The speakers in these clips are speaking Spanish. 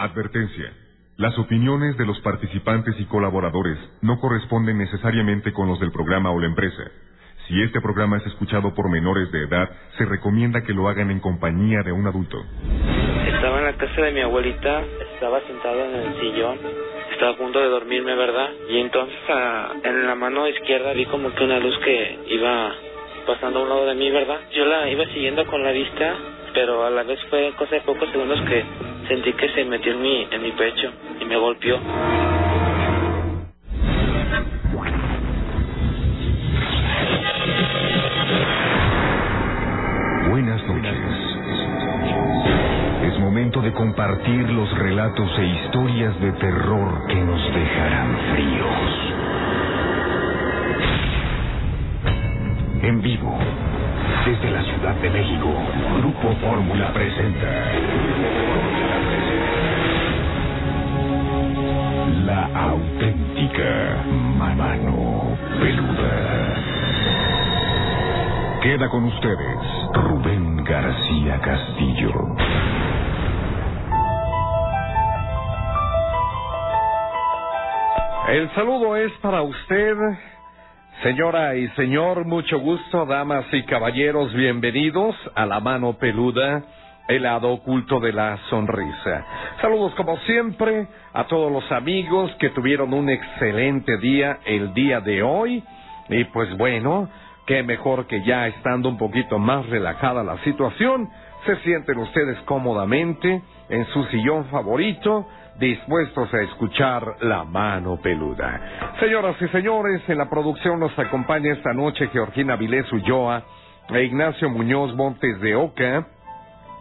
Advertencia. Las opiniones de los participantes y colaboradores no corresponden necesariamente con los del programa o la empresa. Si este programa es escuchado por menores de edad, se recomienda que lo hagan en compañía de un adulto. Estaba en la casa de mi abuelita, estaba sentado en el sillón, estaba a punto de dormirme, ¿verdad? Y entonces ah, en la mano izquierda vi como que una luz que iba pasando a un lado de mí, ¿verdad? Yo la iba siguiendo con la vista, pero a la vez fue cosa de pocos segundos que sentí que se metió en mi, en mi pecho y me golpeó. Buenas noches. Es momento de compartir los relatos e historias de terror que nos dejarán fríos. En vivo, desde la Ciudad de México, Grupo Fórmula presenta. La auténtica mano peluda. Queda con ustedes Rubén García Castillo. El saludo es para usted, señora y señor, mucho gusto, damas y caballeros, bienvenidos a la mano peluda, el lado oculto de la sonrisa. Saludos como siempre a todos los amigos que tuvieron un excelente día el día de hoy. Y pues bueno, qué mejor que ya estando un poquito más relajada la situación, se sienten ustedes cómodamente en su sillón favorito, dispuestos a escuchar la mano peluda. Señoras y señores, en la producción nos acompaña esta noche Georgina Vilés Ulloa e Ignacio Muñoz Montes de Oca.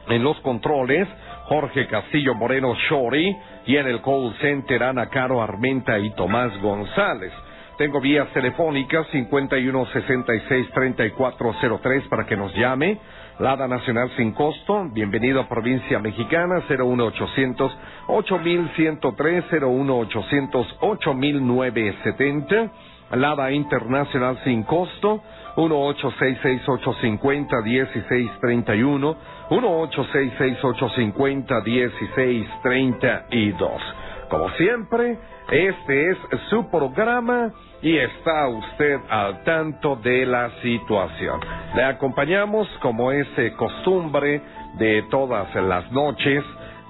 En los controles, Jorge Castillo Moreno Shori y en el call center Ana Caro Armenta y Tomás González. Tengo vías telefónicas 5166-3403 para que nos llame. Lada Nacional sin costo. Bienvenido a Provincia Mexicana 01800 8103 01800 8970. Lada Internacional sin costo 1-866-850-1631, 1-866-850-1632. Como siempre, este es su programa y está usted al tanto de la situación. Le acompañamos como es costumbre de todas las noches.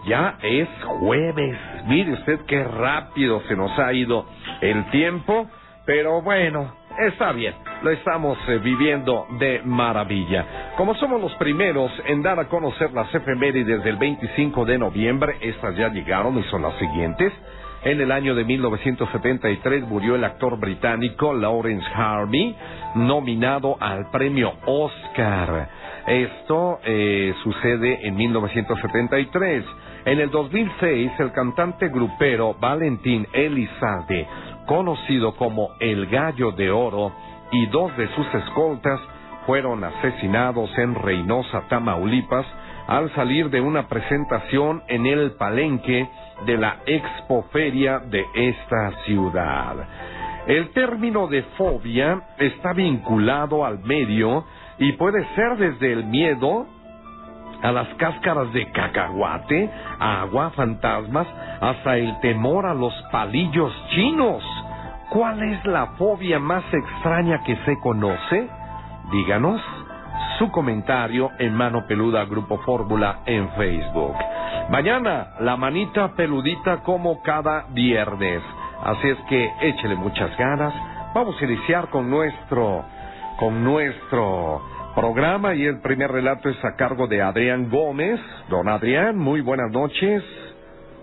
Ya es jueves. Mire usted qué rápido se nos ha ido el tiempo, pero bueno, está bien, lo estamos eh, viviendo de maravilla. Como somos los primeros en dar a conocer las efemérides del 25 de noviembre, estas ya llegaron y son las siguientes. En el año de 1973 murió el actor británico Lawrence Harvey, nominado al premio Oscar. Esto eh, sucede en 1973. En el 2006, el cantante grupero Valentín Elizalde, conocido como el Gallo de Oro, y dos de sus escoltas fueron asesinados en Reynosa, Tamaulipas, al salir de una presentación en el palenque de la expoferia de esta ciudad. El término de fobia está vinculado al medio y puede ser desde el miedo a las cáscaras de cacahuate, a agua, fantasmas, hasta el temor a los palillos chinos. ¿Cuál es la fobia más extraña que se conoce? Díganos su comentario en Mano Peluda Grupo Fórmula en Facebook. Mañana, la manita peludita como cada viernes. Así es que échele muchas ganas. Vamos a iniciar con nuestro, con nuestro programa y el primer relato es a cargo de Adrián Gómez. Don Adrián, muy buenas noches.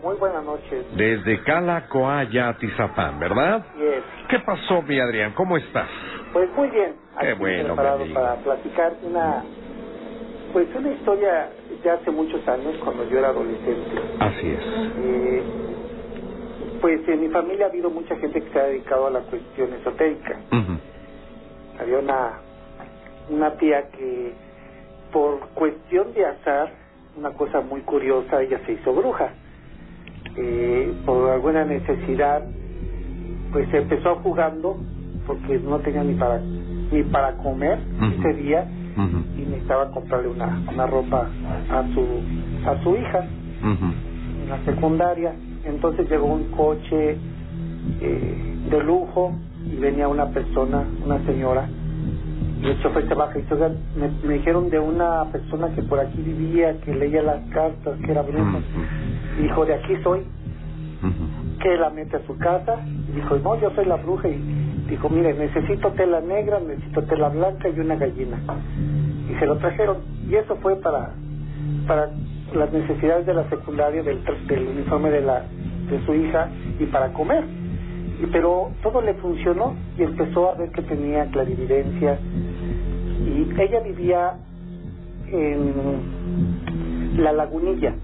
Muy buenas noches. Desde Calacoaya, Tizapán, ¿verdad? Yes. ¿Qué pasó, mi Adrián? ¿Cómo estás? Pues muy bien. Qué Aquí bueno, preparado para platicar una, pues una historia de hace muchos años cuando yo era adolescente. Así es. Eh, pues en mi familia ha habido mucha gente que se ha dedicado a la cuestión esotérica. Ujú. Había una, una tía que por cuestión de azar, una cosa muy curiosa, ella se hizo bruja. Eh, por alguna necesidad, pues empezó jugando porque no tenía ni para ni para comer ese día y necesitaba comprarle una, una ropa a su a su hija. Ujú. en la secundaria. Entonces llegó un coche eh, de lujo y venía una persona, una señora, y el chofer se baja y me, me dijeron de una persona que por aquí vivía, que leía las cartas, que era bruja. Y dijo, de aquí soy. Que la mete a su casa. Y dijo, no, yo soy la bruja. Y dijo, mire, necesito tela negra, necesito tela blanca y una gallina. Y se lo trajeron. Y eso fue para, para las necesidades de la secundaria, del, del uniforme de, la, de su hija y para comer. Pero todo le funcionó y empezó a ver que tenía clarividencia. Y ella vivía en la lagunilla,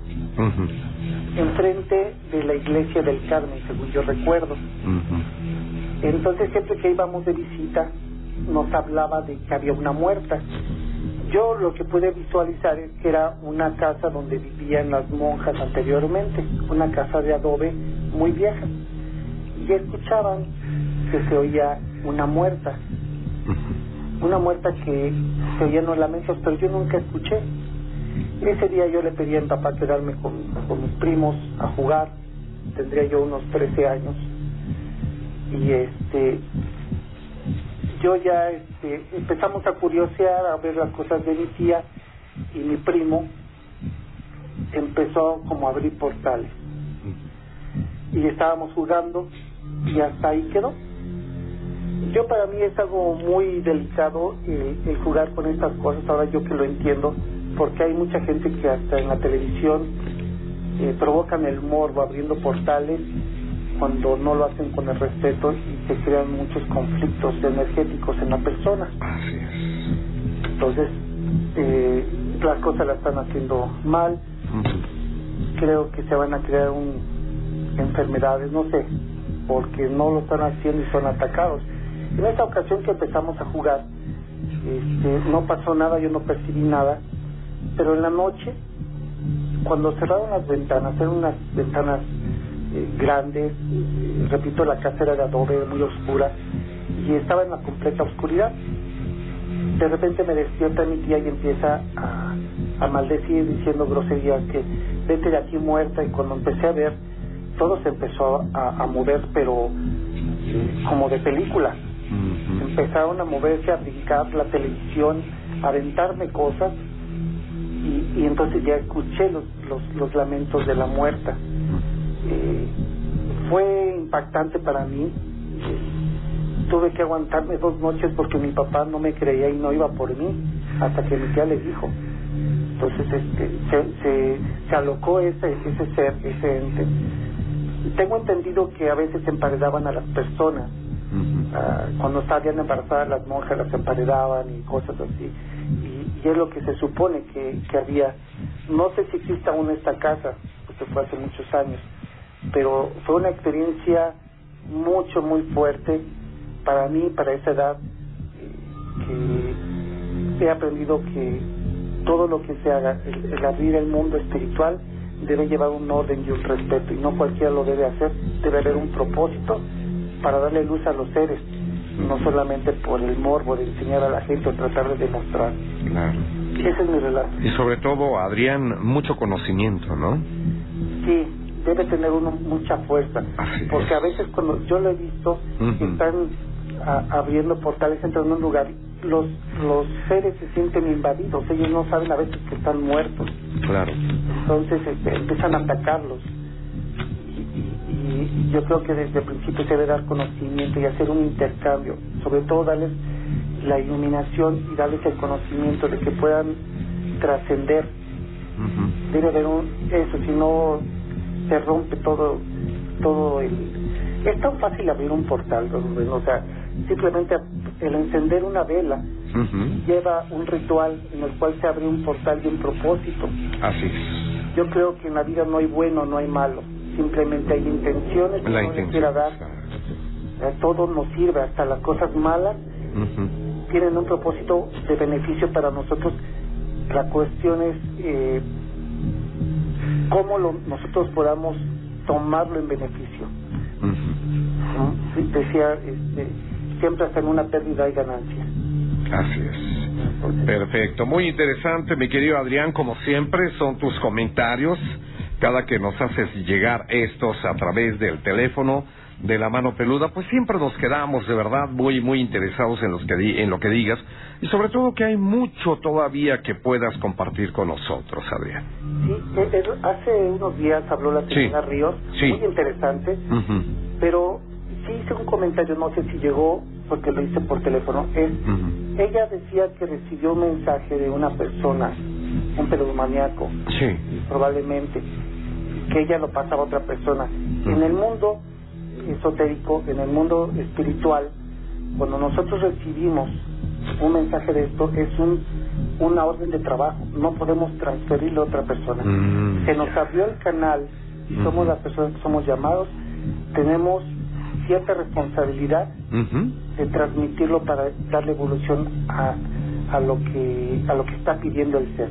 enfrente de la iglesia del Carmen, según yo recuerdo. Entonces siempre que íbamos de visita nos hablaba de que había una muerta. Yo lo que pude visualizar es que era una casa donde vivían las monjas anteriormente, una casa de adobe muy vieja. Y escuchaban que se oía una muerta, una muerta que se oían los lamentos, pero yo nunca escuché. Ese día yo le pedí a mi papá quedarme con, con mis primos a jugar, tendría yo unos 13 años, y este yo ya este, empezamos a curiosear, a ver las cosas de mi tía y mi primo. Empezó como a abrir portales. Y estábamos jugando y hasta ahí quedó. Yo para mí es algo muy delicado el, el jugar con estas cosas, ahora yo que lo entiendo, porque hay mucha gente que hasta en la televisión eh, provocan el morbo abriendo portales cuando no lo hacen con el respeto y se crean muchos conflictos energéticos en la persona. Entonces, eh, las cosas las están haciendo mal. Creo que se van a crear un, enfermedades, no sé, porque no lo están haciendo y son atacados. En esta ocasión que empezamos a jugar, este, no pasó nada, yo no percibí nada, pero en la noche, cuando cerraron las ventanas, eran unas ventanas eh, grandes, eh, repito, la casa era de adobe, muy oscura, y estaba en la completa oscuridad. De repente me despierta mi tía y empieza a, a maldecir diciendo groserías que vete de aquí muerta y cuando empecé a ver todo se empezó a, a mover pero eh, como de película. Empezaron a moverse a brincar la televisión a aventarme cosas y, y entonces ya escuché los, los, los lamentos de la muerta. Eh, fue impactante para mí. Eh, tuve que aguantarme dos noches porque mi papá no me creía y no iba por mí hasta que mi tía le dijo. Entonces este se, se, se alocó ese ese ser ese ente tengo entendido que a veces emparedaban a las personas Ah, cuando salían embarazadas las monjas las emparedaban y cosas así. Y, y es lo que se supone que, que había. No sé si existe aún esta casa porque fue hace muchos años pero fue una experiencia mucho muy fuerte para mí para esa edad eh, que he aprendido que todo lo que se haga el, el abrir el mundo espiritual debe llevar un orden y un respeto y no cualquiera lo debe hacer debe haber un propósito para darle luz a los seres, no solamente por el morbo de enseñar a la gente o tratar de demostrar. Claro. Ese es mi relato. Y sobre todo, Adrián, mucho conocimiento, ¿no? Sí, debe tener uno mucha fuerza, Así porque es. a veces cuando yo lo he visto, están a- abriendo portales, entran en un lugar, los, los seres se sienten invadidos, ellos no saben a veces que están muertos, Claro. entonces este, empiezan a atacarlos. Y, y- y yo creo que desde el principio se debe dar conocimiento y hacer un intercambio, sobre todo darles la iluminación y darles el conocimiento de que puedan trascender. Debe haber un, eso, si no se rompe todo, todo el... Es tan fácil abrir un portal, Rubén, o sea, simplemente el encender una vela Lleva un ritual en el cual se abre un portal de un propósito. Así es. Yo creo que en la vida no hay bueno, no hay malo. Simplemente hay intenciones que La uno quiera dar. Eh, Todo nos sirve, hasta las cosas malas tienen un propósito de beneficio para nosotros. La cuestión es eh, cómo lo- nosotros podamos tomarlo en beneficio. Sí, decía, este, siempre hasta en una pérdida hay ganancia. Así es. Perfecto, muy interesante, mi querido Adrián, como siempre, son tus comentarios cada que nos haces llegar estos a través del teléfono de la mano peluda, pues siempre nos quedamos de verdad muy muy interesados en los que di- en lo que digas y sobre todo que hay mucho todavía que puedas compartir con nosotros, Adrián. Sí, eh, eh, hace unos días habló la señora Sí. Ríos, Sí. muy interesante, pero sí hice un comentario, no sé si llegó porque lo hice por teléfono. Es, ella decía que recibió un mensaje de una persona, un pedomaníaco, Sí. probablemente, que ella lo pasaba a otra persona. En el mundo esotérico, en el mundo espiritual, cuando nosotros recibimos un mensaje de esto, es un una orden de trabajo, no podemos transferirlo a otra persona. Mm, Se nos abrió el canal y somos las personas que somos llamados, tenemos cierta responsabilidad ujú. de transmitirlo para darle evolución a, a lo que a lo que está pidiendo el ser.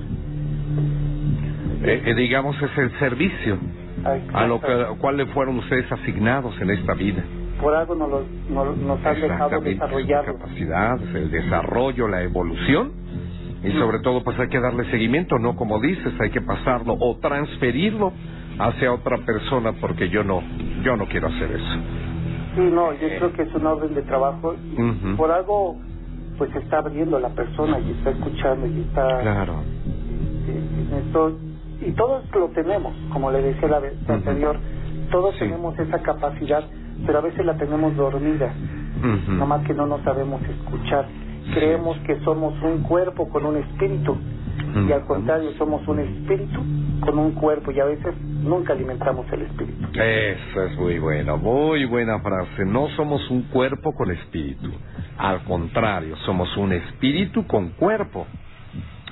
Eh, eh, digamos es el servicio Ay, a lo que, cual le fueron ustedes asignados en esta vida. Por algo nos, lo- nos, nos han dejado desarrollarlo. capacidad, el desarrollo, la evolución y sobre todo pues hay que darle seguimiento, no como dices, hay que pasarlo o transferirlo hacia otra persona porque yo no, yo no quiero hacer eso. Sí, no, yo creo que es un orden de trabajo y por algo pues se está abriendo la persona y está escuchando y está Claro. y, y todos lo tenemos, como le decía la vez anterior, todos Sí. tenemos esa capacidad, pero a veces la tenemos dormida, Ujú. nomás que no nos sabemos escuchar. Creemos que somos un cuerpo con un espíritu y al contrario somos un espíritu con un cuerpo y a veces nunca alimentamos el espíritu. Eso es muy bueno, muy buena frase. No somos un cuerpo con espíritu. Al contrario, somos un espíritu con cuerpo.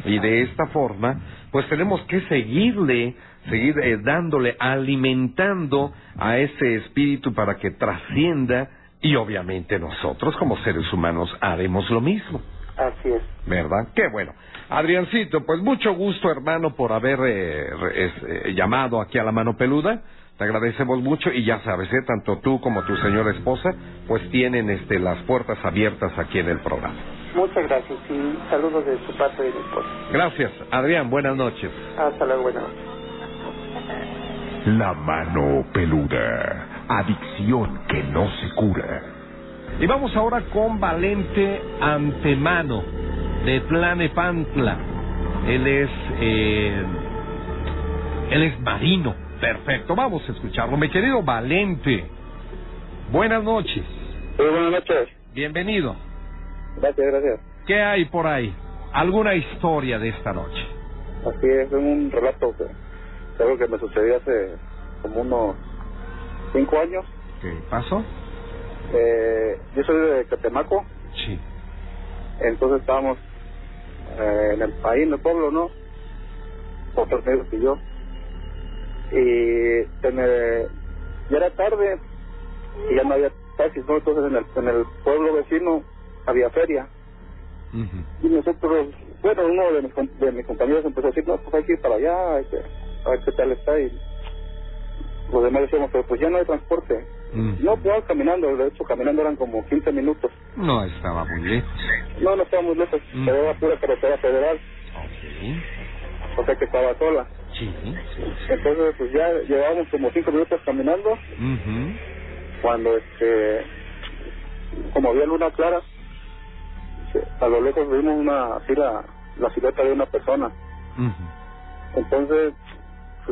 Y de esta forma, pues tenemos que seguirle, seguir eh, dándole, alimentando a ese espíritu para que trascienda y obviamente nosotros como seres humanos haremos lo mismo. Así es. ¿Verdad? Qué bueno. Adriancito, pues mucho gusto, hermano, por haber eh, re- es- eh, llamado aquí a la mano peluda. Te agradecemos mucho y ya sabes, ¿eh? tanto tú como tu señora esposa, pues tienen este, las puertas abiertas aquí en el programa. Muchas gracias y saludos de su parte de mi esposa. Gracias, Adrián. Buenas noches. Hasta luego, buenas noches. La mano peluda. Adicción que no se cura. Y vamos ahora con Valente Antemano, de Tlanepantla. Él es, eh, él es marino. Perfecto, vamos a escucharlo. Mi querido Valente, buenas noches. buenas noches. Bienvenido. Gracias, gracias. ¿Qué hay por ahí? ¿Alguna historia de esta noche? Así es, es un relato que, algo que me sucedió hace como unos cinco años. ¿Qué pasó? Eh, yo soy de Catemaco, Sí. entonces estábamos eh, en el, ahí en el pueblo, ¿no? Otros amigos que yo. Y ya era tarde y ya no había taxis, ¿no? Entonces en el, en el pueblo vecino había feria. Y nosotros, bueno, uno de mis, de mis compañeros empezó a decir, no, pues hay que ir para allá, hay que, a ver qué tal está. Y los demás decíamos, pero pues ya no hay transporte. Mm. No, pues caminando, de hecho caminando eran como 15 minutos. No estaba muy lejos. No, no estaba muy lejos, Mm. pero era pura carretera federal, Ok. o sea que estaba sola. Sí. Entonces, pues ya llevábamos como 5 minutos caminando, Ujú. cuando este, como había luna clara, a lo lejos vimos una, así la, la silueta de una persona. Ujú. Entonces,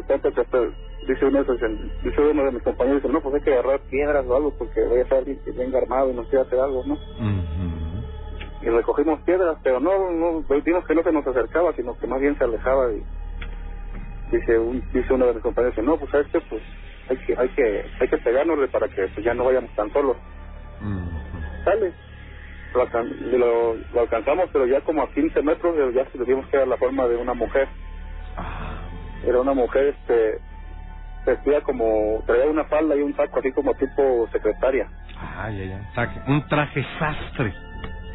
tanto que dice uno de, dice uno de mis compañeros, dice, no, pues hay que agarrar piedras o algo porque voy a estar venga armado y nos quiera hacer algo, ¿no? Y recogimos piedras, pero no, no, vimos que no se nos acercaba, sino que más bien se alejaba y dice un, dice uno de mis compañeros, dice, no, pues a este, pues hay que, hay que, hay que pegárnosle para que pues, ya no vayamos tan solos. Sale. Lo, lo, lo alcanzamos, pero ya como a 15 metros ya se le vimos que era la forma de una mujer. Ah. Era una mujer, este, vestida como, traía una falda y un saco así como tipo secretaria. Ay, ay. Saque. Un traje sastre,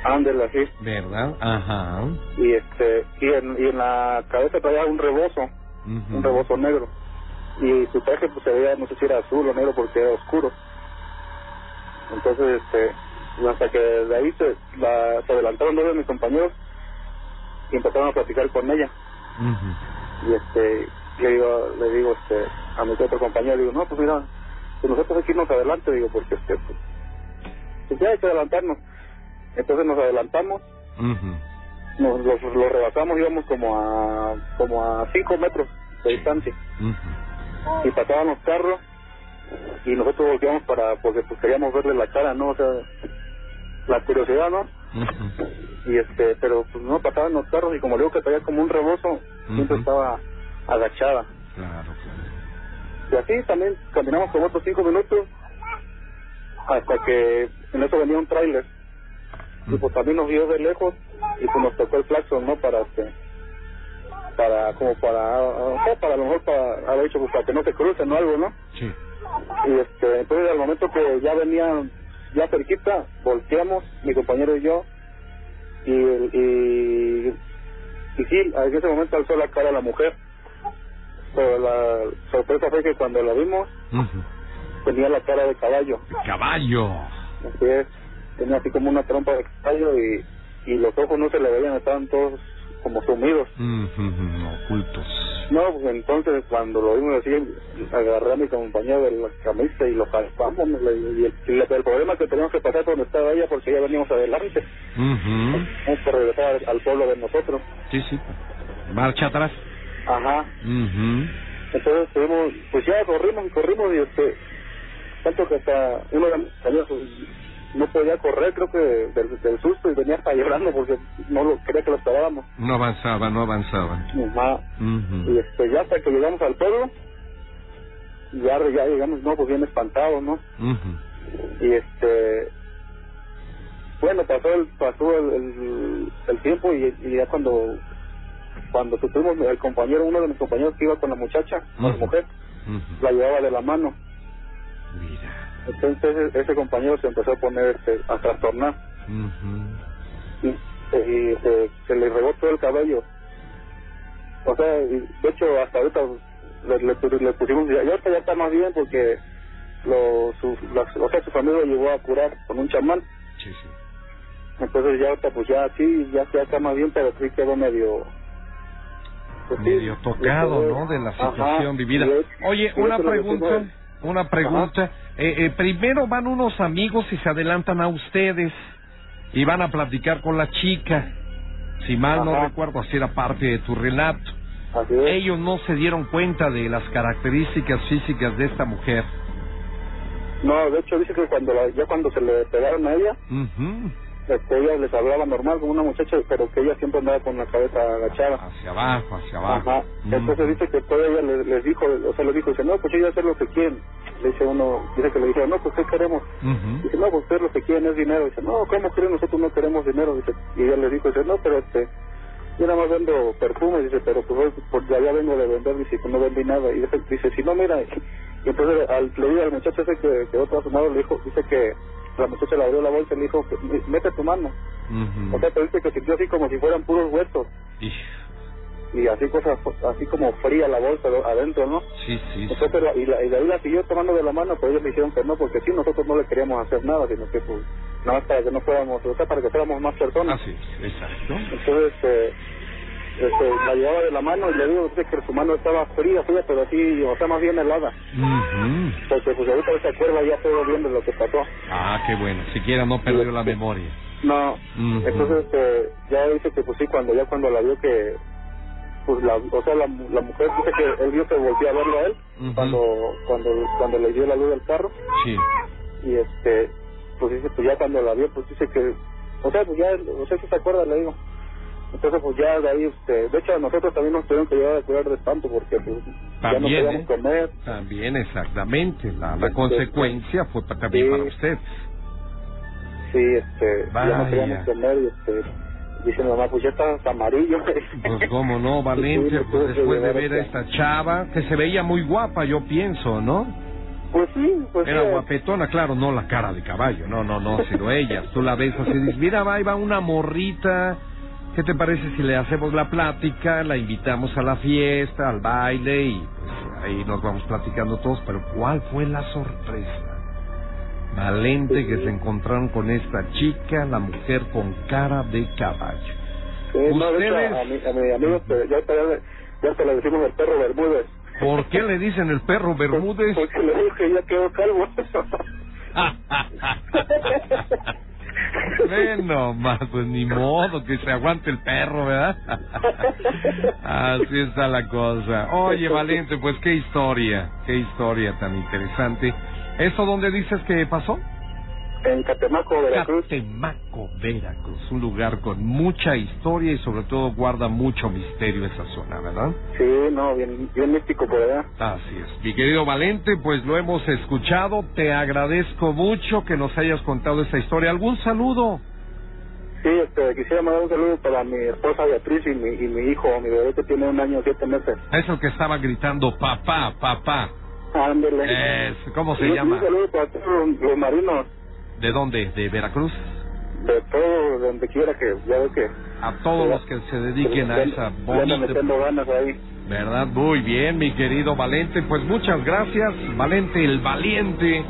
Ándele así. ¿verdad? Ajá. Y este, y en, y en la cabeza traía un rebozo, un rebozo negro. Y su traje pues se veía, no sé si era azul o negro porque era oscuro. Entonces, este, hasta que de ahí se, la, se adelantaron dos de mis compañeros y empezaron a platicar con ella. Y este, le digo, le digo, este, a mi otro compañero, digo, no, pues mira, pues nosotros hay que irnos adelante, digo, porque este, pues, pues ya hay que adelantarnos. Entonces nos adelantamos, nos los, los rebasamos, íbamos como a como a 5 metros de distancia. Y pasaban los carros y nosotros volteamos para, porque pues queríamos verle la cara, ¿no? O sea, la curiosidad, ¿no? Y este, pero pues no pasaban los carros y como le digo que traía como un rebozo, siempre estaba agachada. Claro, claro. Y así también caminamos como otros cinco minutos hasta que en eso venía un tráiler. Y pues también nos vio de lejos y pues nos tocó el claxon, ¿no? Para este, para, como para, para a lo mejor para haber dicho, pues para que no se crucen o algo, ¿no? Sí. Y este, entonces al momento que ya venía, ya cerquita, volteamos, mi compañero y yo, y, y, y sí, en ese momento alzó la cara la mujer. Pero la sorpresa fue que cuando la vimos, Ujú. tenía la cara de caballo. Caballo. Así es, tenía así como una trompa de caballo y, y los ojos no se le veían, estaban todos como sumidos. Ujú, ujú, Ocultos. No, pues entonces cuando lo vimos así, agarré a mi compañero de la camisa y lo jalpamos. Y el, el, el problema es que teníamos que pasar por donde estaba ella porque ya veníamos adelante. Tenemos que regresar al pueblo de nosotros. Sí, sí. Marcha atrás. Ajá. Ujú. Entonces tuvimos, pues ya corrimos y corrimos y este, tanto que hasta uno de mis pues, no podía correr, creo que del, del susto y venía hasta llorando porque no lo quería que lo esperábamos. No avanzaba, no avanzaban. Ajá. Y este, ya hasta que llegamos al pueblo, ya, ya llegamos, no, pues bien espantados, ¿no? Y este, bueno, pasó el, pasó el, el, el tiempo y, y ya cuando, cuando tuvimos el compañero, uno de mis compañeros que iba con la muchacha, con la mujer, la llevaba de la mano. Mira. Entonces ese, compañero se empezó a poner, este, a trastornar y, y se, se le regó todo el cabello. O sea, y de hecho hasta ahorita le, le, le pusimos, y ahorita ya está más bien porque lo, su, la, o sea, su familia lo llevó a curar con un chamán. Sí, sí. Entonces ya ahorita pues ya sí, ya, ya está más bien, pero sí quedó medio... pues, sí, Medio tocado, ¿no? De la Ajá, situación vivida. Oye, una pregunta. Una pregunta. Eh, eh, primero van unos amigos y se adelantan a ustedes y van a platicar con la chica. Si mal no recuerdo, así era parte de tu relato. Ellos no se dieron cuenta de las características físicas de esta mujer. No, de hecho dice que cuando la, ya cuando se le pegaron a ella, Ujú. Este, ella les hablaba normal como una muchacha, pero que ella siempre andaba con la cabeza agachada. Hacia abajo, hacia abajo. Ajá. Ujú. Entonces dice que toda ella les, les dijo, o sea, les dijo, dice, no, pues ellos hacer lo que quieren. Le dice uno, dice que le dijeron, no, pues ¿qué queremos? Dice, no, pues ustedes lo que quieren es dinero. Dice, no, ¿cómo creen? Nosotros no queremos dinero. Dice, y ella le dijo, dice, no, pero este, yo nada más vendo perfumes. Dice, pero pues, hoy, pues de allá vengo de vender. Dice, pues no vendí nada. Y dice, dice si no, mira. Y entonces al, le digo al muchacho ese que quedó todo asomado, le dijo, dice que la muchacha le abrió la bolsa y le dijo, mete tu mano. O sea, pero dice que sintió así como si fueran puros huesos. Ij, Y así cosas, así como fría la bolsa adentro, ¿no? Sí, sí. sí. Entonces, la- y, la, y de ahí la siguió tomando de la mano, pero ellos le dijeron que no, porque sí, nosotros no le queríamos hacer nada, sino que pues, nada más para que no fuéramos, o sea, para que fuéramos más personas. Así es, exacto. Entonces, este, este, la llevaba de la mano y le digo dice que su mano estaba fría, fría, pero así, o sea, más bien helada. Ujú. Porque pues ahorita se acuerda ya todo bien de lo que pasó. Ah, qué bueno. Siquiera no perdió la memoria. No, entonces este, ya dice que pues sí, cuando ya cuando la vio que, pues la, o sea, la, la mujer dice que él vio que volvió a verlo a él, cuando, cuando, cuando le dio la luz del carro. Sí. y este pues dice pues ya cuando la vio pues dice que o sea pues ya o sea si se acuerda le digo entonces pues ya de ahí este de hecho a nosotros también nos tuvieron que llevar a cuidar de espanto porque pues ya no También, podíamos ¿eh? comer También, exactamente. La, la Este, consecuencia fue también sí. para usted. sí este ya Vaya. no podíamos comer y este dice mi mamá pues ya estás amarillo Pues cómo no, Valencia, Sí, pues después de ver a esta chava, que se veía muy guapa, yo pienso, ¿no? pues sí pues Era sí, guapetona, claro, no la cara de caballo, no, no, no, sino ella. Tú la ves así, dices, mira, va, ahí va una morrita, ¿qué te parece si le hacemos la plática, la invitamos a la fiesta, al baile y pues ahí nos vamos platicando todos, pero ¿cuál fue la sorpresa? Valente que se encontraron con esta chica, la mujer con cara de caballo. Sí, no, hecho, Ustedes- a, mi, a mi amigo, pues, ya, ya, ya le decimos el perro Bermúdez. ¿Por qué le dicen el perro Bermúdez? Porque le digo que ya quedó calvo. Ven nomás, pues ni modo que se aguante el perro, ¿verdad? Así está la cosa. Oye, Valente, pues qué historia, qué historia tan interesante. ¿Eso dónde dices que pasó? En Catemaco, Veracruz. Catemaco, Veracruz, un lugar con mucha historia y sobre todo guarda mucho misterio esa zona, ¿verdad? Sí, no, bien, bien místico por allá. Así es. Mi querido Valente, pues lo hemos escuchado. Te agradezco mucho que nos hayas contado esta historia. ¿Algún saludo? Sí, este, quisiera mandar un saludo para mi esposa Beatriz y mi, y mi hijo, mi bebé que tiene un año y siete meses. Es el que estaba gritando, papá, papá. Ándele. Es, ¿Cómo se Y llama? Un saludo para todos los marinos, ¿De dónde? ¿De Veracruz? de todo, donde quiera que, ya ve que... A todos los que se dediquen a esa bonita... metiendo ganas ahí. ¿Verdad? Muy bien, mi querido Valente. Pues muchas gracias, Valente el Valiente.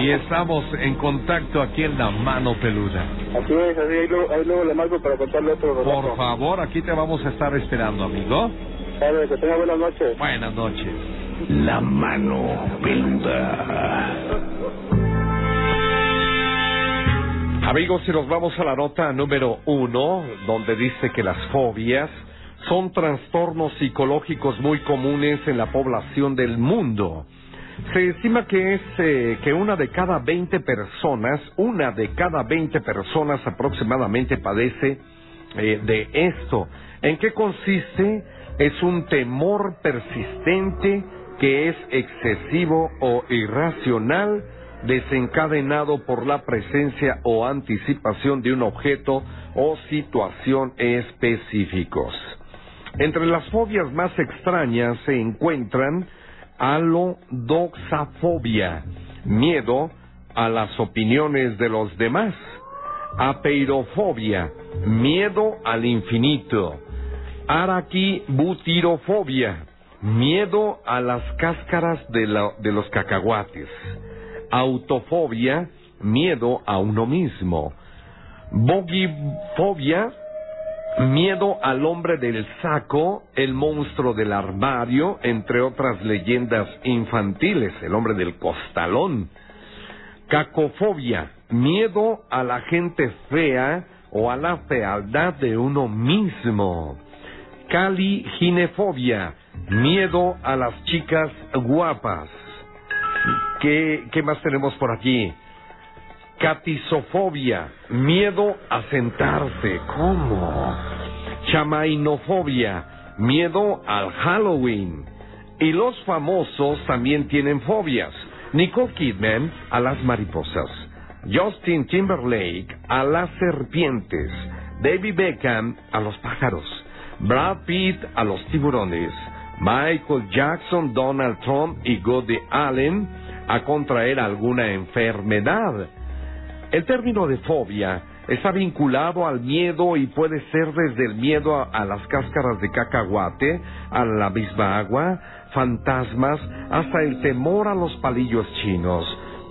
Y estamos en contacto aquí en la mano peluda. Así es, así, ahí luego, ahí luego le marco para contarle otro relato. Por favor, aquí te vamos a estar esperando, amigo. Sabe, que tenga buenas noches. Buenas noches. La mano peluda. Amigos, si nos vamos a la nota número uno, donde dice que las fobias son trastornos psicológicos muy comunes en la población del mundo. Se estima que es eh, que una de cada 20 personas, una de cada 20 personas aproximadamente padece eh, de esto. ¿En qué consiste? Es un temor persistente que es excesivo o irracional desencadenado por la presencia o anticipación de un objeto o situación específicos. Entre las fobias más extrañas se encuentran alodoxafobia, miedo a las opiniones de los demás, apeirofobia, miedo al infinito, araquibutirofobia, miedo a las cáscaras de, de los cacahuates, autofobia, miedo a uno mismo, bogifobia, miedo al hombre del saco, el monstruo del armario, entre otras leyendas infantiles, el hombre del costalón, cacofobia, miedo a la gente fea o a la fealdad de uno mismo, caliginefobia, miedo a las chicas guapas. ¿Qué, qué más tenemos por aquí? Catisofobia, miedo a sentarse. ¿Cómo? Chamainofobia, miedo al Halloween. Y los famosos también tienen fobias. Nicole Kidman a las mariposas. Justin Timberlake a las serpientes. David Beckham a los pájaros. Brad Pitt a los tiburones. Michael Jackson, Donald Trump y Woody Allen a contraer alguna enfermedad. El término de fobia está vinculado al miedo y puede ser desde el miedo a, a las cáscaras de cacahuate, a la misma agua, fantasmas, hasta el temor a los palillos chinos.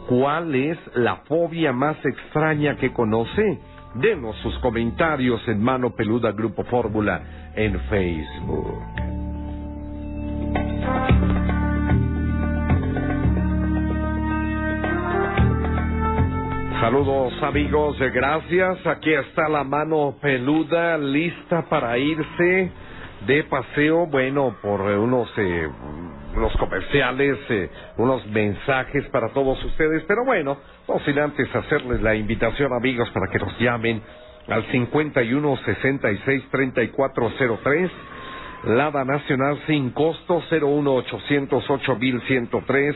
¿Cuál es la fobia más extraña que conoce? Denos sus comentarios en Mano Peluda Grupo Fórmula en Facebook. Saludos amigos, gracias. Aquí está la mano peluda lista para irse de paseo, bueno, por unos, eh, unos comerciales, eh, unos mensajes para todos ustedes, pero bueno, no sin antes hacerles la invitación amigos para que nos llamen al 51 66 3403 Lada Nacional sin costo 01808 1103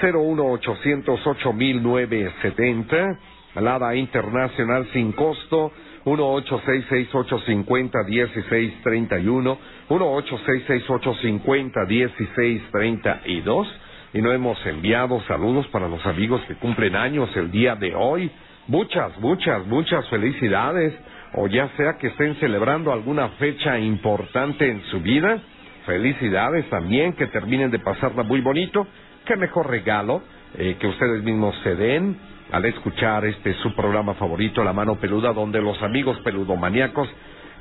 01808 1970 Lada Internacional sin costo 18668501631 18668501632 y no hemos enviado saludos para los amigos que cumplen años el día de hoy. Muchas, muchas, muchas felicidades o ya sea que estén celebrando alguna fecha importante en su vida. Felicidades también, que terminen de pasarla muy bonito. Qué mejor regalo eh, que ustedes mismos se den al escuchar este su programa favorito, La Mano Peluda, donde los amigos peludomaníacos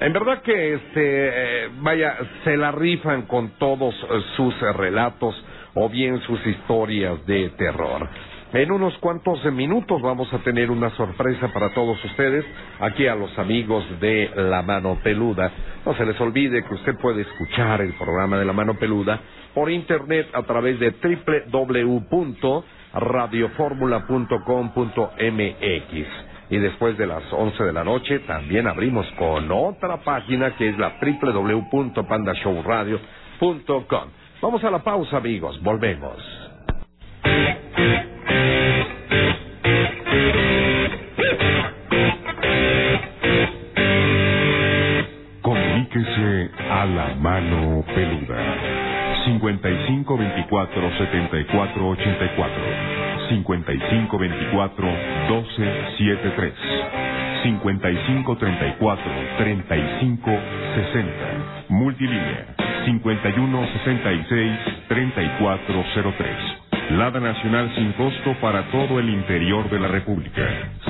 En verdad que, este, eh, vaya, se la rifan con todos eh, sus relatos o bien sus historias de terror. En unos cuantos minutos vamos a tener una sorpresa para todos ustedes, aquí a los amigos de La Mano Peluda. No se les olvide que usted puede escuchar el programa de La Mano Peluda por internet a través de www.radioformula.com.mx. Y después de las 11 de la noche también abrimos con otra página que es la www.pandashowradio.com. Vamos a la pausa, amigos. Volvemos. Comuníquese a la mano peluda. 5524 7484 5524 1273 5534 3560 Multilínea. 5166 3403 Lada Nacional sin costo para todo el interior de la República.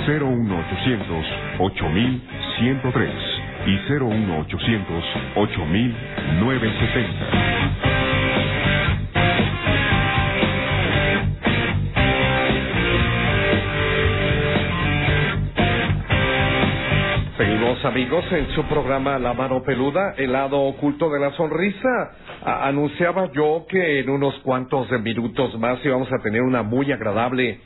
01800 8103 y 01800 8970 Seguimos amigos en su programa La Mano Peluda, el lado oculto de la sonrisa. Anunciaba yo que en unos cuantos minutos más íbamos a tener una muy agradable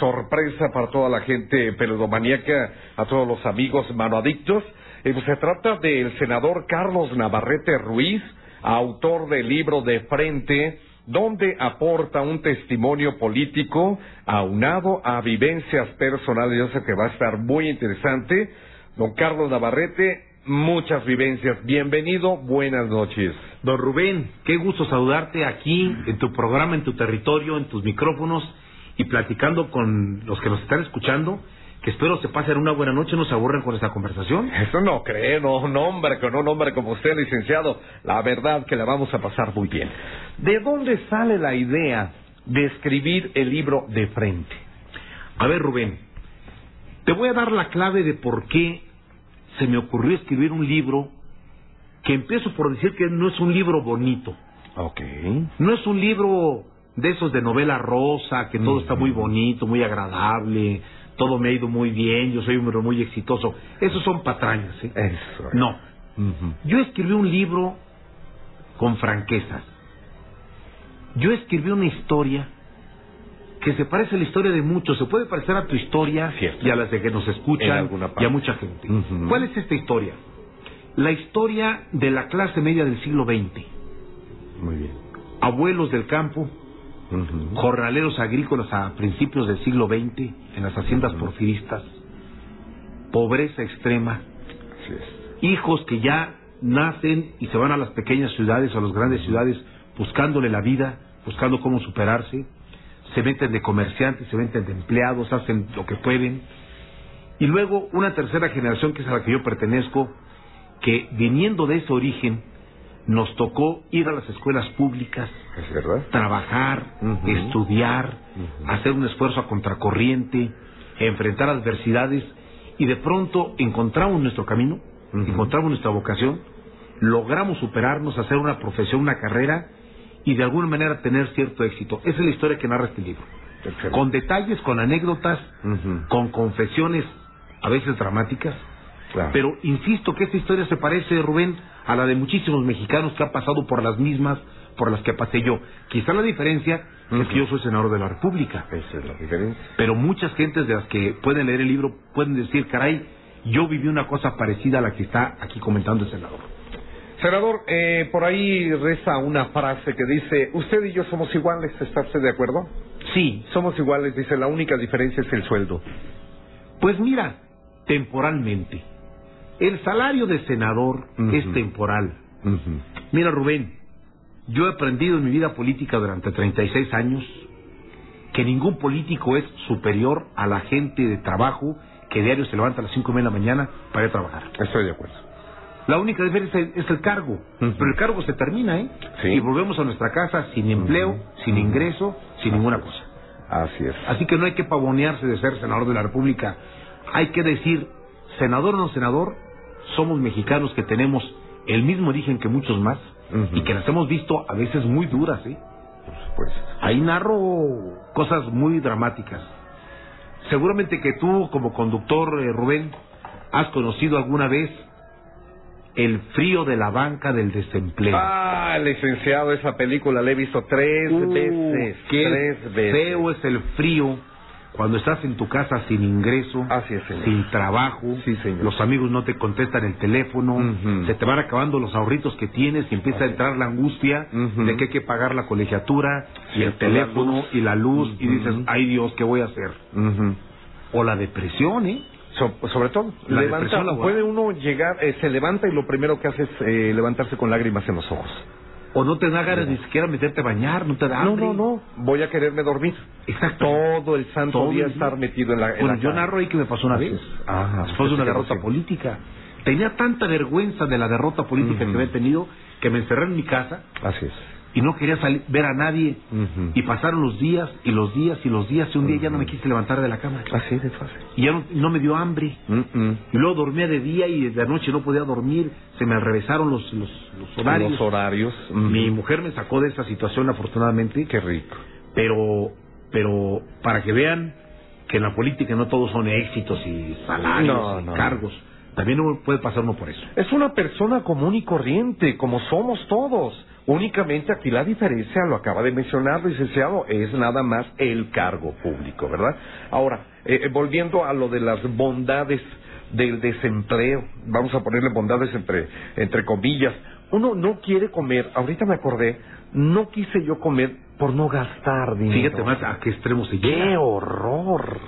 sorpresa para toda la gente peludomaníaca, a todos los amigos manoadictos. Eh, pues se trata del senador Carlos Navarrete Ruiz, autor del libro De Frente, donde aporta un testimonio político aunado a vivencias personales. Yo sé que va a estar muy interesante. Don Carlos Navarrete, muchas vivencias. Bienvenido, buenas noches. Don Rubén, qué gusto saludarte aquí en tu programa, en tu territorio, en tus micrófonos y platicando con los que nos están escuchando, que espero se pasen una buena noche, no se aburren con esta conversación. Eso no cree, no, un hombre con un hombre como usted, licenciado. La verdad que la vamos a pasar muy bien. ¿De dónde sale la idea de escribir el libro de frente? A ver, Rubén, te voy a dar la clave de por qué se me ocurrió escribir un libro que empiezo por decir que no es un libro bonito. Ok. No es un libro de esos de novela rosa, que todo está muy bonito, muy agradable, todo me ha ido muy bien, yo soy un hombre muy exitoso. Esos son patrañas, ¿eh? Eso. No. Yo escribí un libro con franquezas. Yo escribí una historia que se parece a la historia de muchos, se puede parecer a tu historia Cierto. y a las de que nos escuchan y a mucha gente. ¿Cuál es esta historia? La historia de la clase media del siglo XX. Muy bien. Abuelos del campo, jornaleros agrícolas a principios del siglo XX en las haciendas porfiristas, pobreza extrema, Así es. hijos que ya nacen y se van a las pequeñas ciudades o a las grandes ciudades buscándole la vida, buscando cómo superarse, se meten de comerciantes, se meten de empleados, hacen lo que pueden. Y luego una tercera generación que es a la que yo pertenezco, que viniendo de ese origen, nos tocó ir a las escuelas públicas, trabajar, estudiar, hacer un esfuerzo a contracorriente, enfrentar adversidades y de pronto encontramos nuestro camino, encontramos nuestra vocación, logramos superarnos, hacer una profesión, una carrera y de alguna manera tener cierto éxito. Esa es la historia que narra este libro. Excelente. Con detalles, con anécdotas, con confesiones a veces dramáticas, Claro. pero insisto que esta historia se parece, Rubén, a la de muchísimos mexicanos que han pasado por las mismas por las que pasé yo. Quizá la diferencia es que yo soy senador de la República, Esa es la diferencia. pero muchas gentes de las que pueden leer el libro pueden decir, caray, yo viví una cosa parecida a la que está aquí comentando el senador. Senador, eh, por ahí reza una frase que dice, usted y yo somos iguales, ¿está usted de acuerdo? Sí, Somos iguales, dice, la única diferencia es el sueldo. pues mira, temporalmente. El salario de senador es temporal. Mira, Rubén, yo he aprendido en mi vida política durante 36 años que ningún político es superior a la gente de trabajo que diario se levanta a las 5 de la mañana para ir a trabajar. Estoy de acuerdo. La única diferencia es el cargo, pero el cargo se termina, ¿eh? Sí. Y volvemos a nuestra casa sin empleo, sin ingreso, sin ninguna cosa. Así es. Así que no hay que pavonearse de ser senador de la República. Hay que decir, senador o no senador, somos mexicanos que tenemos el mismo origen que muchos más y que las hemos visto a veces muy duras, ¿eh? Pues, Ahí narro cosas muy dramáticas. Seguramente que tú, como conductor, eh, Rubén, has conocido alguna vez el frío de la banca del desempleo. ah, licenciado, esa película la he visto tres Uh, veces. qué tres veces. feo es el frío cuando estás en tu casa sin ingreso, Así es, sin trabajo, Sí, señor. los amigos no te contestan el teléfono, se te van acabando los ahorritos que tienes y empieza a entrar la angustia de que hay que pagar la colegiatura y el la teléfono y la luz y dices, ay Dios, ¿qué voy a hacer? O la depresión, ¿eh? So- sobre todo, levanta, puede uno llegar, eh, se levanta y lo primero que hace es eh, levantarse con lágrimas en los ojos. O no te da ganas ni siquiera meterte a bañar, no te da No, hambre. no, no, voy a quererme dormir. Exacto. Todo el santo Todo día el estar metido en la, en Bueno, la yo narro ahí que me pasó una vez. Ajá. Después de una derrota política. Tenía tanta vergüenza de la derrota política que había tenido que me encerré en mi casa. Así es. Y no quería salir, ver a nadie. Y pasaron los días y los días y los días y un día ya no me quise levantar de la cama. Así de fácil. Y ya no, no me dio hambre. Y luego dormía de día y de noche no podía dormir. Se me revesaron los, los, los horarios. Los horarios. Mi mujer me sacó de esa situación afortunadamente. Qué rico. pero pero para que vean que en la política no todos son éxitos y salarios No, y no. cargos también uno puede pasar uno por eso Es una persona común y corriente, como somos todos. Únicamente aquí la diferencia, lo acaba de mencionar, licenciado, es nada más el cargo público, ¿verdad? Ahora, eh, eh, volviendo a lo de las bondades del desempleo, vamos a ponerle bondades entre, entre comillas. Uno no quiere comer, ahorita me acordé, no quise yo comer por no gastar dinero. fíjate más a qué extremo se ¡Qué llega horror!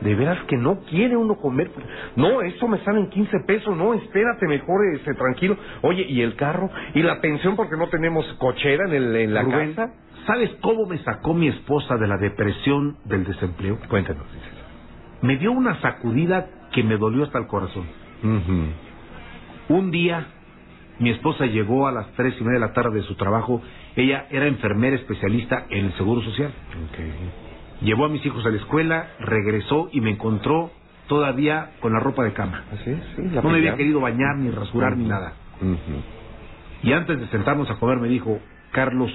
De veras que no quiere uno comer. No, eso me salen 15 pesos. No, espérate, mejor este, tranquilo. Oye, ¿y el carro? ¿Y la pensión porque no tenemos cochera en, el, en la Rubén, casa? sabes cómo me sacó mi esposa de la depresión del desempleo Cuéntanos. me dio una sacudida que me dolió hasta el corazón un día mi esposa llegó a las tres y media de la tarde de su trabajo ella era enfermera especialista en el seguro social Llevó a mis hijos a la escuela, regresó y me encontró todavía con la ropa de cama. Sí. la No me había querido bañar, ni rasurar, ni nada. Y antes de sentarnos a comer me dijo, Carlos,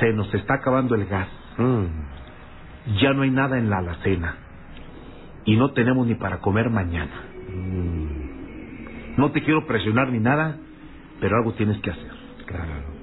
se nos está acabando el gas. Mm. Ya no hay nada en la alacena. Y no tenemos ni para comer mañana. Mm. No te quiero presionar ni nada, pero algo tienes que hacer. Claro.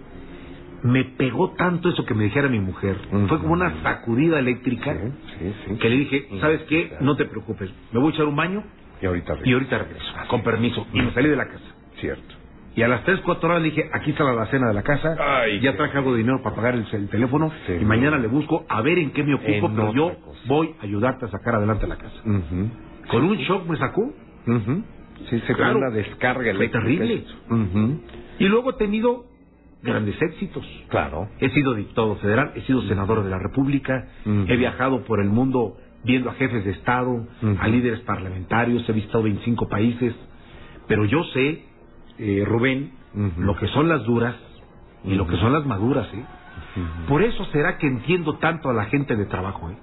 Me pegó tanto eso que me dijera mi mujer. Fue como una sacudida eléctrica Sí, sí, sí. que le dije, ¿sabes qué? No te preocupes. Me voy a echar un baño Y ahorita y ahorita regreso, con permiso. Y me salí de la casa. Cierto. Y a las 3, 4 horas le dije, aquí está la cena de la casa, Ay, ya traje algo de dinero para pagar el, el teléfono y mañana le busco a ver en qué me ocupo, En pero yo cosa. voy a ayudarte a sacar adelante la casa. Con un shock me sacó Ujú. Sí, se Claro. fue una descarga Fue eléctrica. terrible. Y luego he tenido grandes éxitos. Claro. He sido diputado federal, he sido senador de la República, he viajado por el mundo viendo a jefes de Estado, a líderes parlamentarios, he visitado 25 países, pero yo sé, eh, Rubén, lo que son las duras y lo que son las maduras, ¿eh? Por eso será que entiendo tanto a la gente de trabajo, ¿eh?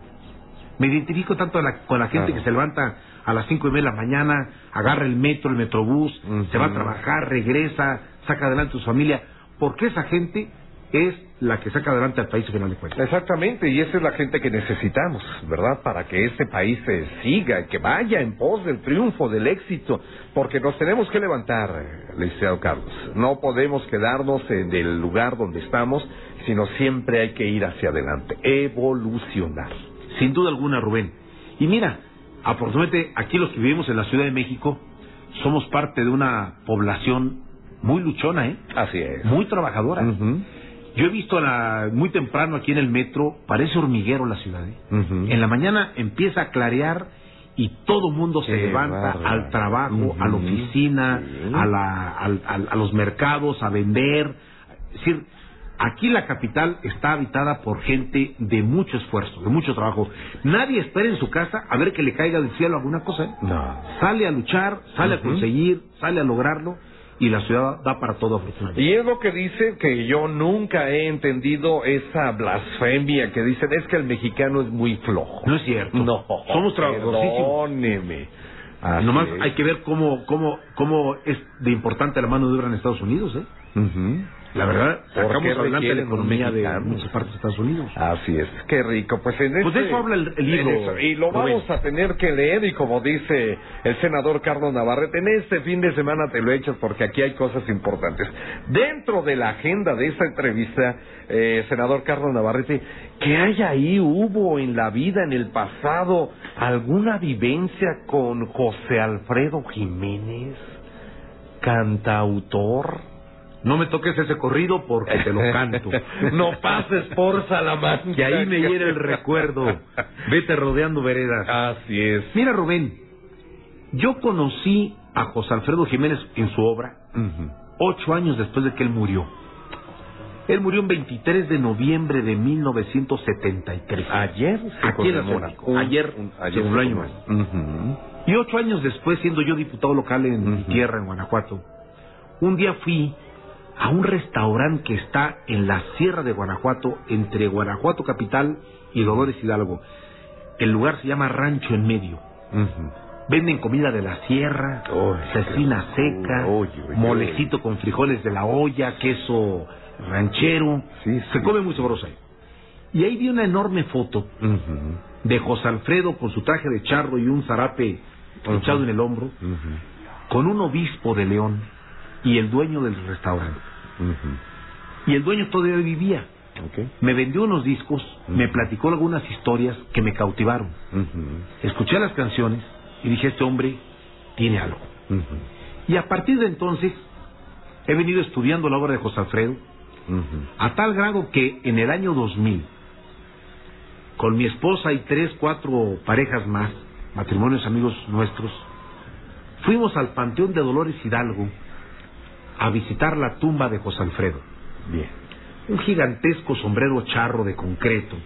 Me identifico tanto a la- con la gente Claro. que se levanta a las cinco y media de la mañana, agarra el metro, el metrobús, se va a trabajar, regresa, saca adelante a su familia, porque esa gente es la que saca adelante al país al final de cuentas. Exactamente, y esa es la gente que necesitamos, ¿verdad? Para que este país se siga, que vaya en pos del triunfo, del éxito, porque nos tenemos que levantar, licenciado Carlos. No podemos quedarnos en el lugar donde estamos, sino siempre hay que ir hacia adelante, evolucionar. Sin duda alguna, Rubén. Y mira, afortunadamente aquí los que vivimos en la Ciudad de México somos parte de una población muy luchona, ¿eh? Así es. Muy trabajadora. Yo he visto a la- muy temprano aquí en el metro, parece hormiguero la ciudad. ¿eh? En la mañana empieza a clarear y todo mundo se Qué levanta al trabajo, a la oficina, a, la- al- al- a los mercados, a vender. Es decir, aquí la capital está habitada por gente de mucho esfuerzo, de mucho trabajo. Nadie espera en su casa a ver que le caiga del cielo alguna cosa. ¿eh? No. Sale a luchar, sale a conseguir, sale a lograrlo y la ciudad da para todo afortunadamente. Y es lo que dice que yo nunca he entendido esa blasfemia que dicen es que el mexicano es muy flojo. No es cierto. No, Somos trabajadorcísimos. Así Nomás es. hay que ver cómo, cómo, cómo es de importante la mano de obra en Estados Unidos, ¿eh? La verdad, ¿Por sacamos adelante la economía de muchas partes de Estados Unidos. Así es, qué rico. Pues, en Pues de este- eso habla el- libro, eso, Y lo Rubén. vamos a tener que leer y como dice el senador Carlos Navarrete, en este fin de semana te lo echas porque aquí hay cosas importantes. Dentro de la agenda de esta entrevista, eh, senador Carlos Navarrete, ¿qué hay ahí? ¿Hubo en la vida, en el pasado, alguna vivencia con José Alfredo Jiménez, cantautor? No me toques ese corrido porque te lo canto. no pases por Salamanca. Que ahí me hiere el recuerdo. Vete rodeando veredas. Así es. Mira, Rubén, yo conocí a José Alfredo Jiménez en su obra ocho años después de que él murió. Él murió el 23 de noviembre de 1973. Ayer se Aquí México. Ayer se cumplió año más. Y ocho años después, siendo yo diputado local en mi tierra, en Guanajuato, un día fui a un restaurante que está en la sierra de Guanajuato, entre Guanajuato Capital y Dolores Hidalgo. El lugar se llama Rancho en Medio. Venden comida de la sierra, cecina seca, molecito con frijoles de la olla, queso ranchero. Sí, Se come muy sabroso ahí. Y ahí vi una enorme foto de José Alfredo con su traje de charro y un zarape echado en el hombro, con un obispo de León y el dueño del restaurante. Y el dueño todavía vivía. Me vendió unos discos, me platicó algunas historias que me cautivaron. Escuché las canciones y dije, este hombre tiene algo. Y a partir de entonces he venido estudiando la obra de José Alfredo a tal grado que en el año 2000, con mi esposa y tres, cuatro parejas más, matrimonios amigos nuestros, fuimos al Panteón de Dolores Hidalgo a visitar la tumba de José Alfredo. Bien. Un gigantesco sombrero charro de concreto,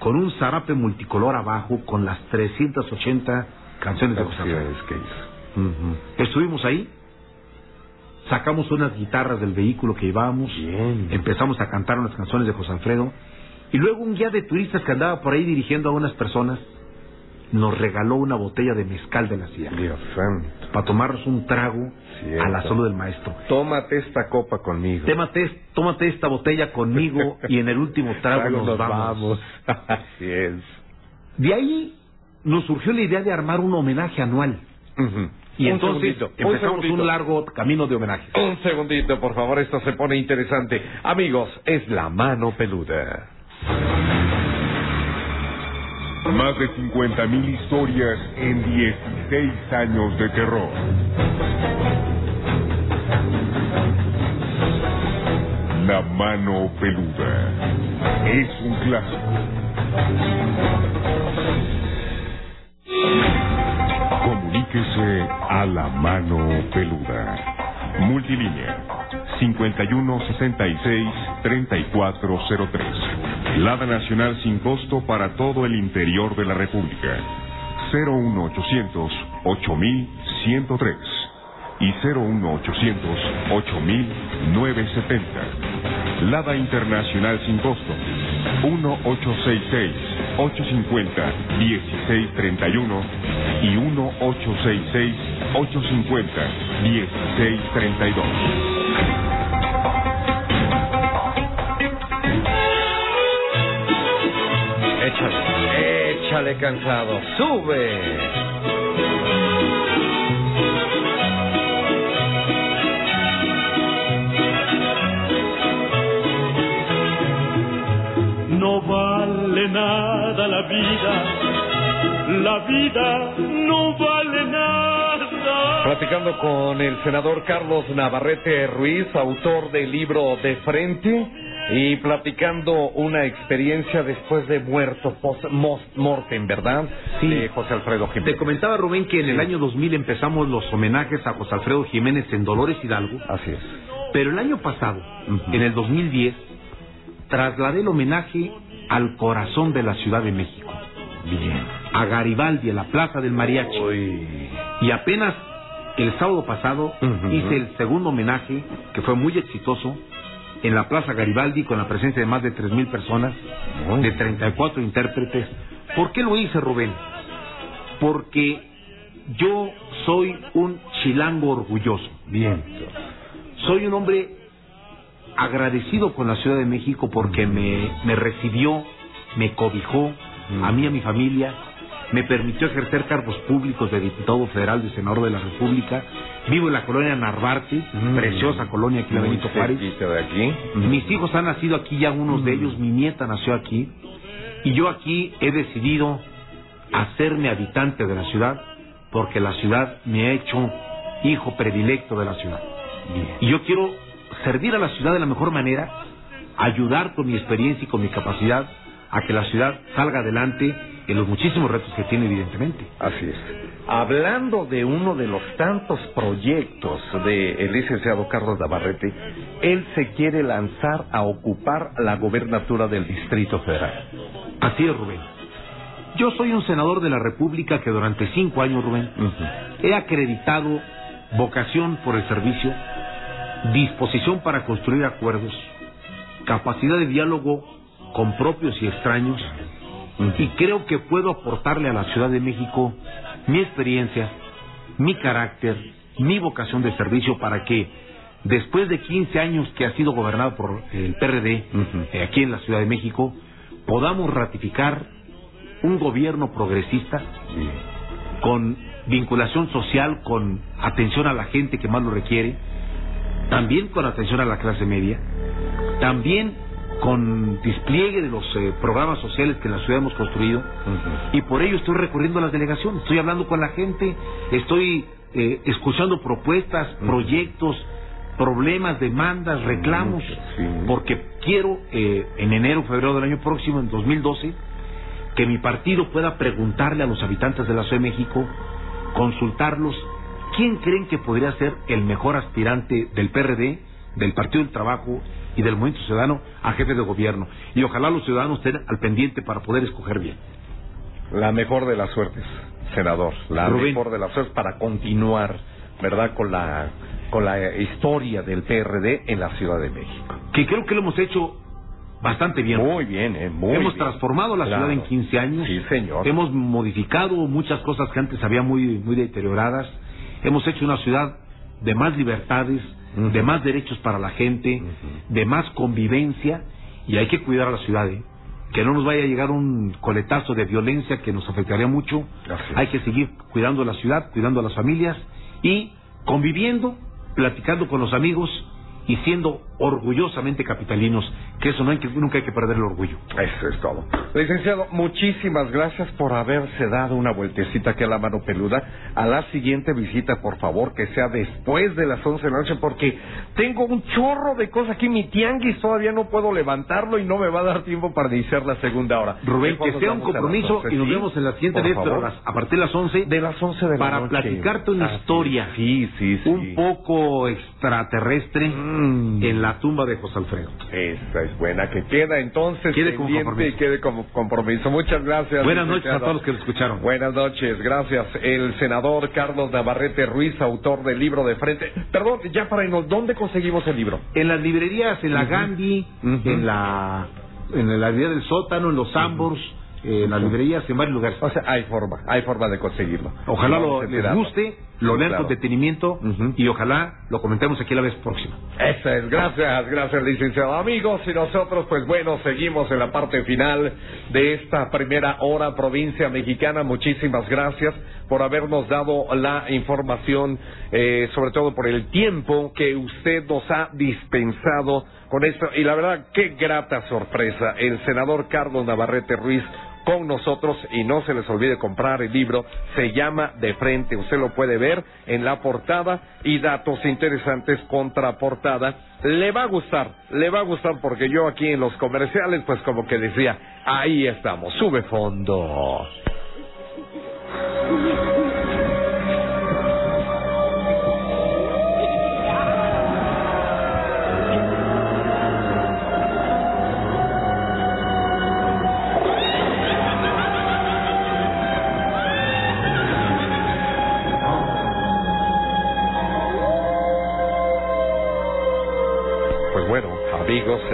con un zarape multicolor abajo, con las 380 canciones de José Alfredo. Que hizo. Ujú. Estuvimos ahí, sacamos unas guitarras del vehículo que llevábamos, Bien. empezamos a cantar unas canciones de José Alfredo, y luego un guía de turistas que andaba por ahí dirigiendo a unas personas nos regaló una botella de mezcal de la sierra Dios santo. para tomarnos un trago Cierto. a la salud del maestro. Tómate esta copa conmigo. Tómate, tómate esta botella conmigo y en el último trago Trago nos, vamos. Así es. De ahí nos surgió la idea de armar un homenaje anual. Y Un entonces un empezamos un, largo camino de homenajes. Un segundito, por favor, esto se pone interesante. Amigos, es la mano peluda. Más de 50.000 historias en 16 años de terror. La mano peluda. Es un clásico. Comuníquese a la mano peluda. Multilínea 5166-3403. Lada Nacional sin costo para todo el interior de la República. 01800 8103 y 01800 8970. Lada Internacional sin costo. 1866 850 1631 y 1866 Échale, échale cansado. Sube. No vale nada la vida, la vida no vale nada. Platicando con el senador Carlos Navarrete Ruiz, autor del libro De Frente, y platicando una experiencia después de muerto, post mortem, ¿verdad? Sí. De José Alfredo Te Jiménez. comentaba Rubén que en el Sí. año 2000 empezamos los homenajes a José Alfredo Jiménez en Dolores Hidalgo, Así es. pero el año pasado, Ujú. en el 2010, trasladé el homenaje al corazón de la Ciudad de México, Bien. a Garibaldi, a la Plaza del Mariachi. Uy. Y apenas el sábado pasado Ujú. hice el segundo homenaje, que fue muy exitoso, en la Plaza Garibaldi con la presencia de más de 3.000 personas, de bien. 34 intérpretes. ¿Por qué lo hice, Rubén? Porque yo soy un chilango orgulloso. Bien. Soy un hombre agradecido con la Ciudad de México porque me, me recibió, me cobijó, a mí y a mi familia, me permitió ejercer cargos públicos de diputado federal, de senador de la República. Vivo en la colonia Narvarte, preciosa colonia aquí en Benito Juárez. de aquí. Mis hijos han nacido aquí, ya unos de ellos, mi nieta nació aquí, y yo aquí he decidido hacerme habitante de la ciudad porque la ciudad me ha hecho hijo predilecto de la ciudad. Y yo quiero servir a la ciudad de la mejor manera, ayudar con mi experiencia y con mi capacidad a que la ciudad salga adelante en los muchísimos retos que tiene, evidentemente. Así es. Hablando de uno de los tantos proyectos del licenciado Carlos Navarrete, él se quiere lanzar a ocupar la gobernatura del Distrito Federal. Así es, Rubén. Yo soy un senador de la República que durante cinco años, Rubén, he acreditado vocación por el servicio, disposición para construir acuerdos, capacidad de diálogo con propios y extraños, y creo que puedo aportarle a la Ciudad de México mi experiencia, mi carácter, mi vocación de servicio para que después de 15 años que ha sido gobernado por el PRD eh, aquí en la Ciudad de México, podamos ratificar un gobierno progresista con vinculación social, con atención a la gente que más lo requiere, también con atención a la clase media, también con despliegue de los eh, programas sociales que en la ciudad hemos construido. Y por ello estoy recurriendo a las delegaciones, estoy hablando con la gente, estoy eh, escuchando propuestas, proyectos, problemas, demandas, reclamos, porque quiero eh, en enero, febrero del año próximo, en 2012, que mi partido pueda preguntarle a los habitantes de la Ciudad de México, consultarlos, ¿quién creen que podría ser el mejor aspirante del PRD, del Partido del Trabajo y del Movimiento Ciudadano a jefe de gobierno? Y ojalá los ciudadanos estén al pendiente para poder escoger bien. La mejor de las suertes, senador. La Rubén. mejor de las suertes para continuar, ¿verdad? Con la, con la historia del PRD en la Ciudad de México. Que creo que lo hemos hecho bastante bien. Muy bien, ¿eh? Muy Hemos bien. transformado la Claro. ciudad en 15 años. Sí, señor. Hemos modificado muchas cosas que antes había muy, muy deterioradas. Hemos hecho una ciudad de más libertades, de más derechos para la gente, de más convivencia. Y hay que cuidar a la ciudad, ¿eh? Que no nos vaya a llegar un coletazo de violencia que nos afectaría mucho. Hay que seguir cuidando la ciudad, cuidando a las familias y conviviendo, platicando con los amigos y siendo orgullosamente capitalinos, que eso no hay que, nunca hay que perder el orgullo. Eso es todo. Licenciado, muchísimas gracias por haberse dado una vueltecita aquí a la mano peluda. A la siguiente visita, por favor, que sea después de las 11 de la noche, porque tengo un chorro de cosas aquí. Mi tianguis todavía no puedo levantarlo y no me va a dar tiempo para iniciar la segunda hora. Rubén, que sea un compromiso 11, y nos vemos en la siguiente vez, a partir de las 11 De las 11 de la para noche. platicarte una Así historia. Sí, sí, sí. un poco extraterrestre Mm. en la tumba de José Alfredo. Esta es buena, que queda entonces Quede como pendiente compromiso. y quede como compromiso. Muchas gracias. Buenas noches a todos los que lo escucharon. Buenas noches, gracias. El senador Carlos Navarrete Ruiz, autor del libro de frente. Perdón, ya para irnos, ¿dónde conseguimos el libro? En las librerías, en la Gandhi, en la en la librería del sótano, en los Sambors, eh, en las librerías, en varios lugares. O sea, hay forma, hay forma de conseguirlo. Ojalá lo, les guste, lo lean Claro. con detenimiento y ojalá lo comentemos aquí la vez próxima. Esa es, gracias, gracias licenciado. Amigos, y nosotros, pues bueno, seguimos en la parte final de esta primera hora provincia mexicana. Muchísimas gracias por habernos dado la información, eh, sobre todo por el tiempo que usted nos ha dispensado con esto. Y la verdad, qué grata sorpresa. El senador Carlos Navarrete Ruiz con nosotros y no se les olvide comprar el libro, se llama De Frente, usted lo puede ver en la portada y datos interesantes contra portada. Le va a gustar, le va a gustar porque yo aquí en los comerciales pues como que decía, ahí estamos, sube fondo.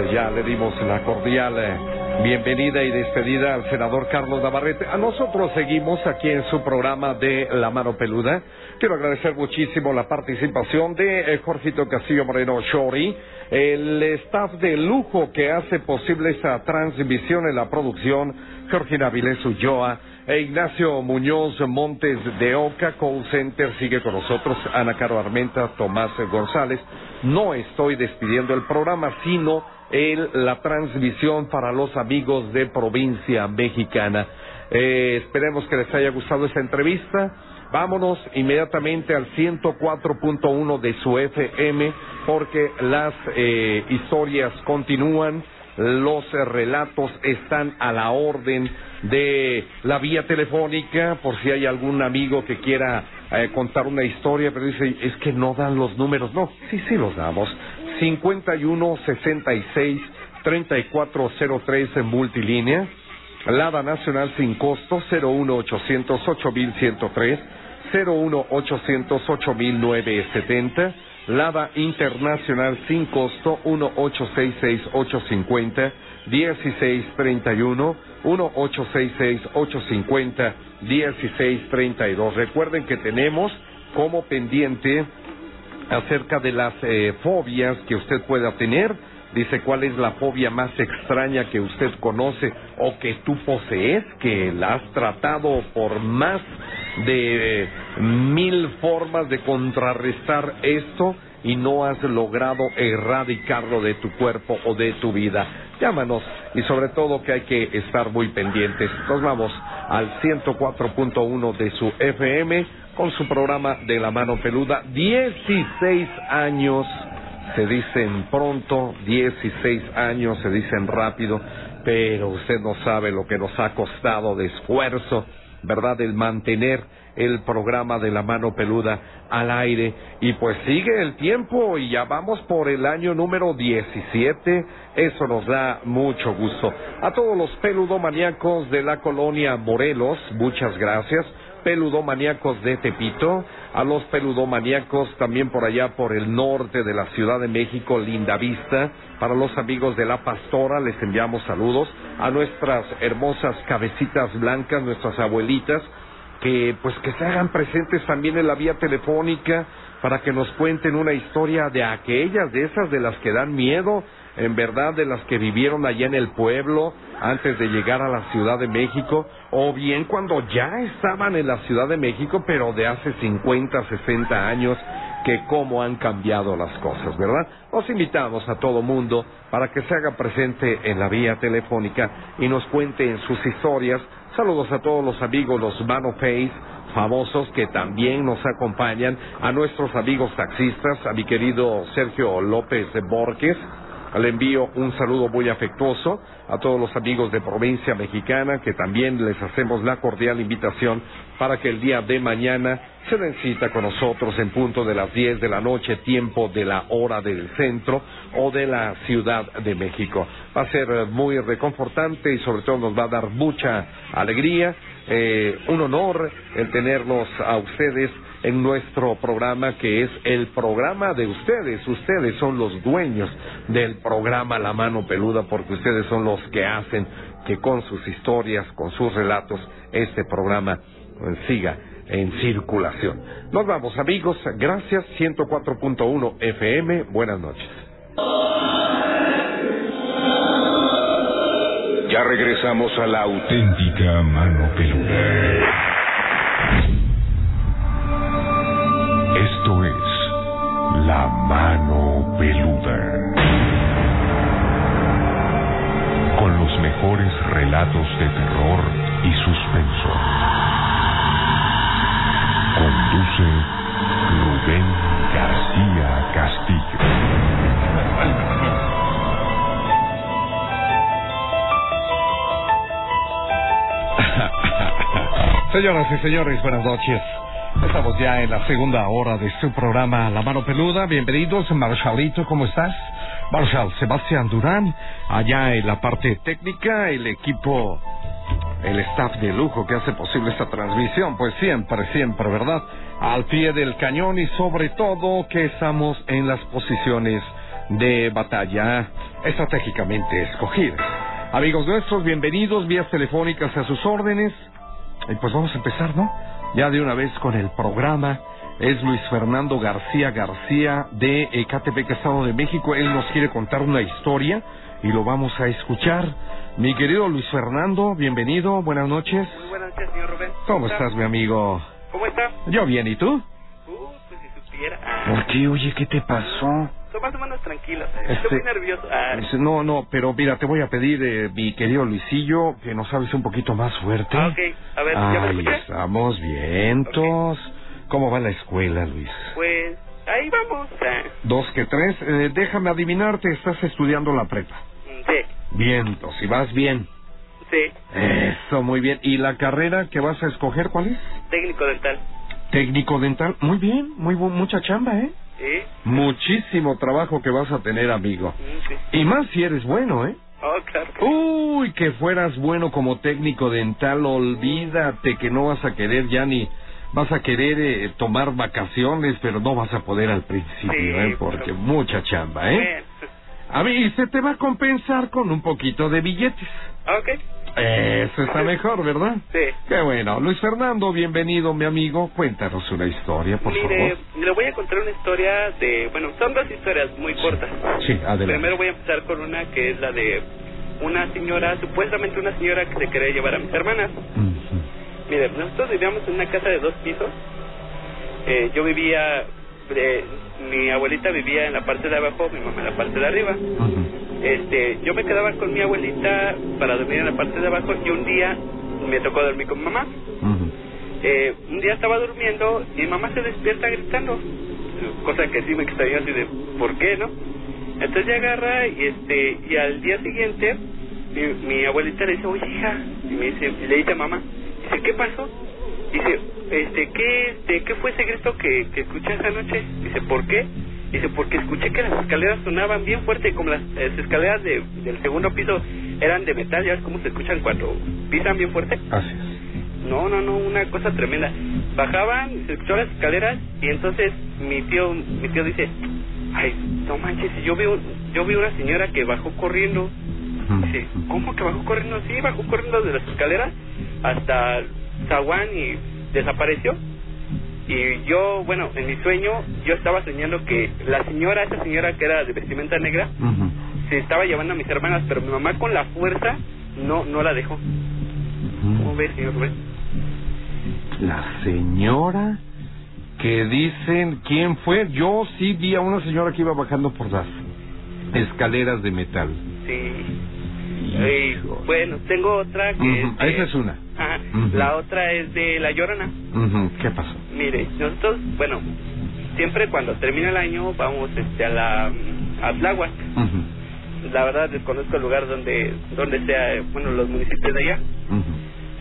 ya le dimos la cordial eh, Bienvenida y despedida al senador Carlos Navarrete. A nosotros seguimos aquí en su programa de La Mano Peluda. Quiero agradecer muchísimo la participación de eh, Jorgito Castillo Moreno Shori, el staff de lujo que hace posible esta transmisión en la producción, Georgina Vilés Ulloa, e Ignacio Muñoz Montes de Oca, Call Center, sigue con nosotros, Ana Caro Armenta, Tomás González. No estoy despidiendo el programa, sino el, la transmisión para los amigos de provincia mexicana. Eh, esperemos que les haya gustado esta entrevista. Vámonos inmediatamente al 104.1 de su FM porque las eh, historias continúan, los relatos están a la orden de la vía telefónica por si hay algún amigo que quiera eh, contar una historia, pero dice, es que no dan los números. No, sí, sí los damos. 5166 3403 en multilínea. Lada Nacional sin costo 01800 8103 01800 8970 Lada Internacional sin costo 1866 850 1631 1866 850 1632 Recuerden que tenemos como pendiente acerca de las eh, fobias que usted pueda tener. Dice cuál es la fobia más extraña que usted conoce o que tú posees, que la has tratado por más de eh, mil formas de contrarrestar esto y no has logrado erradicarlo de tu cuerpo o de tu vida. Llámanos y sobre todo que hay que estar muy pendientes. Nos vamos al 104.1 de su FM con su programa de la mano peluda. 16 años se dicen pronto, 16 años se dicen rápido, pero usted no sabe lo que nos ha costado de esfuerzo, ¿verdad? El mantener el programa de la mano peluda al aire. Y pues sigue el tiempo y ya vamos por el año número 17. Eso nos da mucho gusto. A todos los peludomaníacos de la colonia Morelos, muchas gracias peludomaníacos de Tepito, a los peludomaníacos también por allá por el norte de la Ciudad de México, Linda Vista, para los amigos de La Pastora les enviamos saludos, a nuestras hermosas cabecitas blancas, nuestras abuelitas, que pues que se hagan presentes también en la vía telefónica para que nos cuenten una historia de aquellas, de esas de las que dan miedo, en verdad de las que vivieron allá en el pueblo antes de llegar a la Ciudad de México, o bien cuando ya estaban en la Ciudad de México, pero de hace 50, 60 años, que cómo han cambiado las cosas, ¿verdad? Los invitamos a todo mundo para que se haga presente en la vía telefónica y nos cuenten sus historias. Saludos a todos los amigos, los Face famosos que también nos acompañan, a nuestros amigos taxistas, a mi querido Sergio López de Borges, le envío un saludo muy afectuoso a todos los amigos de provincia mexicana que también les hacemos la cordial invitación para que el día de mañana se den cita con nosotros en punto de las 10 de la noche, tiempo de la hora del centro o de la Ciudad de México. Va a ser muy reconfortante y sobre todo nos va a dar mucha alegría, eh, un honor el tenerlos a ustedes en nuestro programa que es el programa de ustedes. Ustedes son los dueños del programa La Mano Peluda porque ustedes son los que hacen que con sus historias, con sus relatos, este programa eh, siga en circulación. Nos vamos amigos, gracias 104.1 FM, buenas noches. Regresamos a la auténtica mano peluda. Esto es La Mano Peluda. Con los mejores relatos de terror y suspenso. Conduce Rubén García Castillo. Señoras y señores, buenas noches. Estamos ya en la segunda hora de su programa La Mano Peluda. Bienvenidos, Marshallito, ¿cómo estás? Marshall, Sebastián Durán, allá en la parte técnica, el equipo, el staff de lujo que hace posible esta transmisión, pues siempre, siempre, ¿verdad? Al pie del cañón y sobre todo que estamos en las posiciones de batalla estratégicamente escogidas. Amigos nuestros, bienvenidos, vías telefónicas a sus órdenes. Y pues vamos a empezar, ¿no? Ya de una vez con el programa. Es Luis Fernando García García de Ecatepec, Estado de México. Él nos quiere contar una historia y lo vamos a escuchar. Mi querido Luis Fernando, bienvenido, buenas noches. Muy buenas noches, señor Rubén. ¿Cómo estás, mi amigo? ¿Cómo está? Yo bien, ¿y tú? Uh, pues si supiera. ¿Por qué? Oye, ¿qué te pasó? Más o menos tranquilo. Este- Estoy muy nervioso. Ah, No, no, pero mira, te voy a pedir, eh, mi querido Luisillo, que nos hables un poquito más fuerte. ah, ok. A ver, ¿ya me Ahí estamos, vientos. ¿Cómo va la escuela, Luis? Pues ahí vamos. Ah, Dos que tres. Eh, déjame adivinarte, estás estudiando la prepa. mm, sí, Vientos, y vas bien. sí. Eso, muy bien. ¿Y la carrera que vas a escoger cuál es? Técnico dental. Técnico dental. Muy bien, muy bu- mucha chamba, ¿eh? Sí. Muchísimo trabajo que vas a tener, amigo. Sí. Y más si eres bueno, ¿eh? Oh, claro. que. Uy, que fueras bueno como técnico dental, olvídate que no vas a querer ya ni vas a querer eh, tomar vacaciones, pero no vas a poder al principio, Sí, ¿eh? Porque pero- mucha chamba, ¿eh? A y se te va a compensar con un poquito de billetes. Ok. Eso está mejor, ¿verdad? Sí. Qué bueno. Luis Fernando, bienvenido, mi amigo. Cuéntanos una historia, por Mire, favor. le voy a contar una historia de... Bueno, son dos historias muy cortas. Sí, adelante. Primero voy a empezar con una que es la de una señora, supuestamente una señora que se quería llevar a mis hermanas. Ujú, Mire, nosotros vivíamos en una casa de dos pisos. Eh, yo vivía, eh, mi abuelita vivía en la parte de abajo, mi mamá en la parte de arriba. Este, yo me quedaba con mi abuelita para dormir en la parte de abajo y un día me tocó dormir con mamá. Eh, un día estaba durmiendo y mamá se despierta gritando, cosa que sí me extrañó así de, ¿por qué, no? Entonces ella agarra y este y al día siguiente mi, mi abuelita le dice, oye hija, y me dice, y le dice a mamá, dice, ¿qué pasó? Dice, este, ¿qué, este, ¿qué fue ese grito que, que escuché esa noche? Dice, ¿por qué? Dice, porque escuché que las escaleras sonaban bien fuerte, como las, las escaleras de, del segundo piso eran de metal, ya ves cómo se escuchan cuando pisan bien fuerte. Así es. No, no, no, una cosa tremenda. Bajaban, se escuchó las escaleras y entonces mi tío, mi tío dice, ay, no manches, yo vi, un- yo vi una señora que bajó corriendo. Dice, ¿cómo que bajó corriendo? Sí, bajó corriendo de las escaleras hasta Zaguán y desapareció. Y yo, bueno, en mi sueño, yo estaba soñando que la señora, esa señora que era de vestimenta negra, se estaba llevando a mis hermanas, pero mi mamá con la fuerza no, no la dejó. ¿Cómo ves, señor Rubén? La señora que dicen quién fue. Yo sí vi a una señora que iba bajando por las escaleras de metal. Sí. Y, bueno, tengo otra que es de- Esa es una. Ajá. La otra es de La Llorona. ¿Qué pasó? Mire, nosotros, bueno, siempre cuando termina el año vamos este a la a Tláhuac. La verdad desconozco el lugar donde donde sea, eh, bueno, los municipios de allá.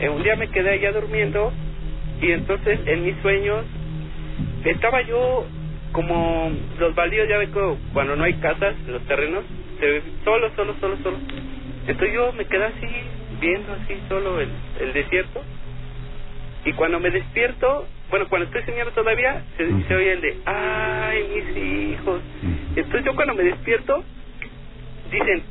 Eh, un día me quedé allá durmiendo y entonces en mis sueños estaba yo como los baldíos, ya ve cuando no hay casas, los terrenos, se ve solo, solo, solo, solo. Entonces yo me quedé así, viendo así solo el, el desierto. Y cuando me despierto, bueno, cuando estoy soñando todavía, se, Ujú. se oye el de, ay, mis hijos. Entonces yo cuando me despierto, dicen,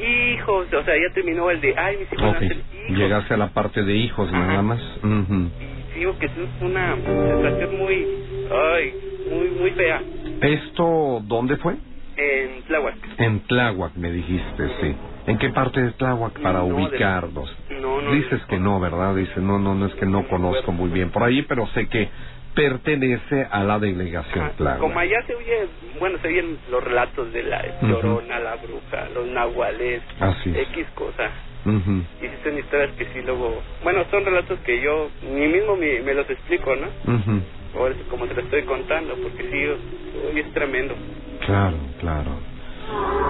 hijos, o sea, ya terminó el de, ay, mis hijos Ok. nacen hijos. Llegaste a la parte de hijos nada más. Ujú. Y digo que es una sensación muy, ay, muy, muy fea ¿Esto dónde fue? En Tláhuac. En Tláhuac, me dijiste, sí. ¿En qué parte de Tláhuac para No, de- ubicarnos? No, no. Dices que no, ¿verdad? Dice, no, no, no es que no conozco muy bien por ahí, pero sé que pertenece a la delegación. Tláhuac. Como allá se oye, bueno, se oyen los relatos de la llorona, la bruja, los nahuales. X cosa. Ujú. Y sí son historias que sí luego, bueno, son relatos que yo ni mismo me, me los explico, ¿no? Ujú. Por eso como te lo estoy contando, porque sí, hoy es tremendo. Claro, claro.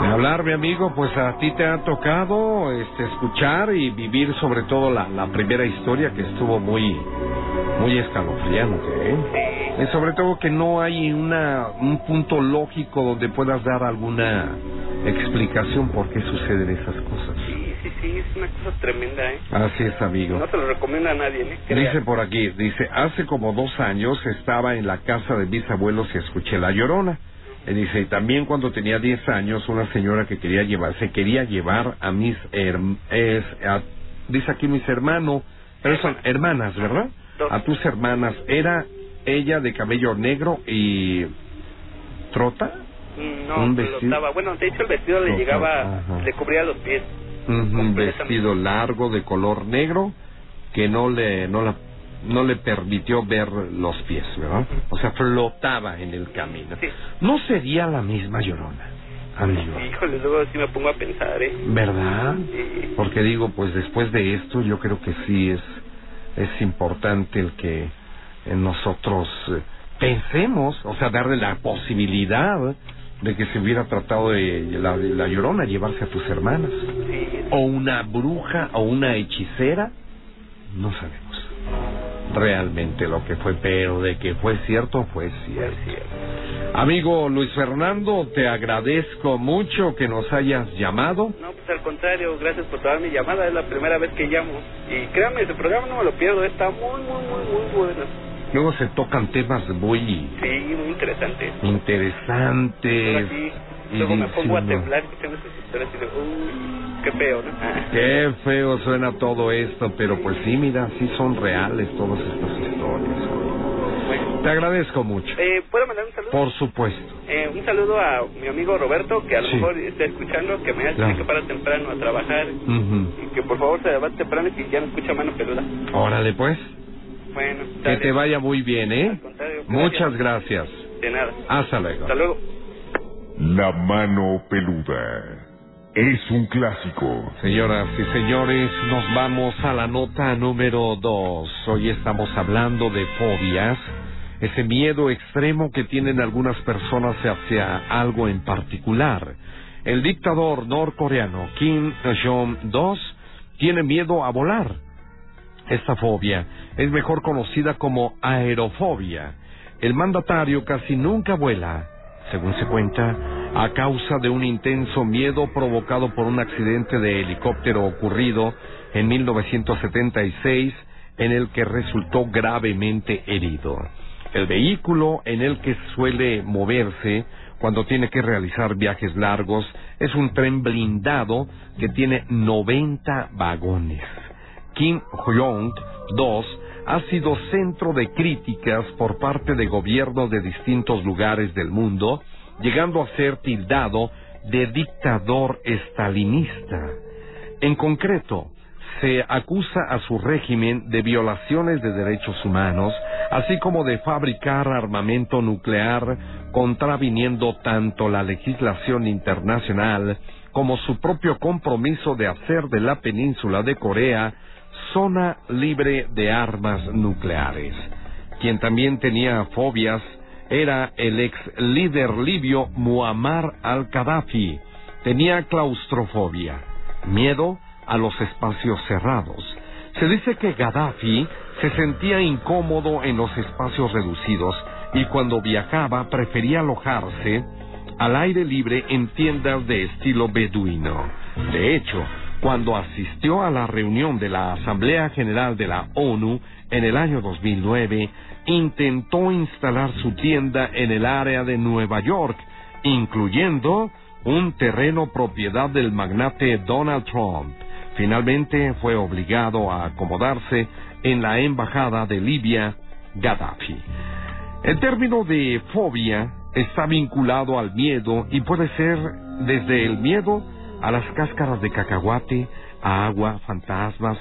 De hablar, mi amigo, pues a ti te ha tocado este, escuchar y vivir sobre todo la, la primera historia que estuvo muy, muy escalofriante, ¿eh? Y sobre todo que no hay una, un punto lógico donde puedas dar alguna explicación por qué suceden esas cosas. Sí, es una cosa tremenda, ¿eh? Así es, amigo. No se lo recomienda a nadie, ¿eh? Dice por aquí, dice, hace como dos años estaba en la casa de mis abuelos y escuché la llorona. Y dice, y también cuando tenía 10 años, una señora que quería llevar, se quería llevar a mis herm- es, a- dice aquí mis hermanos, pero son hermanas, ¿verdad? Dos. A tus hermanas. Era ella de cabello negro y trota, No, Un lo estaba. Bueno, de hecho el vestido le llegaba, ajá. le cubría los pies. Un vestido largo de color negro que no le no la no le permitió ver los pies, ¿verdad? O sea, flotaba en el camino. Sí. No sería la misma llorona, amigo. Híjole, luego sí me pongo a pensar, ¿eh? ¿Verdad? Sí. Porque digo, pues después de esto yo creo que sí es es importante el que nosotros eh, pensemos, o sea, darle la posibilidad de que se hubiera tratado de la, de la llorona llevarse a tus hermanas. Sí, O una bruja o una hechicera, no sabemos realmente lo que fue, pero de que fue cierto, fue cierto. Amigo Luis Fernando, te agradezco mucho que nos hayas llamado. No, pues al contrario, gracias por tomar mi llamada, es la primera vez que llamo. Y créanme, ese programa no me lo pierdo, está muy, muy, muy, muy bueno. Luego se tocan temas muy Sí, muy interesante. interesantes. Ahora sí, luego me pongo a temblar escuchando esas historias y digo, uy, qué feo, ¿no? Qué feo suena todo esto, pero pues sí, mira, sí son reales todas estas historias. Bueno, Te agradezco mucho. eh, ¿Puedo mandar un saludo? Por supuesto. Eh, un saludo a mi amigo Roberto, que a lo Sí. mejor está escuchando, que me hace Claro. que para temprano a trabajar Ujú. y que por favor se levante temprano y ya no escucha mano peluda. Órale pues, Bueno, que te vaya muy bien, ¿eh? Al contrario, Muchas gracias. De nada. Hasta luego. Hasta luego. La mano peluda. Es un clásico. Señoras y señores, nos vamos a la nota número dos. Hoy estamos hablando de fobias, ese miedo extremo que tienen algunas personas hacia algo en particular. El dictador norcoreano Kim Jong-un tiene miedo a volar. Esta fobia es mejor conocida como aerofobia. El mandatario casi nunca vuela, según se cuenta, a causa de un intenso miedo provocado por un accidente de helicóptero ocurrido en 1976 en el que resultó gravemente herido. El vehículo en el que suele moverse cuando tiene que realizar viajes largos es un tren blindado que tiene 90 vagones. Kim Jong II ha sido centro de críticas por parte de gobiernos de distintos lugares del mundo, llegando a ser tildado de dictador estalinista. En concreto, se acusa a su régimen de violaciones de derechos humanos, así como de fabricar armamento nuclear, contraviniendo tanto la legislación internacional como su propio compromiso de hacer de la península de Corea zona libre de armas nucleares. Quien también tenía fobias era el ex líder libio Muammar al-Gaddafi. Tenía claustrofobia, miedo a los espacios cerrados. Se dice que Gaddafi se sentía incómodo en los espacios reducidos y cuando viajaba prefería alojarse al aire libre en tiendas de estilo beduino. De hecho, cuando asistió a la reunión de la Asamblea General de la ONU en el año 2009, intentó instalar su tienda en el área de Nueva York, incluyendo un terreno propiedad del magnate Donald Trump. Finalmente fue obligado a acomodarse en la embajada de Libia, Gaddafi. El término de fobia está vinculado al miedo y puede ser desde el miedo a las cáscaras de cacahuate, a agua, fantasmas,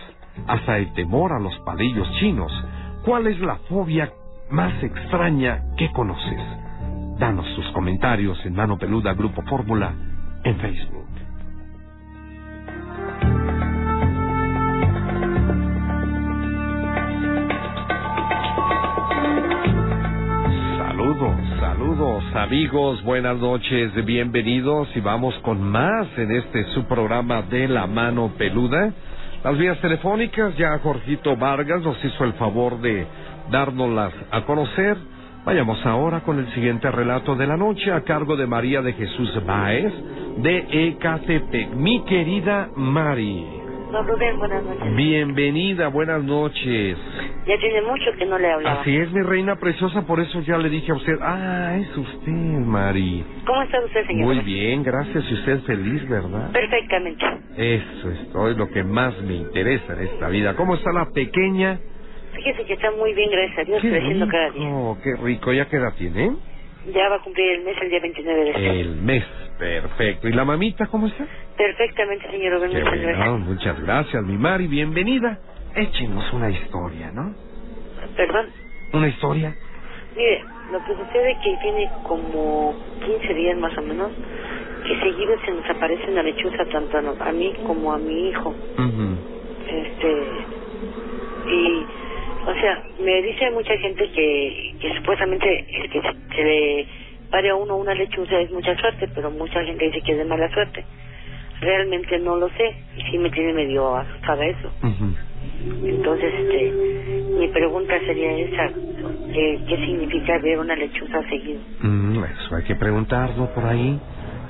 hasta el temor a los palillos chinos. ¿Cuál es la fobia más extraña que conoces? Danos tus comentarios en Mano Peluda Grupo Fórmula en Facebook. Saludos amigos, buenas noches, bienvenidos y vamos con más en este su programa de la mano peluda. Las vías telefónicas, ya Jorgito Vargas nos hizo el favor de dárnoslas a conocer. Vayamos ahora con el siguiente relato de la noche a cargo de María de Jesús Báez de Ecatepec. Mi querida Mari, Don Rubén, buenas noches. bienvenida, buenas noches. Ya tiene mucho que no le hablaba. Así es, mi reina preciosa, por eso ya le dije a usted, ah, es usted, Mari. ¿Cómo está usted, señor? Muy bien, gracias, y usted feliz, ¿verdad? Perfectamente. Eso es todo lo que más me interesa en esta vida. ¿Cómo está la pequeña? Fíjese que está muy bien, gracias a Dios, creciendo cada día. rico, qué rico, ¿ya qué edad tiene? Ya va a cumplir el mes el día 29 de este. El mes, perfecto. ¿Y la mamita cómo está? Perfectamente, señor Rubén, muchas bueno, gracias. muchas gracias, mi Mari, bienvenida. Échenos una historia, ¿no? Perdón. Una historia. Mire, lo que sucede es que tiene como 15 días más o menos que seguido se nos aparece una lechuza tanto a mí como a mi hijo. Este, y, o sea, me dice mucha gente que, que supuestamente el que se, se le pare a uno una lechuza es mucha suerte, pero mucha gente dice que es de mala suerte. Realmente no lo sé y sí me tiene medio asustada eso. Entonces, este, mi pregunta sería esa, ¿qué, qué significa ver una lechuza seguido? Mm, eso hay que preguntarlo por ahí,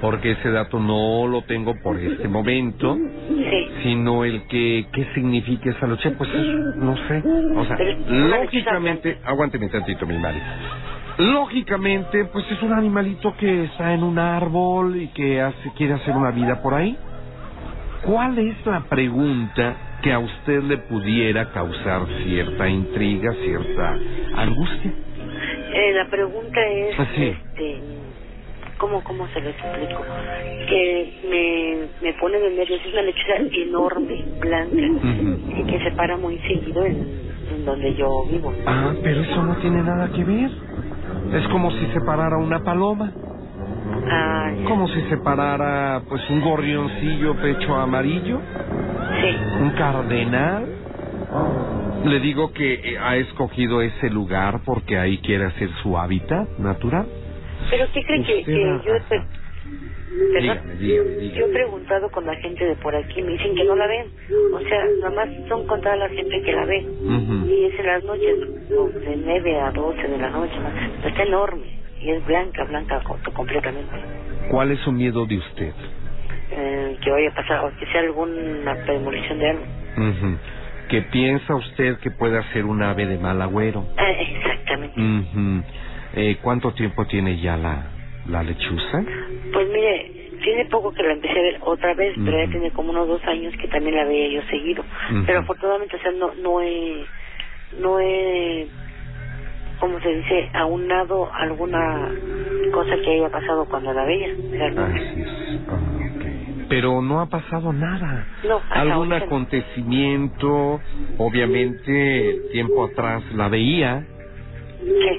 porque ese dato no lo tengo por este momento, Sí. sino el que qué significa esa lucha, pues es- no sé. O sea, lógicamente, aguánteme tantito, mi Mari. Lógicamente, pues es un animalito que está en un árbol y que hace, quiere hacer una vida por ahí. ¿Cuál es la pregunta que a usted le pudiera causar cierta intriga, cierta angustia? Eh, la pregunta es, Ah, sí. este, ¿cómo, ¿cómo se lo explico? Que me, me pone de nervios, es una lechuza enorme, blanca, y que se para muy seguido en, en donde yo vivo. Ah, pero eso no tiene nada que ver. Es como si se parara una paloma. Ah, Como si se parara, pues, un gorrioncillo pecho amarillo. Sí. Un cardenal. Le digo que eh, ha escogido ese lugar porque ahí quiere hacer su hábitat natural. Pero ¿qué cree que, que ha- yo... Perdón. Dígame, dígame, dígame. Yo he preguntado con la gente de por aquí, me dicen que no la ven. O sea, nada más son contadas la gente que la ve. Ujú. Y es en las noches, no, de 9 a 12 de la noche. Está enorme. Y es blanca, blanca co- completamente. ¿Cuál es su miedo de usted? Eh, que vaya a pasar, o que sea alguna premonición de algo. Ujú. ¿Qué piensa usted que puede ser un ave de mal agüero? Ah, exactamente. Ujú. Eh, ¿Cuánto tiempo tiene ya la, la lechuza? Pues mire, tiene poco que la empecé a ver otra vez, pero ya tiene como unos dos años que también la veía yo seguido. Pero afortunadamente, o sea, no, no he, no he, ¿cómo se dice? Aunado alguna cosa que haya pasado cuando la veía. realmente. Así es. Ah. Pero no ha pasado nada. No, Algún acontecimiento, obviamente, tiempo atrás la veía.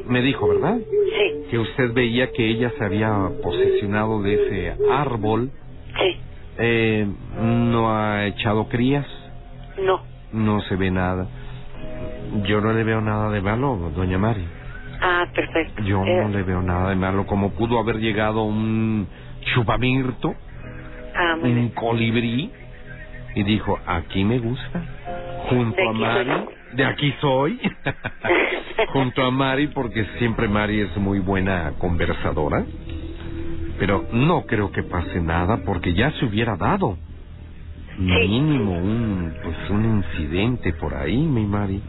Me dijo, ¿verdad? Sí. Que usted veía que ella se había posesionado de ese árbol. Sí. Eh, no ha echado crías. No. No se ve nada. Yo no le veo nada de malo, doña Mari. Ah, perfecto. Yo Eh, no le veo nada de malo. Como pudo haber llegado un chupamirto, Ah, muy un bien. colibrí, y dijo, aquí me gusta. Junto a Mari, soy. de aquí soy. Junto a Mari, porque siempre Mari es muy buena conversadora. Pero no creo que pase nada, porque ya se hubiera dado. Mínimo un, pues un incidente por ahí, mi Mari.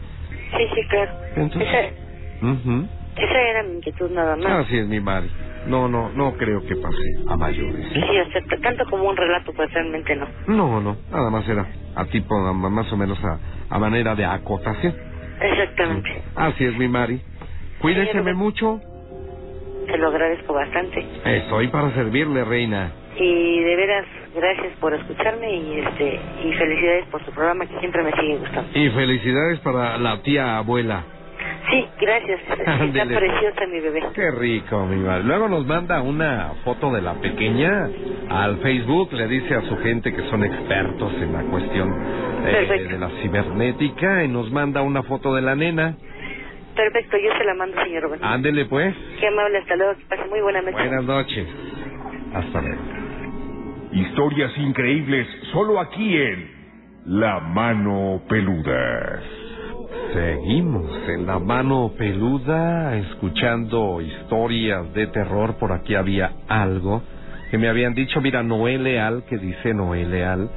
Sí, sí, claro. Entonces- Esa, Ujú. esa era mi inquietud nada más. Así es, mi Mari. No, no, no creo que pase a mayores. ¿eh? Sí, o sea, tanto como un relato, pues realmente no. No, no, nada más era a tipo, más o menos a, a manera de acotación. Exactamente. Así es, mi Mari. Cuídeseme mucho. Te lo agradezco bastante. Estoy para servirle, reina. Y de veras, gracias por escucharme y este y felicidades por su programa que siempre me sigue gustando. Y felicidades para la tía abuela. Sí, gracias. Está preciosa mi bebé. Qué rico, mi Mari. Luego nos manda una foto de la pequeña al Facebook. Le dice a su gente que son expertos en la cuestión eh, de la cibernética y nos manda una foto de la nena. Perfecto, yo se la mando, señor Rubén. Ándele, pues. Qué amable, hasta luego. Que pase muy buena noche. Buenas noches. Hasta luego. Historias increíbles solo aquí en La Mano Peluda. Seguimos en la mano peluda escuchando historias de terror. Por aquí había algo que me habían dicho. Mira, Noé Leal, que dice Noé Leal,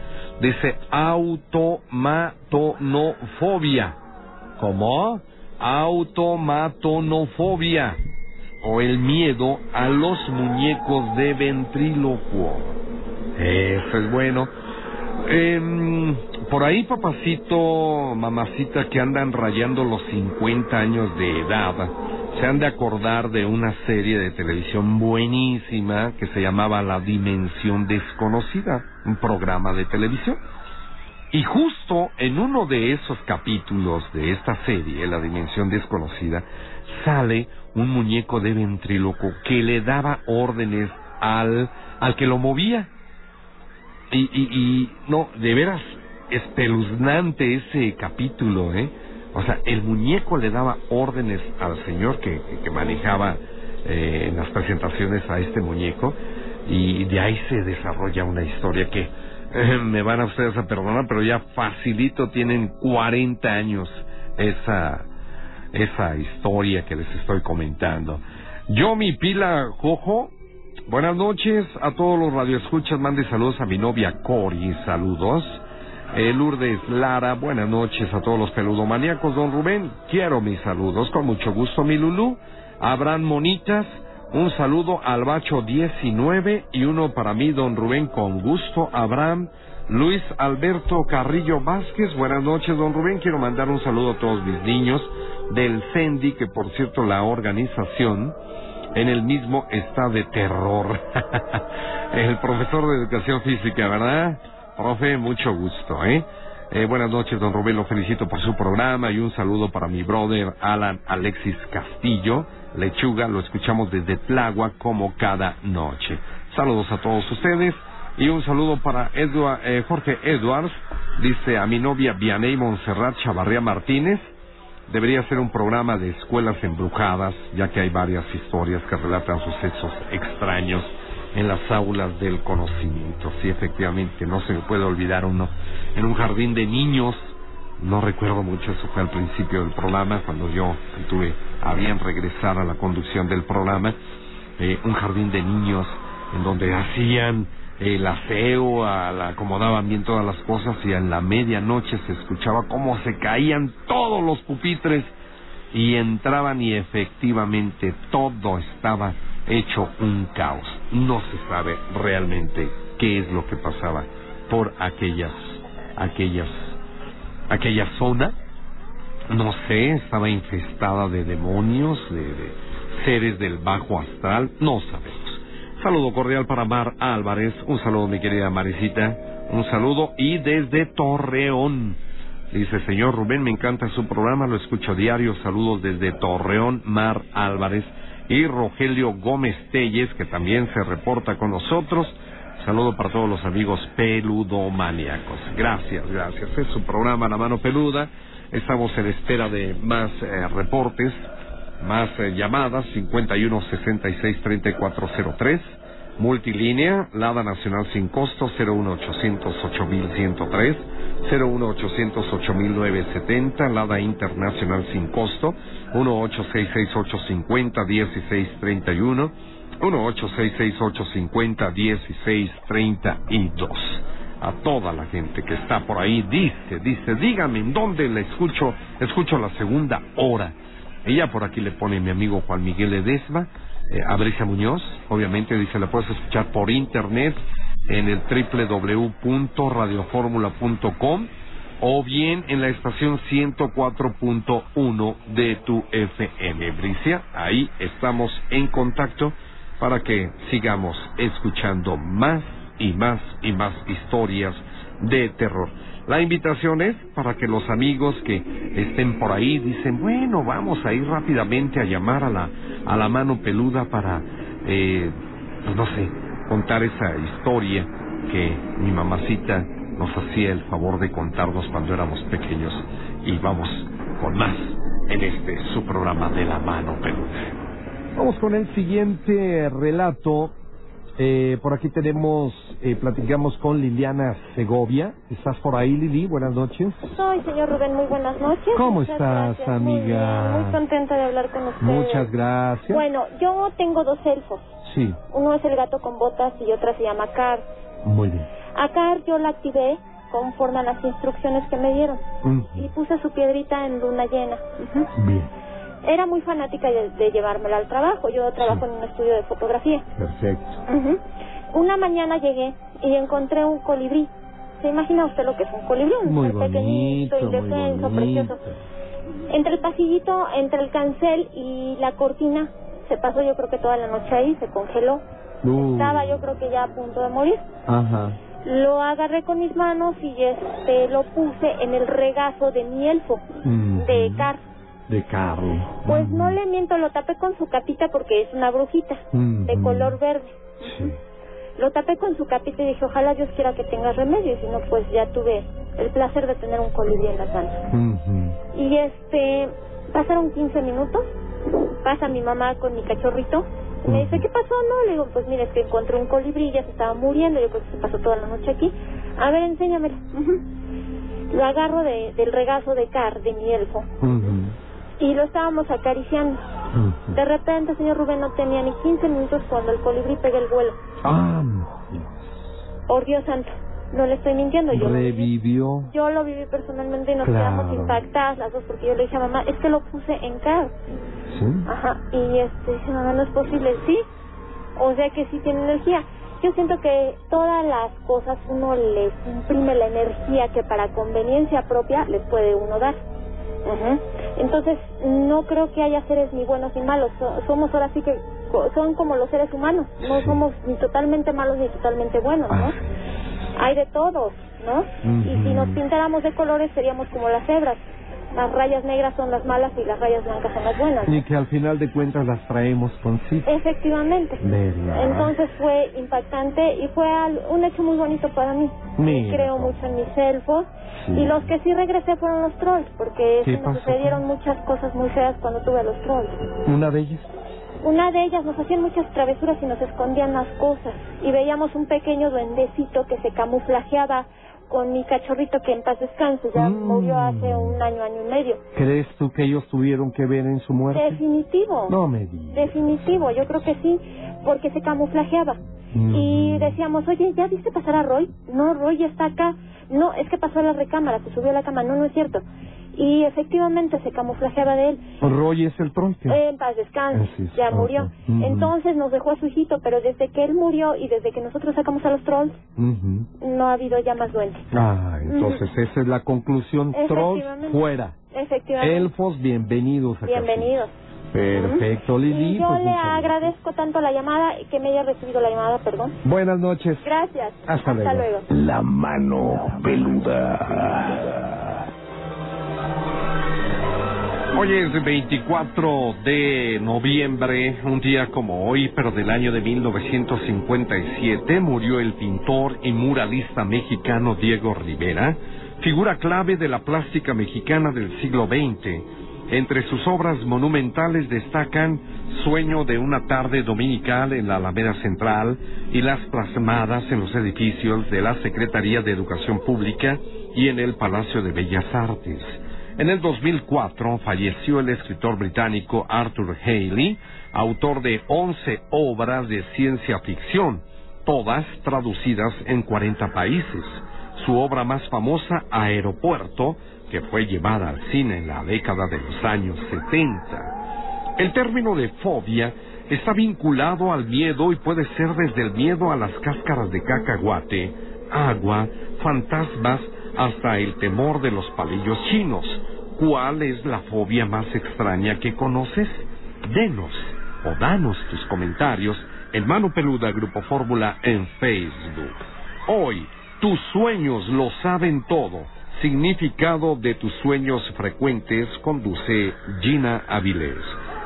dice automatonofobia. como automatonofobia o el miedo a los muñecos de ventrílocuo. Eso es bueno. Em, por ahí, papacito, mamacita, que andan rayando los 50 años de edad, se han de acordar de una serie de televisión buenísima que se llamaba La Dimensión Desconocida, un programa de televisión. Y justo en uno de esos capítulos de esta serie, La Dimensión Desconocida, sale un muñeco de ventríloco que le daba órdenes al, al que lo movía. Y, y, y no, de veras, espeluznante ese capítulo, ¿eh? O sea, el muñeco le daba órdenes al señor que, que manejaba eh, en las presentaciones a este muñeco y de ahí se desarrolla una historia que eh, me van a ustedes a perdonar, pero ya facilito tienen 40 años esa esa historia que les estoy comentando. Yo, mi pila Jojo, buenas noches a todos los radioescuchas, mande saludos a mi novia Cori, saludos. Eh, Lourdes Lara, buenas noches a todos los peludomaníacos. Don Rubén, quiero mis saludos, con mucho gusto, mi Lulú. Abraham Monitas, un saludo al Bacho 19 y uno para mí, don Rubén, con gusto. Abraham, Luis Alberto Carrillo Vázquez, buenas noches, don Rubén. Quiero mandar un saludo a todos mis niños del CENDI, que por cierto la organización en el mismo está de terror. el profesor de educación física, ¿verdad? Profe, mucho gusto, ¿eh? ¿eh? Buenas noches, don Rubén, lo felicito por su programa y un saludo para mi brother Alan Alexis Castillo, Lechuga, lo escuchamos desde Tlagua como cada noche. Saludos a todos ustedes y un saludo para eh, Jorge Edwards, dice a mi novia Vianey Monserrat Chavarría Martínez, debería ser un programa de escuelas embrujadas, ya que hay varias historias que relatan sucesos extraños en las aulas del conocimiento. Sí, efectivamente, no se me puede olvidar uno. En un jardín de niños, no recuerdo mucho, eso fue al principio del programa, cuando yo tuve a bien regresar a la conducción del programa, eh, un jardín de niños en donde hacían el aseo, la, acomodaban bien todas las cosas y en la medianoche se escuchaba cómo se caían todos los pupitres y entraban y efectivamente todo estaba hecho un caos. No se sabe realmente qué es lo que pasaba por aquellas, aquellas, aquella zona. No sé, estaba infestada de demonios, de, seres del bajo astral, no sabemos. Saludo cordial para Mar Álvarez, un saludo mi querida Marisita, un saludo y desde Torreón. Dice, señor Rubén, me encanta su programa, lo escucho diario, saludos desde Torreón, Mar Álvarez y Rogelio Gómez Telles, que también se reporta con nosotros. Saludo para todos los amigos peludomaniacos. Gracias, gracias. Es su programa La Mano Peluda. Estamos en espera de más eh, reportes, más eh, llamadas, 51 66 3403. Multilínea, Lada Nacional sin costo, 01800 8103, 01800 8970, Lada Internacional sin costo, 1-866-850-1631, 1-866-850-1632. A toda la gente que está por ahí, dice, dice, dígame en dónde la escucho, escucho la segunda hora. Ella por aquí le pone mi amigo Juan Miguel Edesma, eh, Abricia Muñoz, obviamente dice, la puedes escuchar por internet en el www.radioformula.com o bien en la estación 104.1 de tu FM. Bricia, ahí estamos en contacto para que sigamos escuchando más y más y más historias de terror. La invitación es para que los amigos que estén por ahí dicen, bueno, vamos a ir rápidamente a llamar a la, a la mano peluda para, eh, pues no sé, contar esa historia que mi mamacita nos hacía el favor de contarnos cuando éramos pequeños. Y vamos con más en este su programa de la mano peluda. Vamos con el siguiente relato. Eh, por aquí tenemos, eh, platicamos con Liliana Segovia. ¿Estás por ahí, Lili? Buenas noches. Soy, señor Rubén, muy buenas noches. ¿Cómo Muchas estás, gracias. amiga? Muy, muy contenta de hablar con usted. Muchas gracias. Bueno, yo tengo dos elfos. Sí, Uno es el gato con botas y otra se llama Car. muy bien. A Car yo la activé conforme a las instrucciones que me dieron. Mm, Y puse su piedrita en luna llena. Ujú. Bien, Era muy fanática de, de llevármela al trabajo. Yo trabajo en un estudio de fotografía. perfecto. Ujú. Una mañana llegué y encontré un colibrí. ¿Se imagina usted lo que es un colibrí? Un Muy pequeñito, indefenso, bonito. precioso. Entre el pasillito, entre el cancel y la cortina, se pasó yo creo que toda la noche ahí, se congeló. Uh, Estaba yo creo que ya a punto de morir. Ajá. Lo agarré con mis manos y este lo puse en el regazo de mi elfo, Mm, de Car. De Carlos. Pues no le miento, lo tapé con su capita porque es una brujita, Mm, de mm. color verde. Sí. Lo tapé con su capita y dije, ojalá Dios quiera que tenga remedio, y si no, pues ya tuve el placer de tener un colibrí en las manos. Ujú. Y este, pasaron 15 minutos, pasa mi mamá con mi cachorrito, y me dice, ¿qué pasó? No, le digo, pues mire, es que encontré un colibrí, ya se estaba muriendo, yo creo que se pasó toda la noche aquí. A ver, enséñamelo. Lo agarro de, del regazo de Car, de mi elfo. Y lo estábamos acariciando. Ujú. De repente, señor Rubén, no tenía ni 15 minutos cuando el colibrí pega el vuelo. Ah, Por Dios santo, no le estoy mintiendo, yo lo viví. revivió. Yo lo viví personalmente y nos Claro. quedamos impactadas las dos porque yo le dije a mamá, es que lo puse en Car. Sí. Ajá, y este, dice, mamá, no es posible, sí. O sea que sí tiene energía. Yo siento que todas las cosas uno les imprime la energía que para conveniencia propia les puede uno dar. Ujú. Entonces, no creo que haya seres ni buenos ni malos. So- somos ahora sí que son como los seres humanos. No Sí. somos ni totalmente malos ni totalmente buenos, ¿no? Ah, Hay de todos, ¿no? Y si nos pintáramos de colores seríamos como las cebras. Las rayas negras son las malas y las rayas blancas son las buenas. Y que al final de cuentas las traemos consigo. Efectivamente. ¿Verdad? Entonces fue impactante y fue un hecho muy bonito para mí. Mira, Creo mucho en mis elfos. Sí. Y los que sí regresé fueron los trolls, porque ¿Qué sí me sucedieron muchas cosas muy feas cuando tuve a los trolls. Una de ellas. Una de ellas nos hacían muchas travesuras y nos escondían las cosas. Y veíamos un pequeño duendecito que se camuflajeaba con mi cachorrito que en paz descanse. Ya Mm. murió hace un año, año y medio. ¿Crees tú que ellos tuvieron que ver en su muerte? Definitivo. No me digas. Definitivo, yo creo que sí, porque se camuflajeaba. Mm. Y decíamos, oye, ¿ya viste pasar a Roy? No, Roy está acá. No, es que pasó a la recámara, se subió a la cama. No, no es cierto. Y efectivamente se camuflajeaba de él. Roy es el tronco. En paz descanse, sí, ya murió. Ujú. Entonces nos dejó a su hijito, pero desde que él murió y desde que nosotros sacamos a los trolls, Ujú. no ha habido ya más duendes. Ah, entonces esa es la conclusión. Trolls fuera. Efectivamente. Elfos, bienvenidos a casa. Bienvenidos. Perfecto, Lili. Y yo pues, le agradezco tanto la llamada y que me haya recibido la llamada, perdón. Buenas noches. Gracias. Hasta luego. luego. La mano peluda. Hoy es 24 de noviembre, un día como hoy, pero del año de 1957, murió el pintor y muralista mexicano Diego Rivera, figura clave de la plástica mexicana del siglo XX. Entre sus obras monumentales destacan Sueño de una tarde dominical en la Alameda Central y las plasmadas en los edificios de la Secretaría de Educación Pública y en el Palacio de Bellas Artes. En el 2004 falleció el escritor británico Arthur Haley, autor de 11 obras de ciencia ficción, todas traducidas en 40 países. Su obra más famosa, Aeropuerto, que fue llevada al cine en la década de los años 70. El término de fobia está vinculado al miedo y puede ser desde el miedo a las cáscaras de cacahuate, agua, fantasmas, hasta el temor de los palillos chinos. ¿Cuál es la fobia más extraña que conoces? Denos o danos tus comentarios en Mano Peluda Grupo Fórmula en Facebook. Hoy, tus sueños lo saben todo. Significado de tus sueños frecuentes conduce Gina Avilés.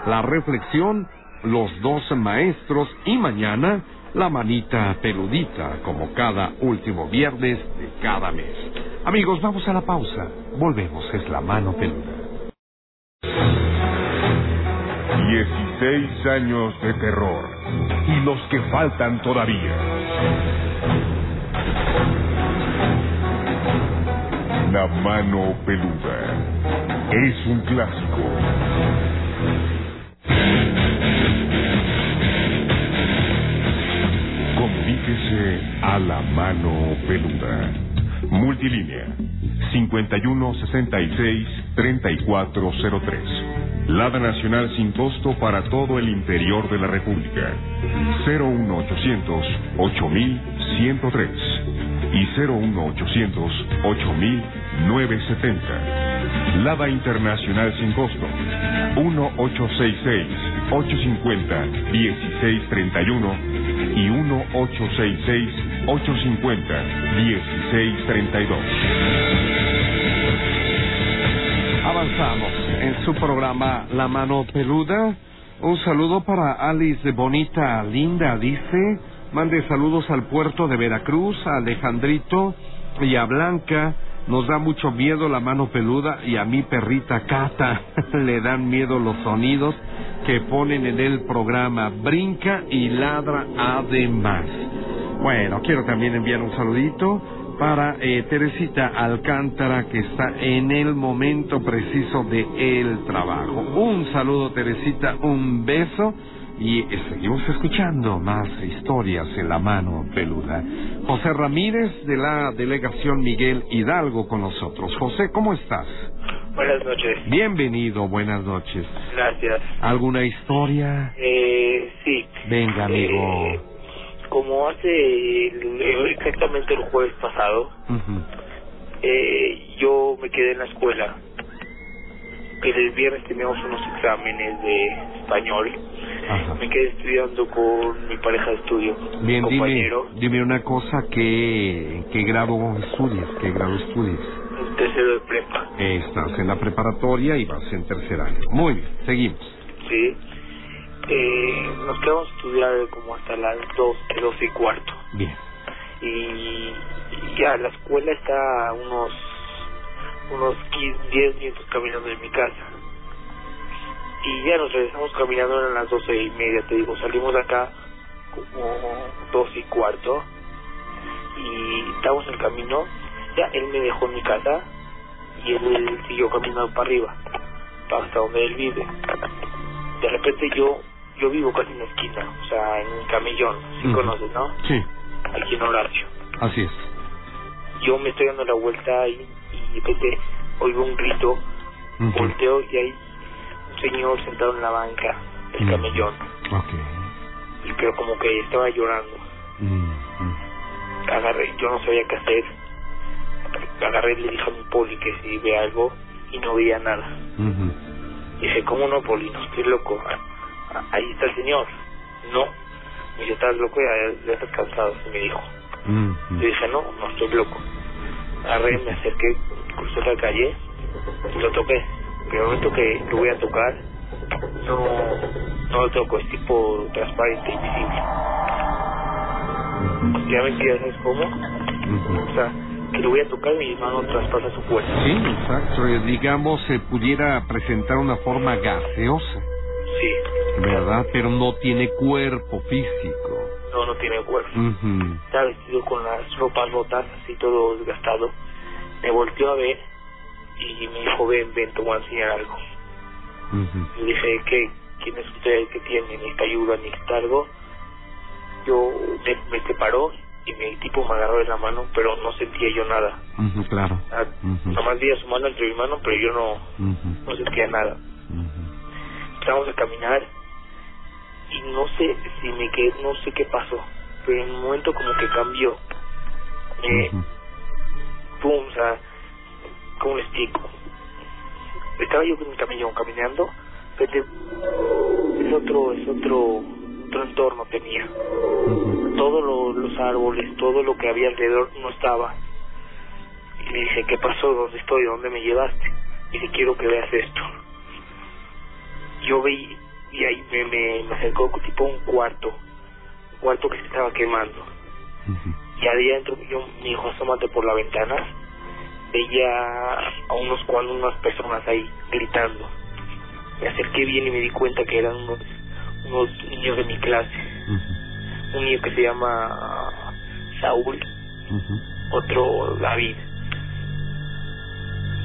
La reflexión, los dos maestros y mañana la manita peludita como cada último viernes de cada mes. Amigos, vamos a la pausa. Volvemos, es la mano peluda. 16 años de terror. Y los que faltan todavía. La mano peluda. Es un clásico. Comuníquese a la mano peluda. Multilínea 5166-3403. Lada Nacional sin costo para todo el interior de la República. 01800 8103 y 01800 8970. Lada Internacional sin costo. 1866 850 1631 y 1866 850 1632. Avanzamos en su programa La Mano Peluda. Un saludo para Alice de Bonita Linda, dice. Mande saludos al puerto de Veracruz, a Alejandrito y a Blanca. Nos da mucho miedo la mano peluda y a mi perrita Cata le dan miedo los sonidos que ponen en el programa. Brinca y ladra además. Bueno, quiero también enviar un saludito para eh, Teresita Alcántara que está en el momento preciso de el trabajo. Un saludo Teresita, un beso y seguimos escuchando más historias en la mano peluda. José Ramírez de la delegación Miguel Hidalgo con nosotros. José, ¿cómo estás? Buenas noches. Bienvenido, buenas noches. Gracias. ¿Alguna historia? Eh, sí. Venga, amigo. Eh, como hace el- exactamente el jueves pasado, eh, yo me quedé en la escuela. Pero el viernes teníamos unos exámenes de español. Ajá. Me quedé estudiando con mi pareja de estudio, Bien, dime, compañero, dime una cosa, ¿qué, ¿qué grado estudias? ¿Qué grado estudias? un tercero de prepa. Estás en la preparatoria y vas en tercer año. Muy bien, seguimos. Sí. Eh, nos quedamos a estudiar como hasta las 2, 12 y cuarto. Bien. y ya la escuela está a unos unos 15, 10 minutos caminando de mi casa. Y ya nos regresamos caminando eran las doce y media te digo salimos de acá como dos y cuarto y estábamos en el camino ya él me dejó en mi casa y él siguió caminando para arriba hasta donde él vive. De repente yo yo vivo casi en la esquina o sea en un camellón si conoces no Sí, aquí en Horacio. Así es. yo me estoy dando la vuelta y, y repente oigo un grito, volteo y hay un señor sentado en la banca Ujú. camellón, Ok. y pero como que estaba llorando. Agarré, yo no sabía qué hacer. Agarré y le dije a mi poli que si ve algo y no veía nada. Dije, ¿cómo no, poli? No estoy loco. Ah, ah, Ahí está el señor. No. Me dice, ¿estás loco? Ya, ya estás cansado. Y me dijo. Yo dije, no, no estoy loco. Agarré, me acerqué, crucé la calle y lo toqué. Pero el momento que lo voy a tocar, no, no lo toco, es tipo transparente, invisible. Ya me entiendes ¿sabes cómo? O sea, que lo voy a tocar y mi mano traspasa su cuerpo. Sí, exacto. Eh, Digamos, se pudiera presentar una forma gaseosa, Sí, ¿verdad? Pero no tiene cuerpo físico. no, no tiene cuerpo. Estaba vestido con las ropas rotas, así todo desgastado. Me volteó a ver y me dijo, ven, ven, te voy a enseñar algo. Ujú. Le dije, ¿qué? ¿Quién es usted? ¿Qué tiene? ¿Necesita ayuda? ¿Necesita algo? Yo me, me separó y mi tipo me agarró de la mano, pero no sentía yo nada. Ujú, claro. Ah, Ujú. Nomás veía su mano entre mi mano, pero yo no, Ujú. no sentía nada. Empezamos a caminar y no sé si me quedé, no sé qué pasó, pero en un momento como que cambió. Eh, Ujú. pum, o sea, ¿cómo le explico? Estaba yo con mi camellón caminando, pero es otro, es otro, otro entorno tenía. Todos lo- los árboles, todo lo que había alrededor no estaba. Y le dije, ¿qué pasó? ¿Dónde estoy? ¿Dónde me llevaste? Y dice, quiero que veas esto. Yo vi, y ahí me, me, me acercó tipo un cuarto, un cuarto que se estaba quemando. Y adentro yo me dijo asómate por la ventana veía a unos cuantos unas personas ahí gritando. Me acerqué bien y me di cuenta que eran unos unos niños de mi clase. Un niño que se llama Saúl otro David.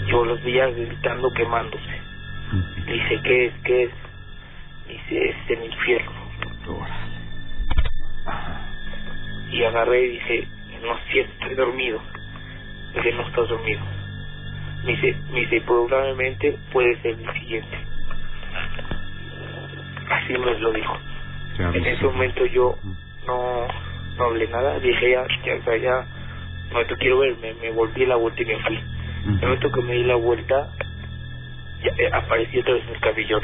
Yo los veía gritando quemándose. Le dije qué es qué es dice es el infierno Órale. Y agarré y dije, no cierto, estoy dormido. ¿por qué no estás dormido? Me dice, me dice, probablemente puede ser el siguiente. Así me lo dijo. En ese momento yo no, no hablé nada, dije ya, ya, ya, no te quiero ver, me, me volví la vuelta y me fui. En el momento que me di la vuelta, ya, eh, apareció otra vez el cabellón.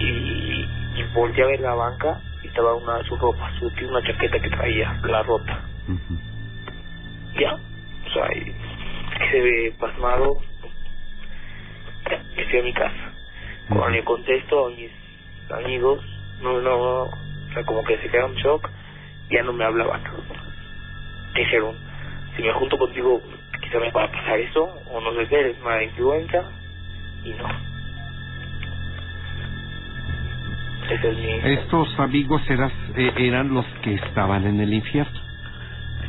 Y, y volteé a ver la banca estaba una su ropa, su una chaqueta que traía, la rota. Ya, o sea, y se ve pasmado, ya, me fui a mi casa. Cuando le contesto a mis amigos, no, no, o sea, como que se quedaron en shock, ya no me hablaban. Dijeron, si me junto contigo, quizá me va a pasar eso, o no sé qué, eres una influenza, y no. Estos amigos eras, eh, eran los que estaban en el infierno,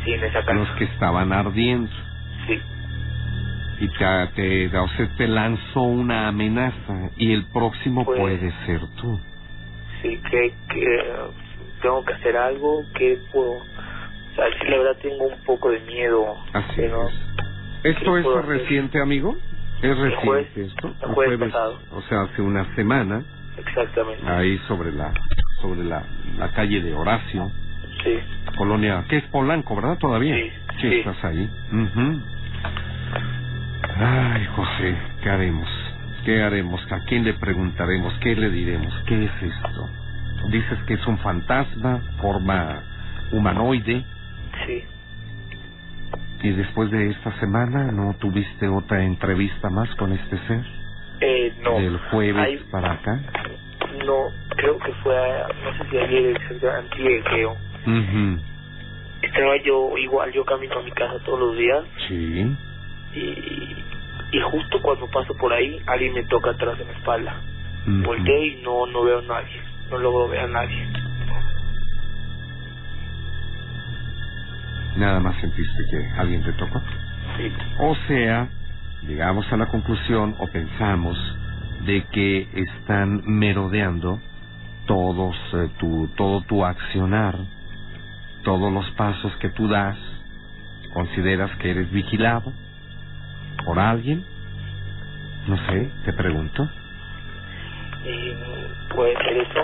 Sí, en esa casa. los que estaban ardiendo. Sí. Y te, te, o sea, te lanzó una amenaza y el próximo Pues- puede ser tú. Sí, que, que tengo que hacer algo, que puedo... O sea, sí, la verdad tengo un poco de miedo. Así pero- ¿Esto ¿Qué es hacer? reciente, amigo? ¿Es El jueves- reciente el jueves pasado. O sea, hace una semana, Exactamente. ahí sobre la sobre la, la calle de Horacio, Sí. colonia, que es Polanco, ¿verdad? Todavía. Sí, Sí, estás ahí. Ujú. Ay, José, ¿qué haremos? ¿Qué haremos? ¿A quién le preguntaremos? ¿Qué le diremos? ¿Qué es esto? Dices que es un fantasma, forma humanoide, Sí. y después de esta semana no tuviste otra entrevista más con este ser. Eh, no. Del jueves para acá. no, creo que fue, a- no sé si ayer, antier, creo. Ujú. Estaba yo, igual, yo camino a mi casa todos los días Sí. y, y justo cuando paso por ahí, alguien me toca atrás en la espalda. Volteo y no, no veo a nadie, no logro ver a nadie. Nada más sentiste que alguien te tocó. Sí. O sea, llegamos a la conclusión o pensamos de que están merodeando todos eh, tu todo tu accionar, todos los pasos que tú das. ¿Consideras que eres vigilado por alguien? No sé, te pregunto. Y puede ser eso.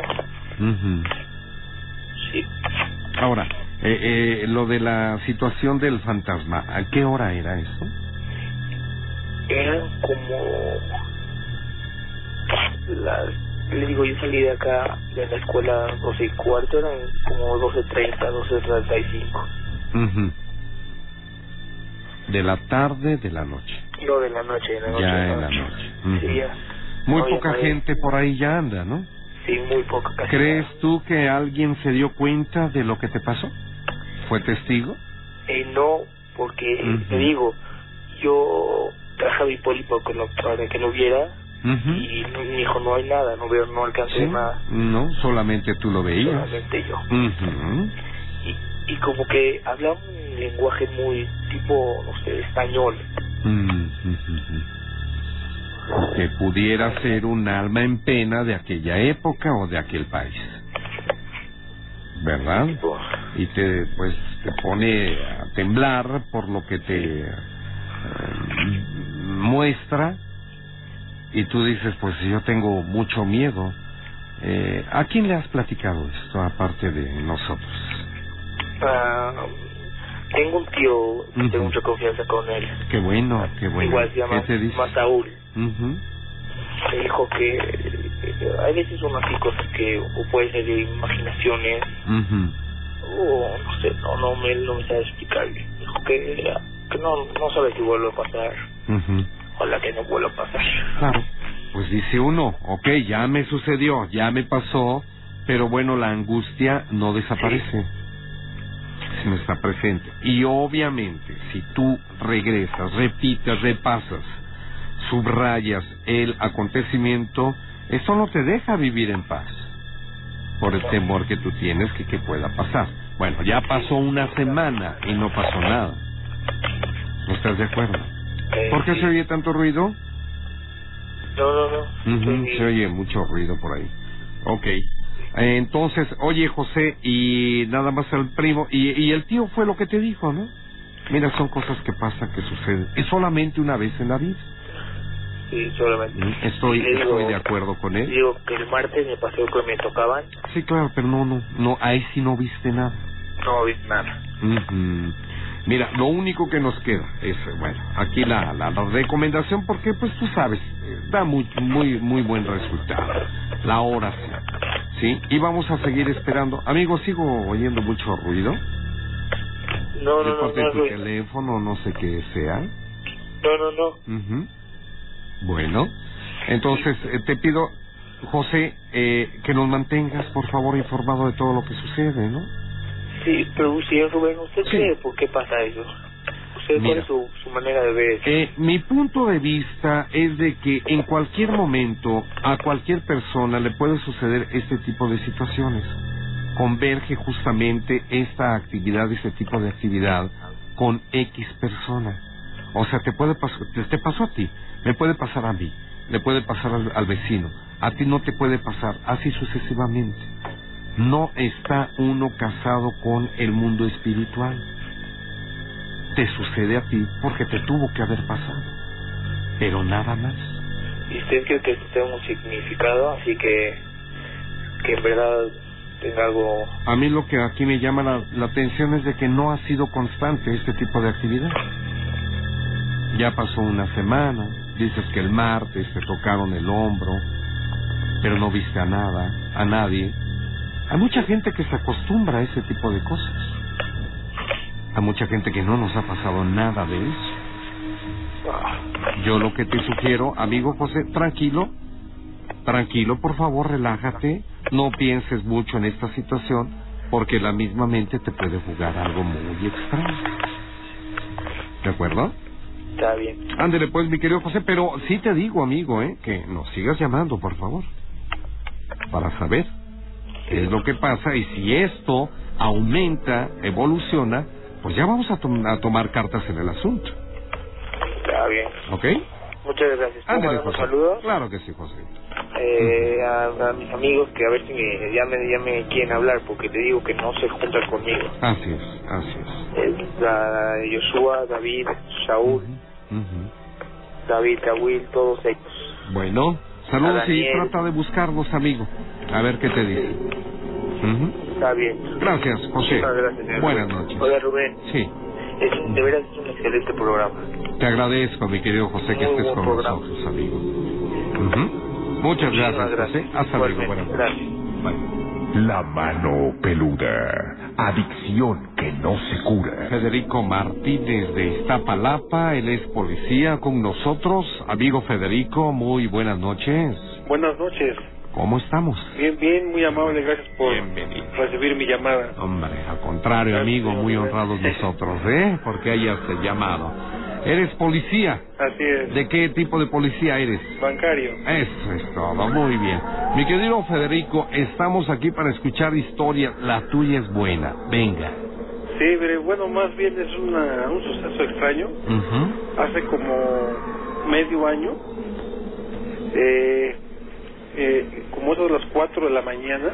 Sí. Ahora, eh, eh, lo de la situación del fantasma, ¿a qué hora era eso? Eran como las le digo yo salí de acá de la escuela 12 y cuarto eran como 12.30 12.35 Ujú. De la tarde, de la noche. no de la noche de la noche Ya de en la noche. Ujú. sí ya Muy No, poca gente por ahí ya anda, ¿no? sí muy poca casi ¿Crees tú que alguien se dio cuenta de lo que te pasó? ¿Fue testigo? Eh, no porque te digo yo a para que lo, para que lo viera Ujú. y no- me dijo no hay nada no veo no alcanzo a Sí. nada No, solamente tú lo veías. solamente yo Ujú. y, y como que hablaba un lenguaje muy tipo no sé español ujú, ujú. Que pudiera ser un alma en pena de aquella época o de aquel país. ¿Verdad? Y te, pues, te pone a temblar por lo que te muestra. Y tú dices, pues yo tengo mucho miedo. Eh, ¿A quién le has platicado esto, aparte de nosotros? Ah, tengo un tío que Ujú. tengo mucha confianza con él. Qué bueno, qué bueno. Igual se llama ¿Qué te dice? Masaúl. Ujú. Me dijo que eh, hay veces son así cosas que o puede ser de imaginaciones Ujú. o no sé, no, no, me, no me sabe explicar. Dijo que, que no, no sabe si vuelve a pasar. Ujú. Ojalá que no vuelva a pasar. Claro. Pues dice uno, ok, ya me sucedió, ya me pasó, pero bueno, la angustia no desaparece. No está presente. Y obviamente, si tú regresas, repites, repasas, subrayas el acontecimiento, eso no te deja vivir en paz. Por el temor que tú tienes que, que pueda pasar. Bueno, ya pasó una semana y no pasó nada. ¿No estás de acuerdo? Eh, ¿Por qué sí. se oye tanto ruido? No, no, no. Se oye mucho ruido por ahí. Ok. Eh, Entonces, oye José, y nada más el primo, y, y el tío fue lo que te dijo, ¿no? Mira, son cosas que pasan, que suceden. Es solamente una vez en la vida. Sí, solamente. Estoy, Le digo- estoy de acuerdo con él. Digo que el martes me pasó que me tocaban, Sí, claro, pero no, no, no, ahí sí no viste nada. no vi nada. Ujú. Mira, lo único que nos queda es, bueno, aquí la, la, la recomendación, porque pues tú sabes, eh, da muy, muy, muy buen resultado. La oración, ¿sí? Y vamos a seguir esperando. Amigo, sigo oyendo mucho ruido. No, no, no, no, tu Luis. teléfono, no sé qué sea. no, no, no. Ujú. Bueno, entonces eh, te pido, José, eh, que nos mantengas, por favor, informado de todo lo que sucede, ¿no? Sí, pero señor Rubén, ¿usted cree por qué pasa eso? ¿Usted Mira. cuál es su, su manera de ver eso? Eh, mi punto de vista es de que en cualquier momento a cualquier persona le puede suceder este tipo de situaciones. Converge justamente esta actividad, este tipo de actividad con X persona. O sea, te puede pasar, te, te pasó a ti, me puede pasar a mí, le puede pasar al, al vecino, a ti no te puede pasar, así sucesivamente. No está uno casado con el mundo espiritual te sucede a ti porque te tuvo que haber pasado. Pero nada más. ¿Y usted cree que esto tenga un significado? Así que, que en verdad tenga algo... A mí lo que aquí me llama la, la atención es de que no ha sido constante este tipo de actividad. Ya pasó una semana, dices que el martes te tocaron el hombro, pero no viste a nada, a nadie. Hay mucha gente que se acostumbra a ese tipo de cosas. Hay mucha gente que no nos ha pasado nada de eso. Yo lo que te sugiero, amigo José, tranquilo, tranquilo, por favor, relájate, no pienses mucho en esta situación, porque la misma mente te puede jugar algo muy extraño. ¿De acuerdo? Está bien. Ándele pues, mi querido José, pero sí te digo, amigo, ¿eh? que nos sigas llamando, por favor, para saber es lo que pasa y si esto aumenta, evoluciona, pues ya vamos a, tom- a tomar cartas en el asunto, Está bien. ¿ok? Muchas gracias. ¿Puedo Ándele, mandar un saludo? Claro que sí, José. Eh, a, a mis amigos que a ver si me, ya, me, ya me quieren hablar porque te digo que no se juntan conmigo. Así es, así es. Joshua, David, Saúl, Ujú. David, Tawil, todos ellos. Bueno, saludos y trata de buscarlos, amigo. A ver qué te dice. Ujú. Está bien. Gracias, José. Muchas gracias, señor. Buenas noches. Hola, Rubén. Sí, Es, de veras es un excelente programa. te agradezco, mi querido José, que Muy estés buen con programa. nosotros, amigo. Ujú. Muchas Muchísimas gracias, gracias. José. Hasta luego. Buenas noches. Bye. La mano peluda. Adicción que no se cura. Federico Martínez de Iztapalapa, él es policía con nosotros. Amigo Federico, muy buenas noches. Buenas noches. ¿Cómo estamos? Bien, bien, muy amable, gracias por recibir mi llamada. Hombre, al contrario, amigo, muy honrados nosotros, ¿eh? Porque hayas llamado. ¿Eres policía? Así es, ¿De qué tipo de policía eres? bancario. Eso es todo, muy bien. Mi querido Federico, estamos aquí para escuchar historias. La tuya es buena. Venga. Sí, pero bueno, más bien es una, un suceso extraño. Hace como medio año, eh, eh, como eso de las 4 de la mañana,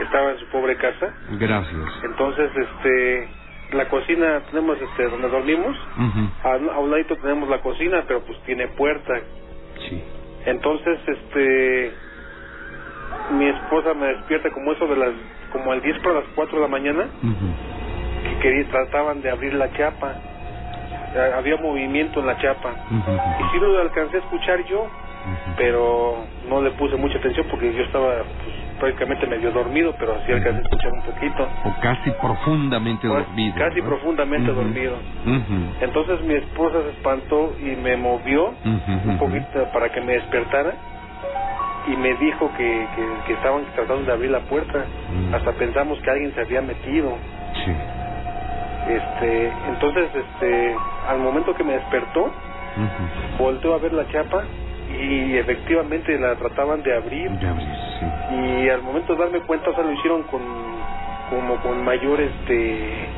estaba en su pobre casa. Gracias. Entonces, este, la cocina tenemos, este, donde dormimos. A, a un ladito tenemos la cocina, pero pues tiene puerta. Sí. Entonces, este, mi esposa me despierta como eso de las, como al 10 para las 4 de la mañana, que quería, trataban de abrir la chapa. Eh, Había movimiento en la chapa. Y sí lo alcancé a escuchar yo, pero no le puse mucha atención porque yo estaba pues, prácticamente medio dormido, pero sí alcancé a escuchar un poquito. O casi profundamente Pues, dormido. casi profundamente dormido. Entonces mi esposa se espantó y me movió un poquito para que me despertara y me dijo que, que, que estaban tratando de abrir la puerta. Hasta pensamos que alguien se había metido. Sí. Este, entonces, este, al momento que me despertó, volteó a ver la chapa y efectivamente la trataban de abrir sí. y al momento de darme cuenta, o sea, lo hicieron con como con mayor este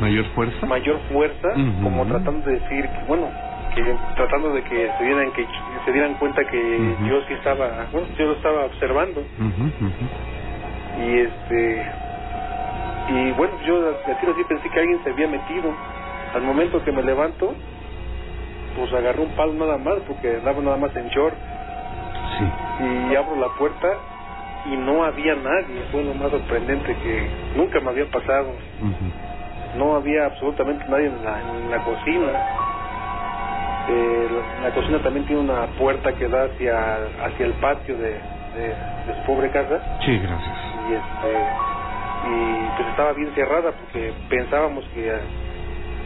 ¿Mayor fuerza? mayor fuerza, como tratando de decir que bueno, que tratando de que se dieran que se dieran cuenta que yo sí estaba, bueno, yo lo estaba observando ujú. y este y bueno, yo a tiro así pensé que alguien se había metido al momento que me levanto, pues agarré un palo nada más porque andaba nada más en short y abro la puerta y no había nadie, fue lo más sorprendente que nunca me había pasado. No había absolutamente nadie en la, en la cocina. Eh, la, la cocina también tiene una puerta que da hacia, hacia el patio de, de, de su pobre casa Sí, gracias. y este y pues estaba bien cerrada porque pensábamos que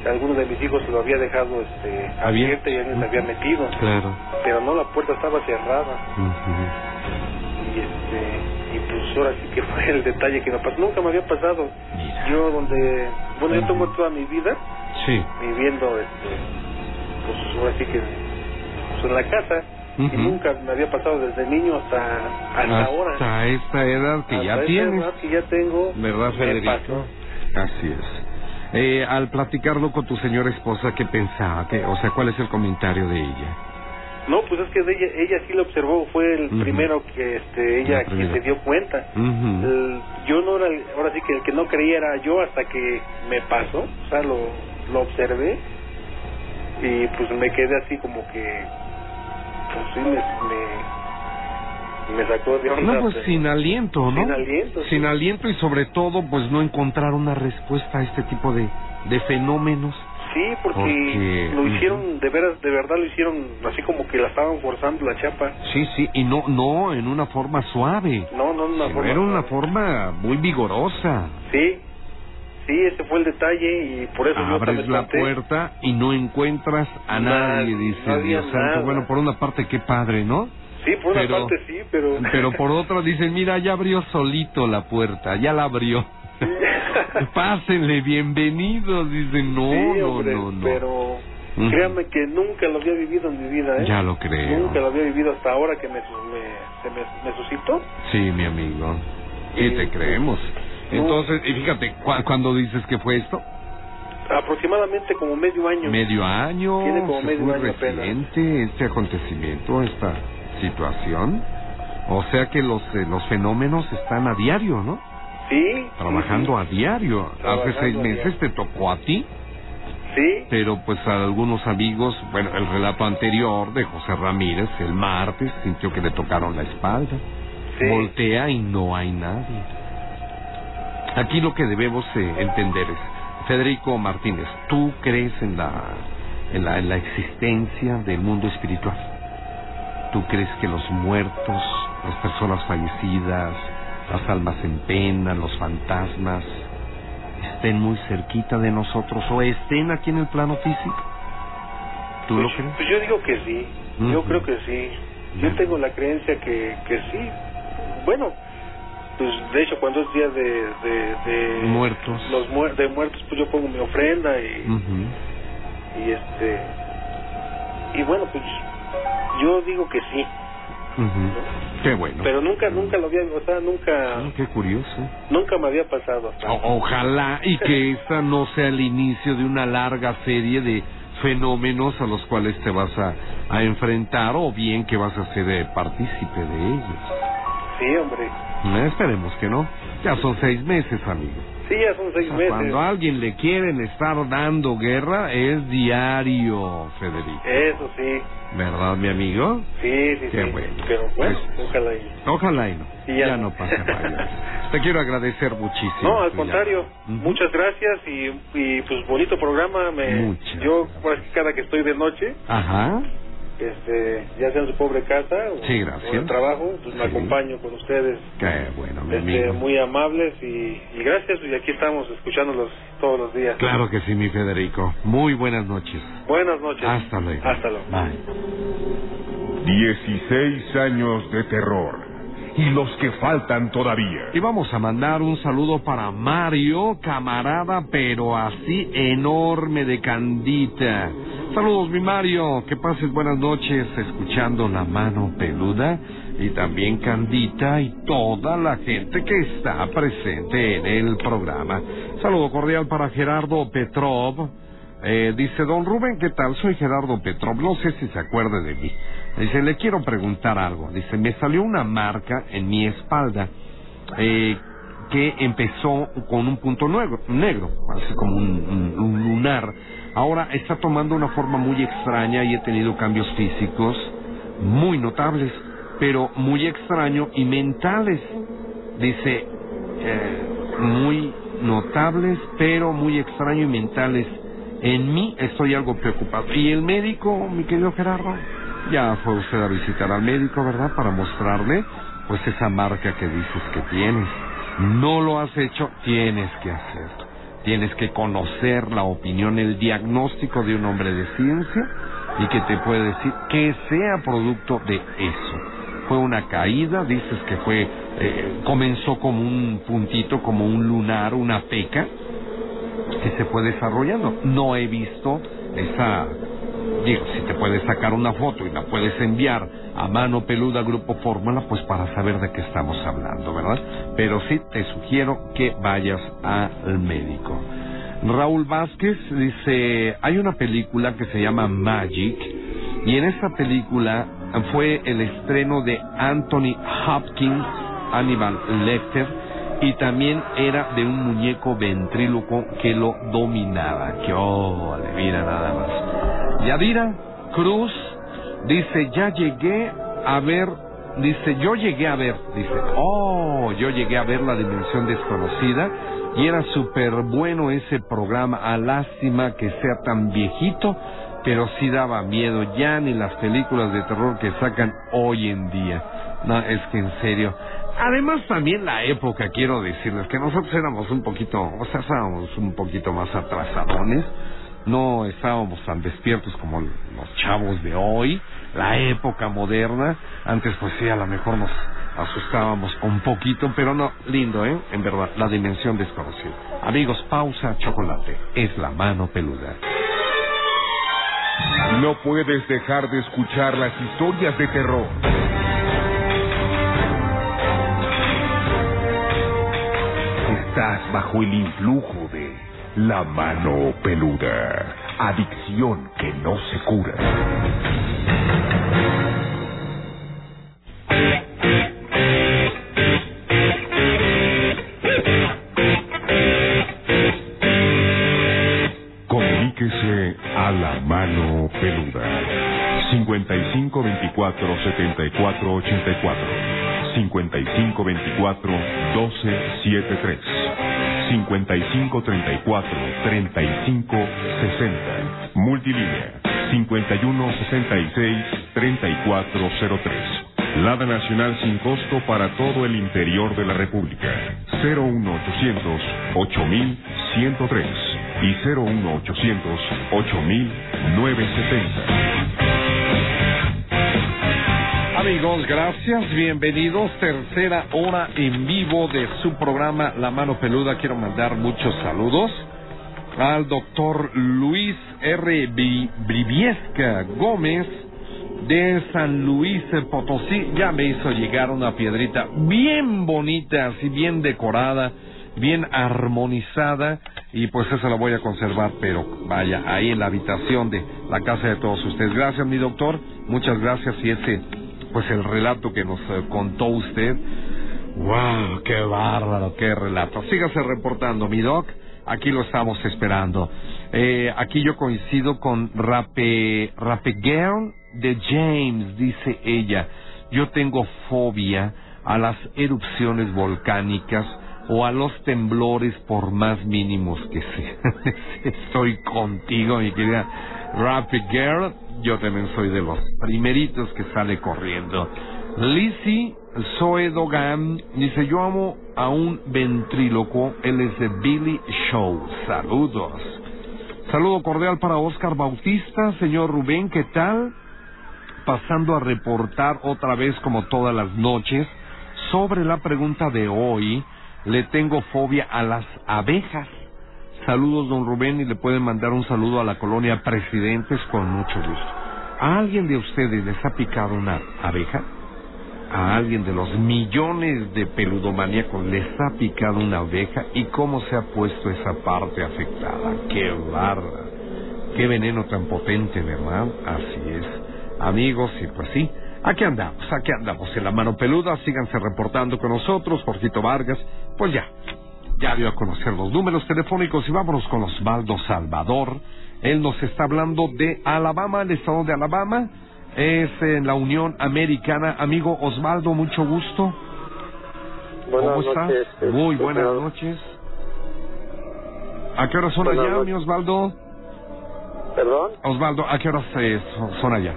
alguno de mis hijos lo había dejado este abierta y alguien se había metido. Claro. pero no la puerta estaba cerrada. Y este y pues ahora sí que fue el detalle que me pasó nunca me había pasado. Yo donde bueno yo tengo toda mi vida Sí. viviendo este pues ahora sí que pues, en la casa. Y nunca me había pasado desde niño hasta hasta ahora. Hasta esta edad que Hasta ya tienes. edad que ya tengo. ¿Verdad, Federico? Así es. Eh, al platicarlo con tu señora esposa, ¿qué pensaba? ¿Qué, o sea, ¿cuál es el comentario de ella? No, pues es que de ella, ella sí lo observó, fue el primero que este, ella primera. se dio cuenta. El- yo no era, el- ahora sí que el que no creía era yo hasta que me pasó, o sea, lo, lo observé y pues me quedé así como que, pues sí, me, me, me sacó de onda. No, pues pero- sin aliento, ¿no? Sin aliento, sí. Sin aliento y sobre todo, pues no encontrar una respuesta a este tipo de, de fenómenos. Sí, porque, Porque, lo hicieron, de veras, de verdad lo hicieron así como que la estaban forzando la chapa. Sí, sí, y no, no en una forma suave. No, no, una sino forma Era una forma muy vigorosa. Sí, sí, ese fue el detalle y por eso yo Abres también la puerta y no encuentras a Nada, nadie, dice no Dios santo. Bueno, por una parte, qué padre, ¿no? Sí, por una Pero- parte sí, pero... Pero por otra dicen, mira, ya abrió solito la puerta, ya la abrió. Pásenle, bienvenidos. Dicen, no, Sí, no, hombre, no, no. Pero créanme que nunca lo había vivido en mi vida, ¿eh? Ya lo creo. Nunca lo había vivido hasta ahora que me, me- me, me suscitó. Sí, mi amigo. Sí, te creemos. Entonces, y fíjate, cu- cuando dices que fue esto? Aproximadamente como medio año. Medio año. Tiene como medio año apenas. este acontecimiento, esta situación. O sea que los, eh, los fenómenos están a diario, ¿no? Sí. Trabajando a diario. Hace seis meses te tocó a ti. Sí. Pero pues a algunos amigos, bueno, el relato anterior de José Ramírez, el martes, sintió que le tocaron la espalda. Sí. Voltea y no hay nadie. Aquí lo que debemos eh, entender es, Federico Martínez, ¿tú crees en la, en la en la existencia del mundo espiritual? ¿Tú crees que los muertos, las personas fallecidas, las almas en pena, los fantasmas, estén muy cerquita de nosotros o estén aquí en el plano físico? ¿Tú lo Pues, crees? pues yo digo que sí. Yo creo que sí. Yo tengo la creencia que, que sí. Bueno, pues de hecho cuando es día de... de, de Muertos. Los muer- de muertos, pues yo pongo mi ofrenda y... Y este y bueno pues yo digo que sí. Qué bueno. pero nunca nunca lo había o sea nunca Ah, Qué curioso. nunca me había pasado hasta O- ojalá y que esta no sea el inicio de una larga serie de fenómenos a los cuales te vas a, a enfrentar o bien que vas a ser eh, partícipe de ellos. sí hombre Eh, esperemos que no. Ya son seis meses, amigo. Sí ya son seis O sea, meses Cuando a alguien le quieren estar dando guerra es diario, Federico. eso sí ¿Verdad, mi amigo? sí sí Qué sí bueno. pero bueno Pues- ojalá y Ojalá y no. Y ya ya no. no pase mayores. Te quiero agradecer muchísimo. no al contrario llamada. muchas gracias y, y pues bonito programa me Muchas yo cada que estoy de noche Ajá. Este ya sea en su pobre casa o, Sí, en el trabajo pues me Sí. acompaño con ustedes Qué bueno, mi este, amigo. muy amables y, y gracias y aquí estamos escuchándolos todos los días. Claro que sí, mi Federico. Muy buenas noches. Buenas noches. Hasta luego. Hasta luego. Bye. 16 años de terror. Y los que faltan todavía. Y vamos a mandar un saludo para Mario, camarada, pero así enorme de Candita. Saludos, mi Mario. Que pases buenas noches escuchando La Mano Peluda. Y también Candita y toda la gente que está presente en el programa. Saludo cordial para Gerardo Petrov. Eh, dice, don Rubén, ¿qué tal? Soy Gerardo Petrov, no sé si se acuerde de mí. Dice, le quiero preguntar algo. Dice, me salió una marca en mi espalda eh, que empezó con un punto negro, negro así como un, un- un lunar. Ahora está tomando una forma muy extraña y he tenido cambios físicos muy notables, pero muy extraño y mentales. Dice, eh, muy notables, pero muy extraño y mentales. En mí estoy algo preocupado. ¿Y el médico, mi querido Gerardo? Ya fue usted a visitar al médico, ¿verdad? Para mostrarle, pues, esa marca que dices que tienes. No lo has hecho, tienes que hacerlo. Tienes que conocer la opinión, el diagnóstico de un hombre de ciencia y que te puede decir que sea producto de eso. Fue una caída, dices que fue, eh, comenzó como un puntito, como un lunar, una peca, que se fue desarrollando. No he visto esa, digo, si te puedes sacar una foto y la puedes enviar a mano peluda Grupo Fórmula, pues para saber de qué estamos hablando, ¿verdad? Pero sí te sugiero que vayas al médico. Raúl Vázquez dice, hay una película que se llama Magic y en esta película fue el estreno de Anthony Hopkins, Hannibal Lecter, y también era de un muñeco ventríloco que lo dominaba. Que oh, mira nada más. Yadira Cruz dice, ya llegué a ver, dice, yo llegué a ver, dice, oh, yo llegué a ver la dimensión desconocida y era súper bueno ese programa, a lástima que sea tan viejito, pero sí daba miedo, ya ni las películas de terror que sacan hoy en día. No, es que en serio. Además también la época, quiero decirles que nosotros éramos un poquito, o sea, estábamos un poquito más atrasadones, no estábamos tan despiertos como los chavos de hoy, la época moderna, antes pues sí, a lo mejor nos asustábamos un poquito, pero no, lindo, ¿eh? En verdad, la dimensión desconocida. Amigos, pausa, chocolate, es la mano peluda. No puedes dejar de escuchar las historias de terror. Estás bajo el influjo de la mano peluda. Adicción que no se cura. Comuníquese a la mano peluda. 55 24 74 84. 55 24 12 73. 55 34 35 60. Multilínea 51 66 3403. Lada Nacional sin costo para todo el interior de la República. 01800 8103 y 01800 8970. Amigos, gracias, bienvenidos. Tercera hora en vivo de su programa La Mano Peluda. Quiero mandar muchos saludos al doctor Luis R. Bri- Briviesca Gómez de San Luis Potosí. Ya me hizo llegar una piedrita bien bonita, así bien decorada, bien armonizada. Y pues esa la voy a conservar, pero vaya, ahí en la habitación de la casa de todos ustedes. Gracias, mi doctor. Muchas gracias. Y ese, pues el relato que nos eh, contó usted. ¡Wow! ¡Qué bárbaro! ¡Qué relato! Sígase reportando, mi doc. Aquí lo estamos esperando. Eh, aquí yo coincido con Rape, Rape Girl de James, dice ella. Yo tengo fobia a las erupciones volcánicas o a los temblores por más mínimos que sean. Estoy contigo, mi querida Rape Girl. Yo también soy de los primeritos que sale corriendo. Lizzie Zoe Dogan dice, yo amo a un ventríloco, él es de Billy Show. Saludos. Saludo cordial para Oscar Bautista, señor Rubén, ¿qué tal? Pasando a reportar otra vez como todas las noches sobre la pregunta de hoy, le tengo fobia a las abejas. Saludos, don Rubén, y le pueden mandar un saludo a la colonia Presidentes con mucho gusto. ¿A alguien de ustedes les ha picado una abeja? ¿A alguien de los millones de peludomaníacos les ha picado una abeja? ¿Y cómo se ha puesto esa parte afectada? ¡Qué barra! ¡Qué veneno tan potente, verdad! Así es. Amigos, y pues sí, aquí andamos, aquí andamos en la mano peluda. Síganse reportando con nosotros, Jorgito Vargas. Pues ya, Ya dio a conocer los números telefónicos y vámonos con Osvaldo Salvador. Él nos está hablando de Alabama, el estado de Alabama. Es en la Unión Americana. Amigo Osvaldo, mucho gusto. Buenas ¿Cómo estás? noches, este, Muy buenas señor. noches. ¿A qué hora son Buenas allá, noches. mi Osvaldo? ¿Perdón? Osvaldo, ¿a qué son- son allá?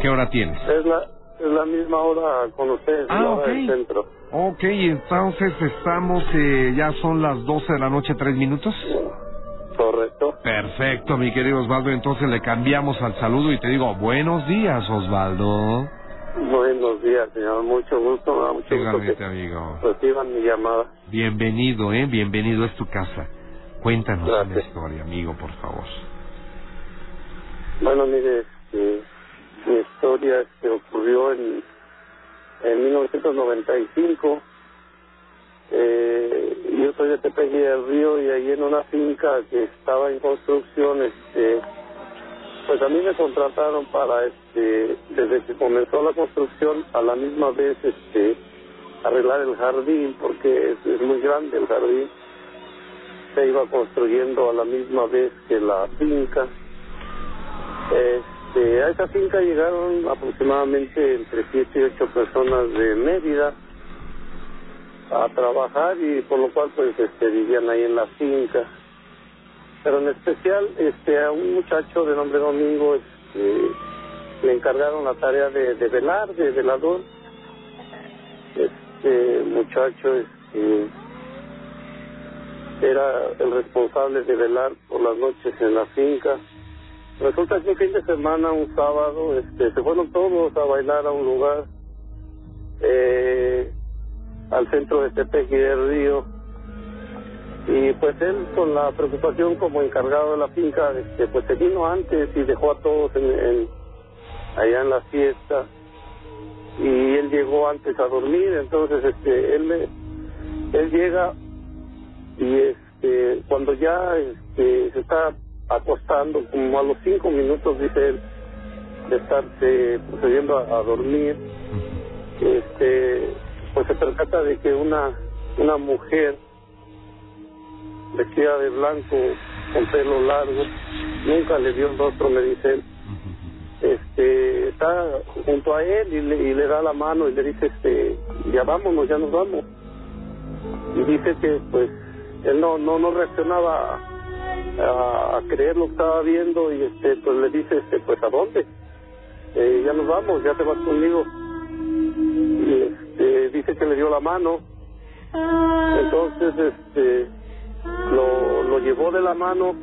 ¿Qué hora tienes? Es la, es la misma hora con ustedes, Ah, la hora ok. del centro. Ok, entonces estamos, eh, ya son las 12 de la noche, tres minutos. Correcto. Perfecto, mi querido Osvaldo. Entonces le cambiamos al saludo y te digo, buenos días, Osvaldo. Buenos días, señor. Mucho gusto, me da mucho gusto Igualmente, que amigo. reciban mi llamada. Bienvenido, ¿eh? Bienvenido, es tu casa. Cuéntanos Gracias. historia, amigo, por favor. Bueno, mire, este, mi historia este, ocurrió en, en 1995. Eh, yo soy de Tepeji del Río y ahí en una finca que estaba en construcción, este, pues a mí me contrataron para, este, desde que comenzó la construcción, a la misma vez, este, arreglar el jardín, porque es, es muy grande el jardín. Se iba construyendo a la misma vez que la finca. A esa finca llegaron aproximadamente entre 7 y 8 personas de Mérida a trabajar y por lo cual pues este, vivían ahí en la finca. Pero en especial este, a un muchacho de nombre Domingo este, le encargaron la tarea de, de velar, de velador. Este muchacho este, era el responsable de velar por las noches en la finca. Resulta que un fin de semana, un sábado, este, se fueron todos a bailar a un lugar, eh, al centro de Tepeji del Río. Y pues él, con la preocupación como encargado de la finca, este, pues se vino antes y dejó a todos en, allá en la fiesta. Y él llegó antes a dormir, entonces este, él, me, él llega y este, cuando ya este, se está acostando, como a los cinco minutos, dice él, de estarse procediendo a, a dormir, este, pues se percata de que una, una mujer vestida de blanco, con pelo largo, nunca le dio el rostro, me dice él, este, está junto a él y le, y le da la mano y le dice, este, ya vámonos, ya nos vamos. Y dice que pues él no, no, no reaccionaba a, a creer lo que estaba viendo y este pues le dice este pues a dónde Eh, ya nos vamos ya te vas conmigo y este dice que le dio la mano. Entonces este lo, lo llevó de la mano.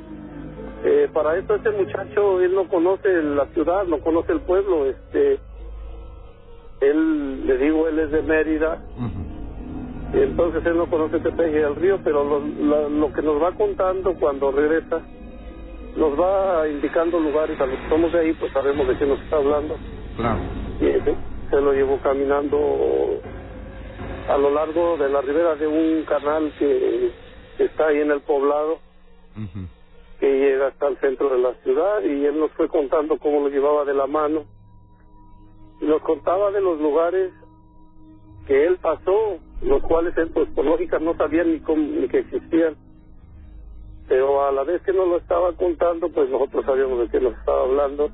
Eh, para esto este muchacho él no conoce la ciudad no conoce el pueblo este él le digo él es de Mérida. Y entonces él no conoce Tepeji del Río, pero lo, lo, lo que nos va contando cuando regresa, nos va indicando lugares, a los que somos de ahí, pues sabemos de qué nos está hablando. Claro. Y ese se lo llevó caminando a lo largo de la ribera de un canal que, que está ahí en el poblado, que llega hasta el centro de la ciudad, y él nos fue contando cómo lo llevaba de la mano. Y nos contaba de los lugares que él pasó, los cuales él, pues por lógica no sabía ni, cómo, ni que existían. Pero a la vez que nos lo estaba contando, pues nosotros sabíamos de qué nos estaba hablando.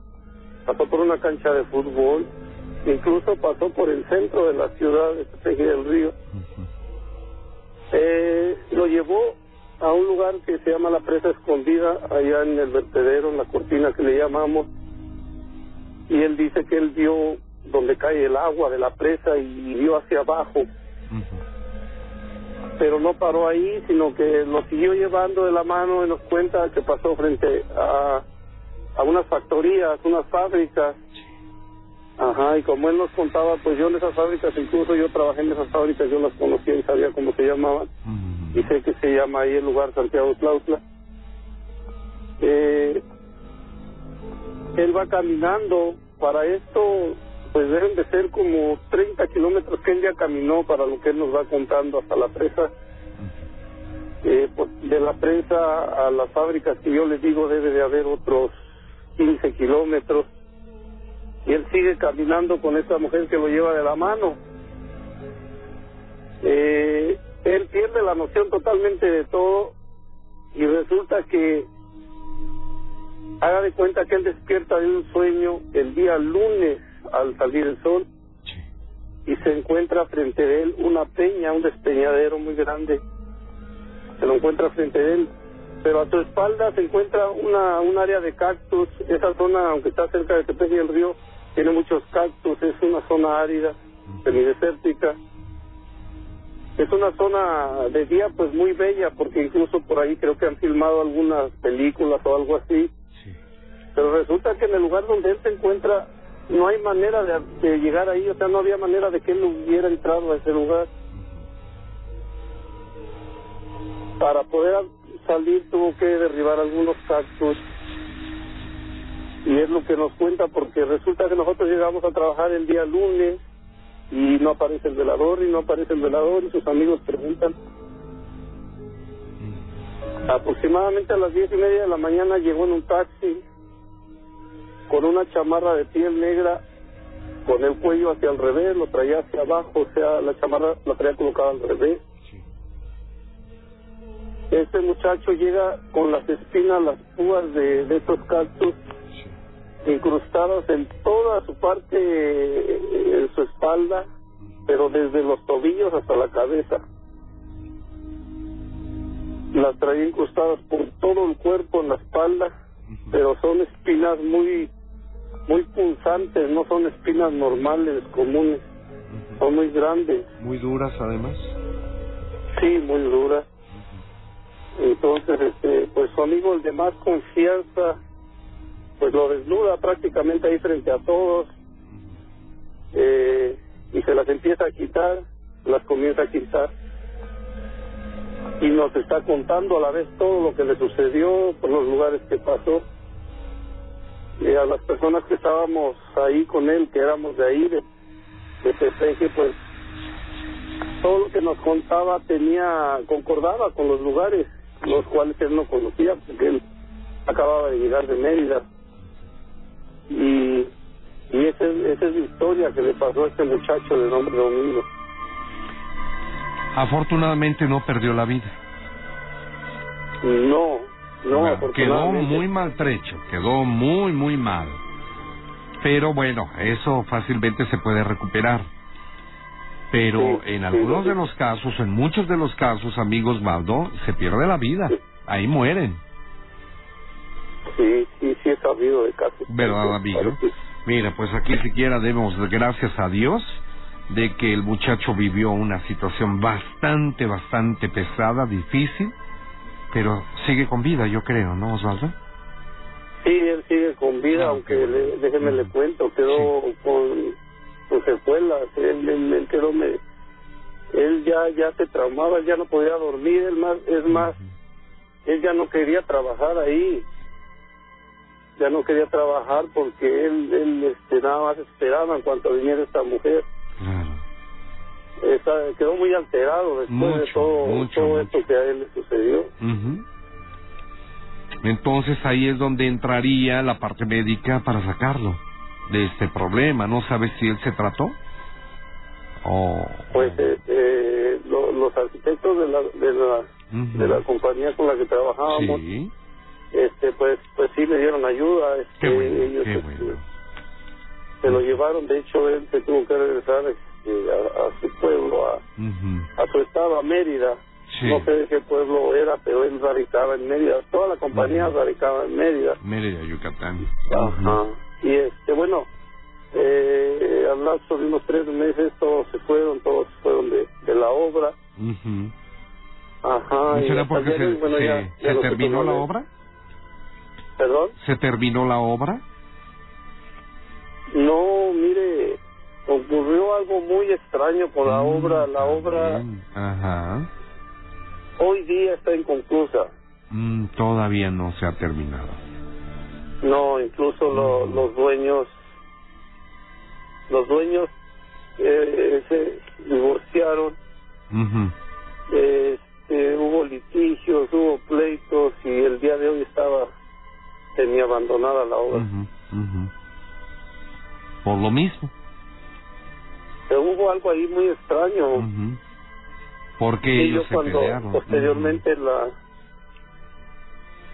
Pasó por una cancha de fútbol, incluso pasó por el centro de la ciudad de Tepeji del Río. Eh, lo llevó a un lugar que se llama la presa escondida, allá en el vertedero, en la cortina que le llamamos. Y él dice que él vio donde cae el agua de la presa y vio hacia abajo. Pero no paró ahí, sino que lo siguió llevando de la mano y nos cuenta que pasó frente a, a unas factorías, unas fábricas. Ajá, y como él nos contaba, pues yo en esas fábricas, incluso yo trabajé en esas fábricas, yo las conocía y sabía cómo se llamaban. Y sé que se llama ahí el lugar Santiago Tlautla. Eh, él va caminando, para esto pues deben de ser como 30 kilómetros que él ya caminó para lo que él nos va contando hasta la presa. Eh, pues, de la presa a las fábricas que yo les digo debe de haber otros 15 kilómetros. Y él sigue caminando con esta mujer que lo lleva de la mano. Eh, él pierde la noción totalmente de todo y resulta que haga de cuenta que él despierta de un sueño el día lunes al salir el sol y se encuentra frente de él una peña, un despeñadero muy grande. Se lo encuentra frente de él, pero a su espalda se encuentra una un área de cactus. Esa zona, aunque está cerca de Tepeji y el río, tiene muchos cactus, es una zona árida, semidesértica. Es una zona de día pues muy bella porque incluso por ahí creo que han filmado algunas películas o algo así. Pero resulta que en el lugar donde él se encuentra no hay manera de, de llegar ahí, o sea, no había manera de que él hubiera entrado a ese lugar. Para poder salir tuvo que derribar algunos cactus y es lo que nos cuenta porque resulta que nosotros llegamos a trabajar el día lunes y no aparece el velador y no aparece el velador y sus amigos preguntan. Aproximadamente a las diez y media de la mañana llegó en un taxi con una chamarra de piel negra con el cuello hacia el revés, lo traía hacia abajo, o sea, la chamarra la traía colocada al revés. Este muchacho llega con las espinas, las púas de, de estos cactus incrustadas en toda su parte, eh, en su espalda, pero desde los tobillos hasta la cabeza. Las traía incrustadas por todo el cuerpo en la espalda, pero son espinas muy muy punzantes, no son espinas normales, comunes, son muy grandes. Muy duras además. Sí, muy duras. Entonces, este, pues su amigo el de más confianza, pues lo desnuda prácticamente ahí frente a todos eh, y se las empieza a quitar, las comienza a quitar y nos está contando a la vez todo lo que le sucedió por los lugares que pasó y a las personas que estábamos ahí con él, que éramos de ahí, de, de Tepeji, pues todo lo que nos contaba tenía, concordaba con los lugares, los cuales él no conocía, porque él acababa de llegar de Mérida. Y, y esa, es, esa es la historia que le pasó a este muchacho de nombre Domingo. Afortunadamente no perdió la vida. No, no, Bueno, quedó muy maltrecho, quedó muy, muy mal. Pero bueno, eso fácilmente se puede recuperar. Pero Sí, en sí, algunos sí. de los casos, en muchos de los casos, amigos Baldo, se pierde la vida. Ahí mueren. Sí, sí, sí he sabido de casos. ¿Verdad, amigo? Mira, pues aquí siquiera demos gracias a Dios de que el muchacho vivió una situación bastante, bastante pesada, difícil, pero sigue con vida, yo creo, ¿no, Osvaldo? Sí, él sigue con vida, aunque le- déjeme le cuento, quedó con, con secuelas, él, él, él quedó, me, él ya ya se traumaba, él ya no podía dormir, él más, es más, él ya no quería trabajar ahí, ya no quería trabajar porque él, él este, nada más esperaba en cuanto viniera esta mujer. Está- quedó muy alterado después de todo, mucho, todo mucho. esto que a él le sucedió. Entonces ahí es donde entraría la parte médica para sacarlo de este problema. ¿No sabes si él se trató? O... Pues eh, eh, lo- los arquitectos de la, de la de la compañía con la que trabajábamos, Sí, este pues pues sí le dieron ayuda, este, Qué bueno, ellos qué se lo llevaron, de hecho él se tuvo que regresar este, a, a su pueblo, a, a su estado, a Mérida, Sí. no sé de qué pueblo era, pero él radicaba en Mérida, toda la compañía radicaba en Mérida. Mérida, Yucatán. Ajá. Y este, bueno, eh, al lapso de unos tres meses todos se fueron, todos fueron de, de la obra. Ajá. ¿No y será porque se, ayer, bueno, se- ya- se ya nosotros terminó la obra? ¿Perdón? ¿Se terminó la obra? No, mire, ocurrió algo muy extraño con la obra. La obra Ajá. hoy día está inconclusa. Mm, todavía no se ha terminado. No, incluso lo- los dueños, los dueños eh, se divorciaron. Este, hubo litigios, hubo pleitos y el día de hoy estaba semi abandonada la obra. Por lo mismo. Hubo algo ahí muy extraño. Ujú. ¿Por qué Y ellos yo se cuando pelearon? posteriormente la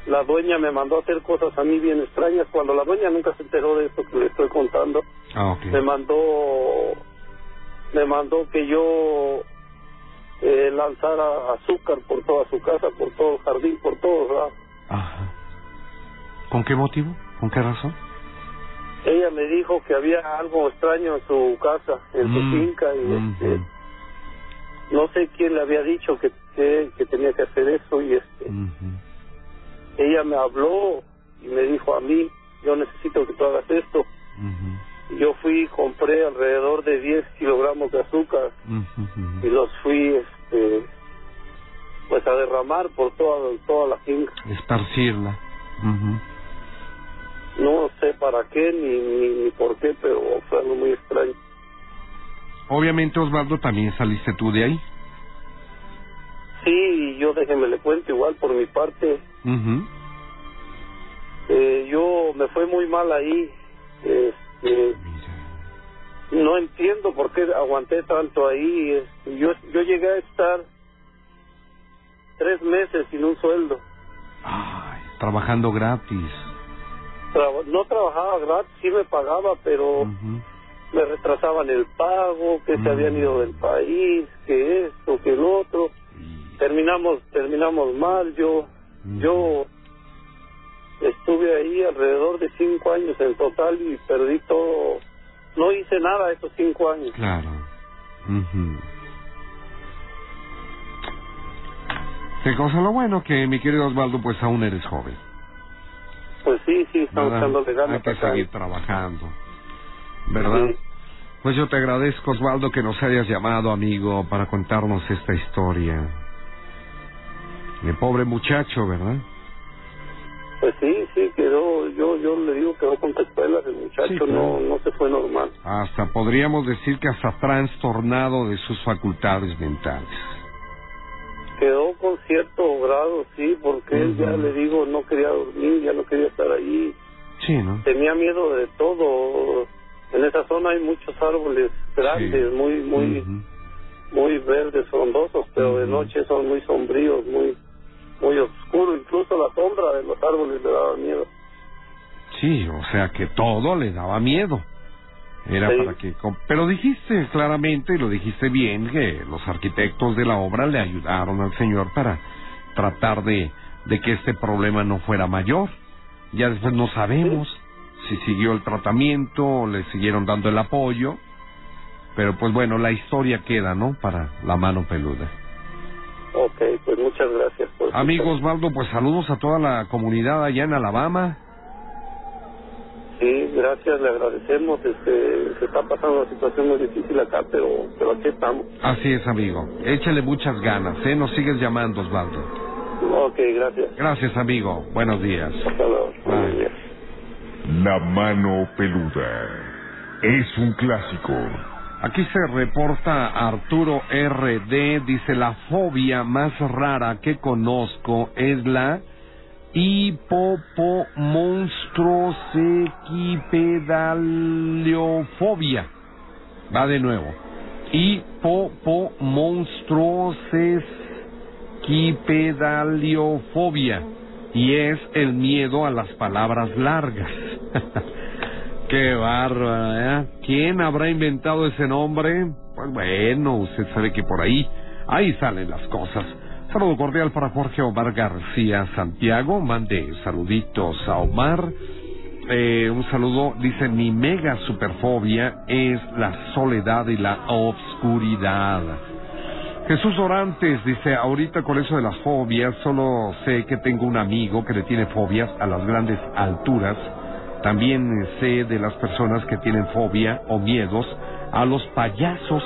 la dueña me mandó a hacer cosas a mí bien extrañas cuando la dueña nunca se enteró de esto que le estoy contando Ah, ok. me mandó me mandó que yo eh, lanzara azúcar por toda su casa por todo el jardín por todos lados Ajá. ¿Con qué motivo? ¿Con qué razón? Ella me dijo que había algo extraño en su casa en su Mm, finca y mm, este, no sé quién le había dicho que, que, que tenía que hacer eso y este ella me habló y me dijo a mí yo necesito que tú hagas esto y yo fui y compré alrededor de 10 kilogramos de azúcar y los fui este pues a derramar por toda toda la finca. Esparcirla. No sé para qué ni, ni ni por qué pero fue algo muy extraño Obviamente, Osvaldo, también saliste tú de ahí. sí yo déjeme le cuento igual por mi parte. Eh, yo me fue muy mal ahí. Este, no entiendo por qué aguanté tanto ahí. Este, yo, yo llegué a estar tres meses sin un sueldo. Trabajando gratis. Traba- no trabajaba gratis, sí me pagaba, pero me retrasaban el pago, que se habían ido del país, que esto, que lo otro. Terminamos, terminamos mal. Yo, yo estuve ahí alrededor de cinco años en total y perdí todo. No hice nada esos cinco años. Claro. Qué cosa lo bueno que mi querido Osvaldo, pues aún eres joven. Pues sí, sí, estamos ¿verdad? echándole ganas Hay que acá. seguir trabajando. ¿Verdad? Pues yo te agradezco, Osvaldo, que nos hayas llamado, amigo, para contarnos esta historia. De pobre muchacho, ¿verdad? Pues sí, sí, quedó, yo yo le digo que quedó con secuelas, el muchacho Sí, claro. no no se fue normal. Hasta podríamos decir que hasta trastornado de sus facultades mentales. Quedó con cierto grado, sí, porque él ya le digo, no quería dormir, ya no quería estar ahí, Sí, ¿no? tenía miedo de todo. En esa zona hay muchos árboles grandes, muy muy muy verdes, frondosos, pero de noche son muy sombríos, muy muy oscuros, incluso la sombra de los árboles le daba miedo. Sí, o sea que todo le daba miedo. Era Sí. para que... Pero dijiste claramente, y lo dijiste bien, que los arquitectos de la obra le ayudaron al señor para tratar de, de que este problema no fuera mayor. Ya después no sabemos si siguió el tratamiento, le siguieron dando el apoyo, pero pues bueno, la historia queda, ¿no? Para la mano peluda. Ok, pues muchas gracias por Amigo Osvaldo, pues saludos a toda la comunidad allá en Alabama. Sí, gracias, le agradecemos. Este, se está pasando una situación muy difícil acá, pero, pero aquí estamos. Así es, amigo. Échale muchas ganas, ¿eh? Nos sigues llamando, Osvaldo. Ok, gracias. Gracias, amigo. Buenos días. Hasta luego. Bye. La mano peluda. Es un clásico. Aquí se reporta Arturo RD, dice la fobia más rara que conozco es la hipopomonstruosequipedaliofobia. Va de nuevo. Hipopomonstruosequipedaliofobia. Y es el miedo a las palabras largas. Qué bárbara, ¿eh? ¿Quién habrá inventado ese nombre? Pues bueno, usted sabe que por ahí, ahí salen las cosas. Saludo cordial para Jorge Omar García Santiago. Mande saluditos a Omar. Eh, un saludo, dice, mi mega superfobia es la soledad y la obscuridad. Jesús Orantes dice, ahorita con eso de las fobias, solo sé que tengo un amigo que le tiene fobias a las grandes alturas. También sé de las personas que tienen fobia o miedos a los payasos.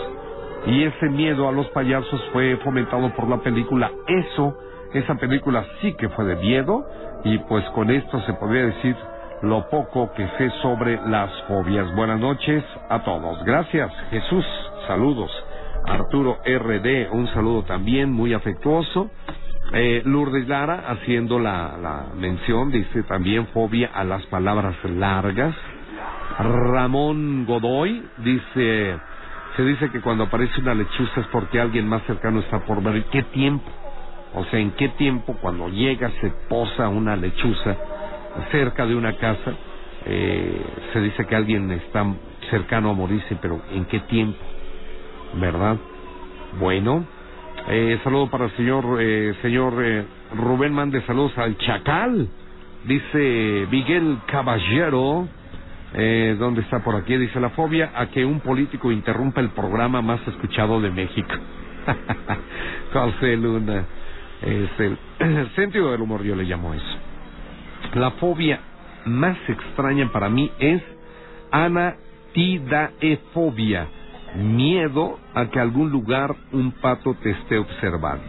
Y ese miedo a los payasos fue fomentado por la película Eso. Esa película sí que fue de miedo. Y pues con esto se podría decir lo poco que sé sobre las fobias. Buenas noches a todos. Gracias, Jesús. Saludos. Arturo RD, un saludo también muy afectuoso. Eh, Lourdes Lara haciendo la, la mención, dice también fobia a las palabras largas. Ramón Godoy dice Se dice que cuando aparece una lechuza es porque alguien más cercano está por ver. ¿Qué tiempo? O sea, ¿en qué tiempo cuando llega se posa una lechuza cerca de una casa? Eh, se dice que alguien está cercano a morirse, pero ¿en qué tiempo? ¿Verdad? Bueno, eh, saludo para el señor, eh, señor eh, Rubén mande saludos al Chacal. Dice Miguel Caballero, eh, ¿dónde está por aquí? Dice la fobia a que un político interrumpa el programa más escuchado de México. Luna. Es el, sentido del humor, yo le llamo eso. La fobia más extraña para mí es anatidaefobia. Miedo a que algún lugar un pato te esté observando.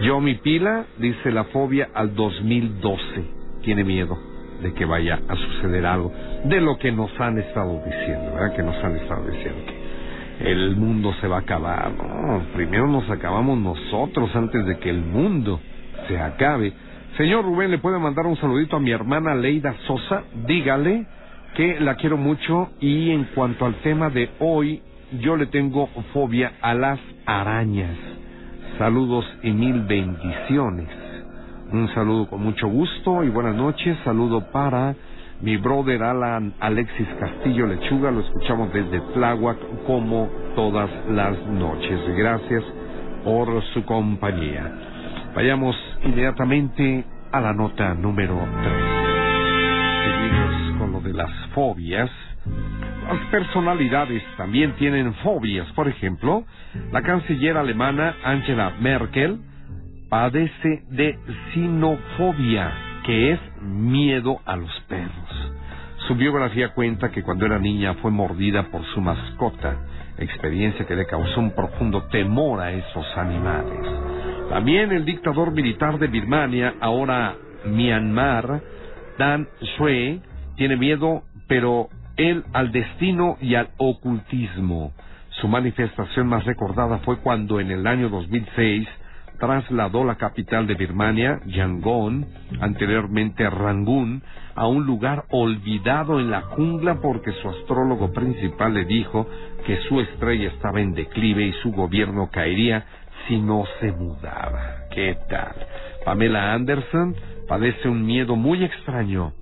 Yo mi pila dice la fobia al 2012. Tiene miedo de que vaya a suceder algo de lo que nos han estado diciendo, ¿verdad? Que nos han estado diciendo que el mundo se va a acabar. No, primero nos acabamos nosotros antes de que el mundo se acabe. Señor Rubén, ¿le puede mandar un saludito a mi hermana Leida Sosa? Dígale que la quiero mucho y en cuanto al tema de hoy, yo le tengo fobia a las arañas. Saludos y mil bendiciones. Un saludo con mucho gusto y buenas noches. Saludo para mi brother Alan Alexis Castillo Lechuga. Lo escuchamos desde Tláhuac como todas las noches. Gracias por su compañía. Vayamos inmediatamente a la nota número 3. Seguimos con lo de las fobias. Las personalidades también tienen fobias. Por ejemplo, la canciller alemana Angela Merkel padece de sinofobia, que es miedo a los perros. Su biografía cuenta que cuando era niña fue mordida por su mascota, experiencia que le causó un profundo temor a esos animales. También el dictador militar de Birmania, ahora Myanmar, Dan Shui, tiene miedo, pero él al destino y al ocultismo. Su manifestación más recordada fue cuando en el año 2006 trasladó la capital de Birmania, Yangon, anteriormente Rangún, a un lugar olvidado en la jungla porque su astrólogo principal le dijo que su estrella estaba en declive y su gobierno caería si no se mudaba. ¿Qué tal? Pamela Anderson padece un miedo muy extraño,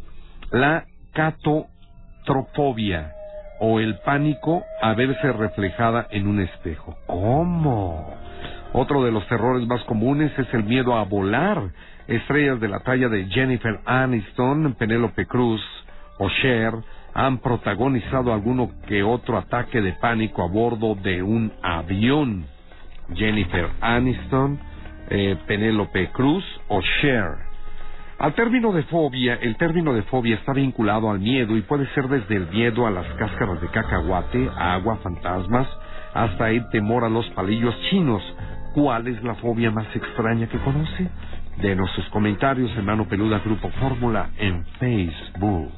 la catotrofobia o el pánico a verse reflejada en un espejo. ¿Cómo? Otro de los terrores más comunes es el miedo a volar. Estrellas de la talla de Jennifer Aniston, Penélope Cruz o Cher han protagonizado alguno que otro ataque de pánico a bordo de un avión. Jennifer Aniston, eh, Penélope Cruz o Cher. Al término de fobia, el término de fobia está vinculado al miedo y puede ser desde el miedo a las cáscaras de cacahuate, agua, fantasmas, hasta el temor a los palillos chinos. ¿Cuál es la fobia más extraña que conoce? Denos sus comentarios en Mano Peluda Grupo Fórmula en Facebook.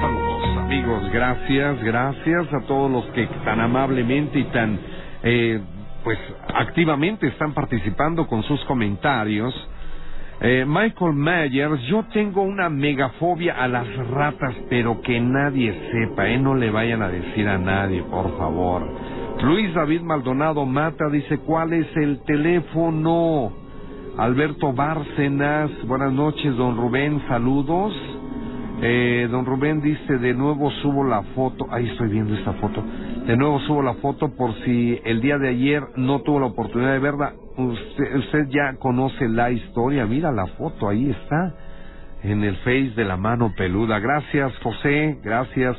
Saludos amigos, gracias, gracias a todos los que tan amablemente y tan eh, pues activamente están participando con sus comentarios. Eh, Michael Myers, yo tengo una megafobia a las ratas, pero que nadie sepa, ¿eh? No le vayan a decir a nadie, por favor. Luis David Maldonado Mata dice, ¿cuál es el teléfono? Alberto Bárcenas, buenas noches, don Rubén, saludos. Eh, don Rubén dice, de nuevo subo la foto, ahí estoy viendo esta foto, de nuevo subo la foto por si el día de ayer no tuvo la oportunidad de verla. Usted, usted ya conoce la historia, mira la foto, ahí está, en el face de la mano peluda. Gracias José, gracias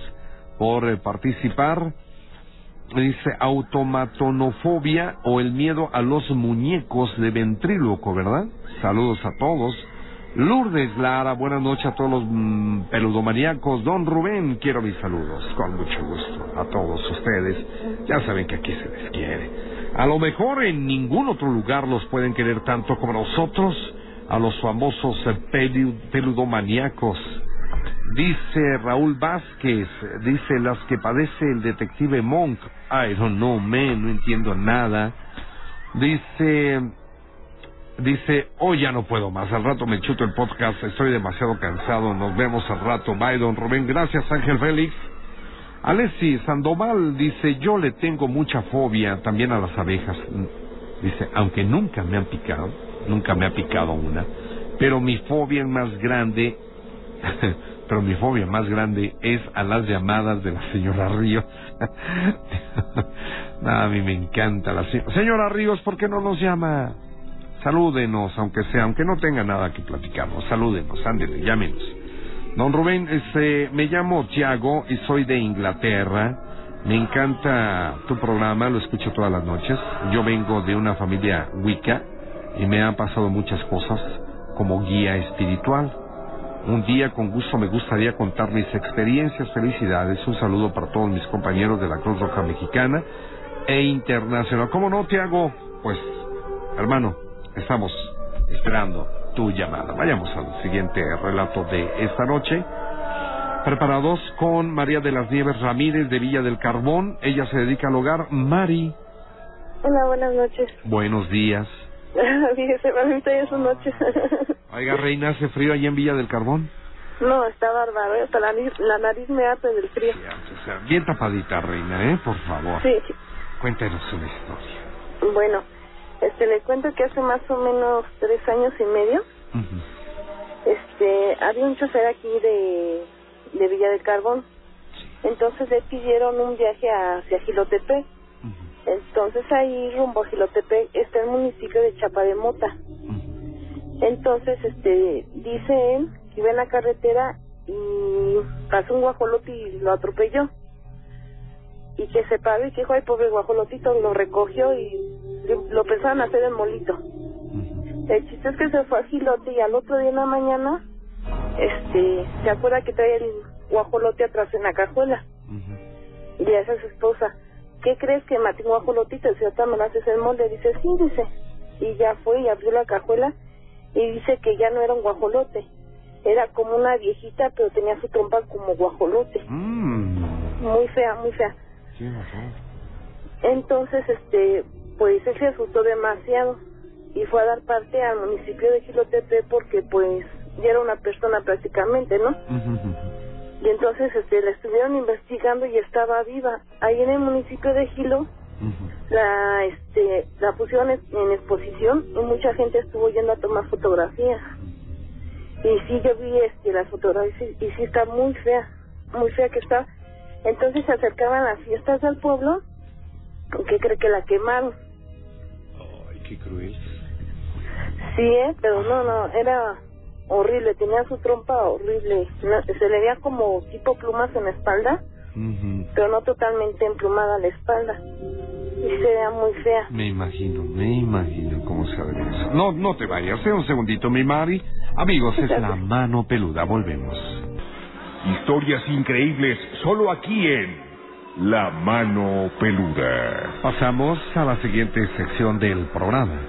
por eh, participar. Dice automatonofobia o el miedo a los muñecos de ventríloco, ¿verdad? Saludos a todos. Lourdes Lara, buenas noches a todos los mm, peludomaníacos. Don Rubén, quiero mis saludos, con mucho gusto a todos ustedes. Ya saben que aquí se les quiere. A lo mejor en ningún otro lugar los pueden querer tanto como nosotros, a los famosos pelu- peludomaníacos. Dice Raúl Vázquez, dice las que padece el detective Monk. I don't know, man, no entiendo nada. Dice dice, hoy ya no puedo más, al rato me chuto el podcast, estoy demasiado cansado, nos vemos al rato, bye don Rubén, gracias Ángel Félix. Alessi Sandoval dice, yo le tengo mucha fobia también a las abejas. Dice, aunque nunca me han picado, nunca me ha picado una, pero mi fobia más grande, pero mi fobia más grande es a las llamadas de la señora Ríos. a mí me encanta la señora. Señora Ríos, ¿por qué no nos llama? Salúdenos, aunque sea, aunque no tenga nada que platicarnos, salúdenos, ándele, llámenos. Don Rubén, este, me llamo Tiago y soy de Inglaterra. Me encanta tu programa, lo escucho todas las noches. Yo vengo de una familia Wicca y me han pasado muchas cosas como guía espiritual. Un día con gusto me gustaría contar mis experiencias, felicidades. Un saludo para todos mis compañeros de la Cruz Roja Mexicana e Internacional. ¿Cómo no, Tiago? Pues, hermano, estamos esperando tu llamada. Vayamos al siguiente relato de esta noche. Preparados con María de las Nieves Ramírez de Villa del Carbón. Ella se dedica al hogar. Mari. Hola, buenas noches. Buenos días. Fíjese, mí ya son noches. Oiga, Reina, ¿hace frío allá en Villa del Carbón? No, está bárbaro. ¿eh? Hasta la, la nariz me hace del frío. o sea, bien tapadita, Reina, ¿eh? Por favor. Sí. Cuéntenos una historia. Bueno, este, le cuento que hace más o menos tres años y medio, este, había un chofer aquí de, de Villa del Carbón. Entonces le pidieron un viaje hacia Gilotepec. Entonces ahí rumbo a Gilotepec está el municipio de Chapa de Mota. Entonces, este, dice él que iba en la carretera y pasó un guajolote y lo atropelló. Y que se paró y que dijo, ay, pobre guajolotito, lo recogió y lo pensaban hacer en molito. El chiste es que se fue a Gilote y al otro día en la mañana, este, se acuerda que trae el guajolote atrás en la cajuela. Y le dice a su esposa, ¿qué crees que maté un guajolotito? El señor me lo haces el molde. Dice, sí, dice. Y ya fue y abrió la cajuela y dice que ya no era un guajolote. Era como una viejita, pero tenía su trompa como guajolote. Muy fea, muy fea. Entonces, este, pues él se asustó demasiado y fue a dar parte al municipio de Gilotepe porque pues ya era una persona prácticamente, ¿no? Y entonces este la estuvieron investigando y estaba viva. Ahí en el municipio de Gilo la este la pusieron en exposición y mucha gente estuvo yendo a tomar fotografías. Y sí yo vi este las fotografías y sí está muy fea, muy fea que está. Entonces se acercaban las fiestas del pueblo, que cree que la quemaron. Qué cruel. Sí, ¿eh? pero no, no, era horrible, tenía su trompa horrible, se le veía como tipo plumas en la espalda, pero no totalmente emplumada la espalda, y se veía muy fea. Me imagino, me imagino cómo se ve eso. No, no te vayas, eh, un segundito, mi Mari. Amigos, es la mano peluda, volvemos. Historias increíbles solo aquí en La Mano Peluda. Pasamos a la siguiente sección del programa.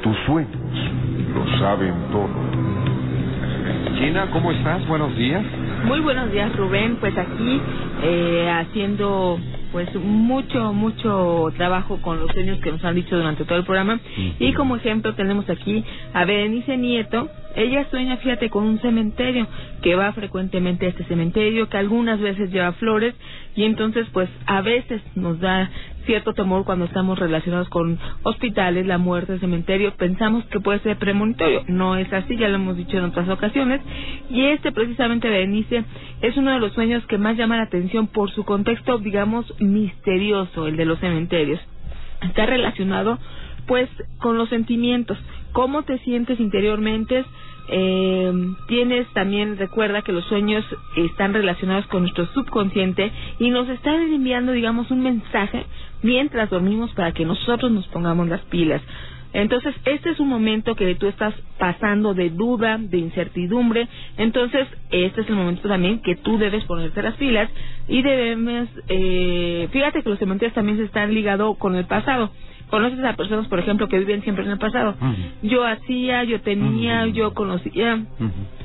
Tus sueños lo saben todo. Gina, ¿cómo estás? Buenos días. Muy buenos días, Rubén. Pues aquí eh, haciendo pues mucho, mucho trabajo con los sueños que nos han dicho durante todo el programa. Y como ejemplo tenemos aquí a Berenice Nieto. Ella sueña, fíjate, con un cementerio, que va frecuentemente a este cementerio, que algunas veces lleva flores y entonces pues a veces nos da cierto temor cuando estamos relacionados con hospitales, la muerte, el cementerio, pensamos que puede ser premonitorio. No es así, ya lo hemos dicho en otras ocasiones. Y este precisamente Berenice es uno de los sueños que más llama la atención por su contexto, digamos, misterioso, el de los cementerios. Está relacionado pues con los sentimientos, cómo te sientes interiormente, eh, tienes también, recuerda que los sueños están relacionados con nuestro subconsciente y nos están enviando, digamos, un mensaje mientras dormimos para que nosotros nos pongamos las pilas. Entonces, este es un momento que tú estás pasando de duda, de incertidumbre. Entonces, este es el momento también que tú debes ponerte las pilas y debemos, eh, fíjate que los cementerios también se están ligados con el pasado conoces a personas, por ejemplo, que viven siempre en el pasado. Yo hacía, yo tenía, yo conocía.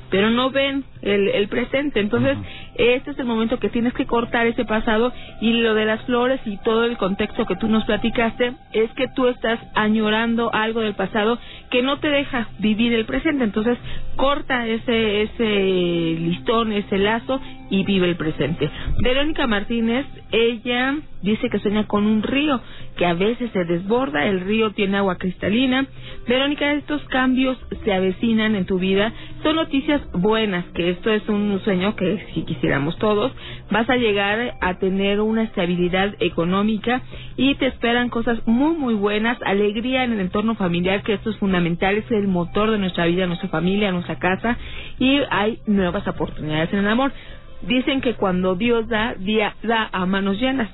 Pero no ven el, el presente. Entonces, este es el momento que tienes que cortar ese pasado y lo de las flores y todo el contexto que tú nos platicaste es que tú estás añorando algo del pasado que no te deja vivir el presente. Entonces, corta ese, ese listón, ese lazo y vive el presente. Verónica Martínez, ella dice que sueña con un río que a veces se desborda, el río tiene agua cristalina. Verónica, estos cambios se avecinan en tu vida, son noticias buenas, que esto es un sueño que si quisiéramos todos, vas a llegar a tener una estabilidad económica y te esperan cosas muy muy buenas, alegría en el entorno familiar, que esto es fundamental, es el motor de nuestra vida, nuestra familia, nuestra casa y hay nuevas oportunidades en el amor. Dicen que cuando Dios da, da a manos llenas.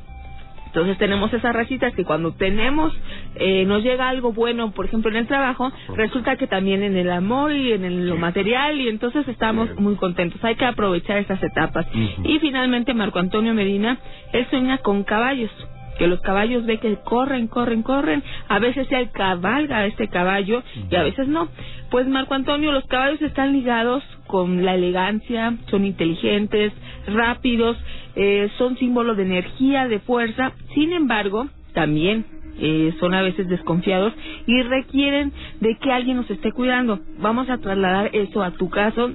Entonces tenemos esas racitas que cuando tenemos, eh, nos llega algo bueno, por ejemplo en el trabajo, resulta que también en el amor y en lo material y entonces estamos muy contentos. Hay que aprovechar estas etapas. Y finalmente Marco Antonio Medina, él sueña con caballos que los caballos ve que corren, corren, corren, a veces él cabalga este caballo y a veces no. Pues Marco Antonio, los caballos están ligados con la elegancia, son inteligentes, rápidos, eh, son símbolos de energía, de fuerza, sin embargo, también eh, son a veces desconfiados y requieren de que alguien nos esté cuidando. Vamos a trasladar eso a tu caso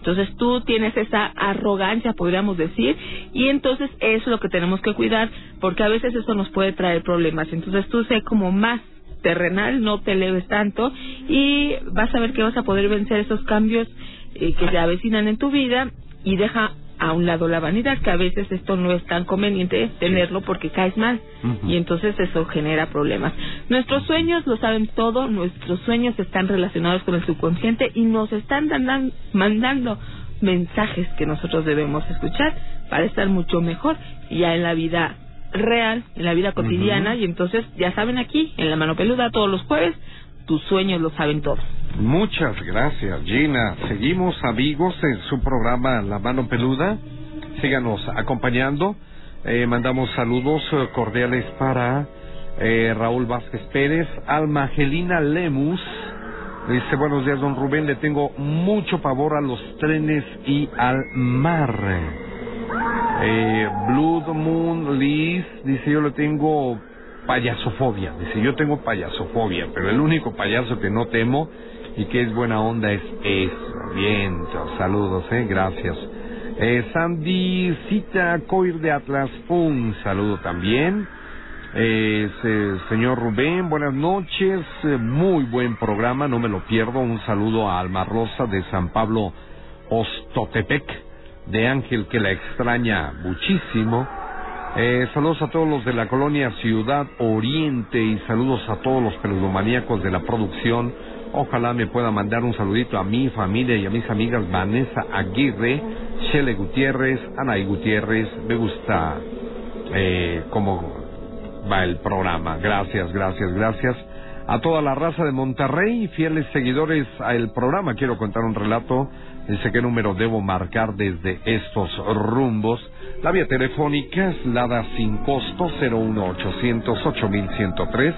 entonces tú tienes esa arrogancia, podríamos decir, y entonces eso es lo que tenemos que cuidar, porque a veces eso nos puede traer problemas. Entonces tú sé como más terrenal, no te eleves tanto y vas a ver que vas a poder vencer esos cambios eh, que se avecinan en tu vida y deja a un lado la vanidad, que a veces esto no es tan conveniente tenerlo porque caes mal. Y entonces eso genera problemas. Nuestros sueños lo saben todo, nuestros sueños están relacionados con el subconsciente y nos están mandando mensajes que nosotros debemos escuchar para estar mucho mejor ya en la vida real, en la vida cotidiana. Y entonces ya saben aquí en la mano peluda todos los jueves tus sueños lo saben todo. Muchas gracias, Gina. Seguimos, amigos, en su programa La Mano Peluda. Síganos acompañando. Eh, mandamos saludos eh, cordiales para eh, Raúl Vázquez Pérez, Alma Angelina Lemus. Dice, buenos días, don Rubén, le tengo mucho pavor a los trenes y al mar. Eh, Blood Moon Liz dice, yo le tengo payasofobia. Dice, yo tengo payasofobia, pero el único payaso que no temo y que es buena onda es eso. Viento, saludos, eh, gracias. Eh, Sandy Cita Coir de Atlas, un saludo también. Eh, señor Rubén, buenas noches, eh, muy buen programa, no me lo pierdo. Un saludo a Alma Rosa de San Pablo Ostotepec, de Ángel que la extraña muchísimo. Eh, saludos a todos los de la colonia Ciudad Oriente y saludos a todos los peludomaníacos de la producción. Ojalá me pueda mandar un saludito a mi familia y a mis amigas Vanessa Aguirre, Shele Gutiérrez, Anaí Gutiérrez. Me gusta eh, cómo va el programa. Gracias, gracias, gracias. A toda la raza de Monterrey, fieles seguidores al programa, quiero contar un relato. Dice qué número debo marcar desde estos rumbos. La vía telefónica es la da sin costo 01800 8103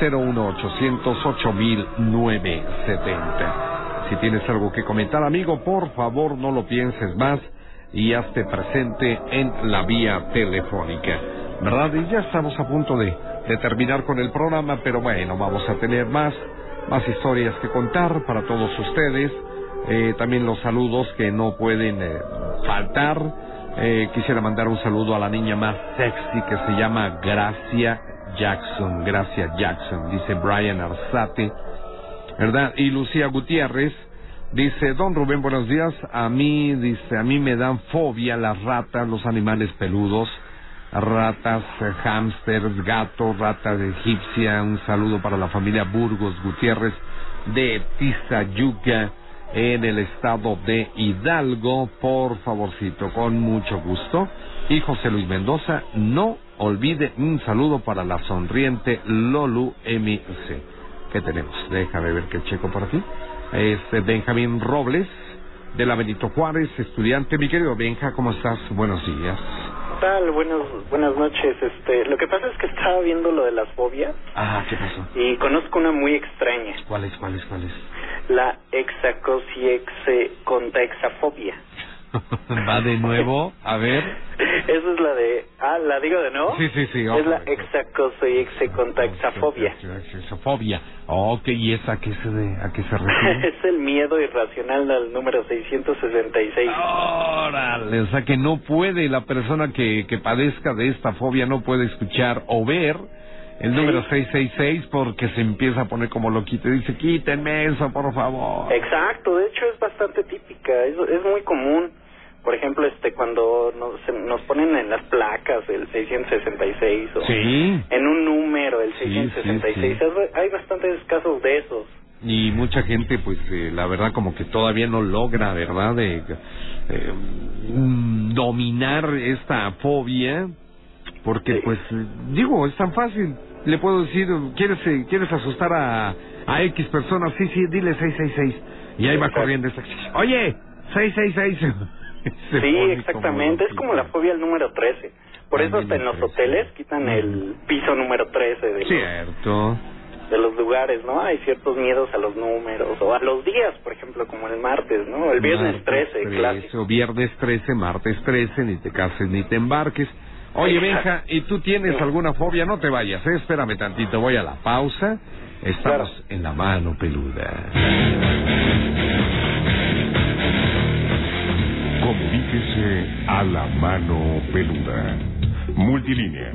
01800 8970. Si tienes algo que comentar, amigo, por favor no lo pienses más y hazte presente en la vía telefónica. ¿Verdad? Y ya estamos a punto de, terminar con el programa, pero bueno, vamos a tener más, más historias que contar para todos ustedes. Eh, también los saludos que no pueden eh, faltar. Eh, quisiera mandar un saludo a la niña más sexy que se llama Gracia Jackson. Gracia Jackson, dice Brian Arzate. ¿Verdad? Y Lucía Gutiérrez dice, Don Rubén, buenos días. A mí, dice, a mí me dan fobia las ratas, los animales peludos. Ratas, hámsters, gatos, ratas egipcia. Un saludo para la familia Burgos Gutiérrez de Tizayuca en el estado de Hidalgo, por favorcito, con mucho gusto. Y José Luis Mendoza, no olvide un saludo para la sonriente Lolu MC. ¿Qué tenemos? Déjame ver qué checo por aquí. Este Benjamín Robles, de la Benito Juárez, estudiante. Mi querido Benja, ¿cómo estás? Buenos días. tal? Buenas, buenas noches. Este, lo que pasa es que estaba viendo lo de las fobias Ah, ¿qué pasó? y conozco una muy extraña, ¿Cuál es, cuál es, cuál es? la hexacosiexe-contaexafobia. Va de nuevo, a ver. Esa es la de, ah, ¿la digo de nuevo? Sí, sí, sí. Es la hexacosiexe-contaexafobia. Fobia. Ok, ¿y esa a qué se, de, a qué se refiere? es el miedo irracional al número 666. Órale, o sea que no puede la persona que, que padezca de esta fobia, no puede escuchar o ver el número 666 porque se empieza a poner como loquito y dice, quítenme eso, por favor. Exacto, de hecho es bastante típica, es, es muy común. Por ejemplo, este cuando nos, nos ponen en las placas el 666 o Sí. en un número el Sí, 666, sí, hay bastantes casos de esos. Y mucha gente, pues, eh, la verdad, como que todavía no logra, ¿verdad?, de eh, mm, dominar esta fobia, porque, pues, digo, es tan fácil. Le puedo decir, ¿quieres eh, quieres asustar a, a X personas? Sí, sí, dile 666. Y ahí va corriendo esta. Oye, 666. Se Sí, exactamente, es como la fobia al número 13. Por eso hasta en los hoteles quitan el piso número 13 de los, Cierto. de los lugares, ¿no? Hay ciertos miedos a los números o a los días, por ejemplo, como el martes, ¿no? El viernes Martes 13, clásico. Viernes 13, martes 13, ni te cases ni te embarques. Oye, Benja, ¿y tú tienes alguna fobia? No te vayas, ¿eh? espérame tantito, voy a la pausa. Estamos en la mano peluda. Comuníquese a la mano peluda. Multilínea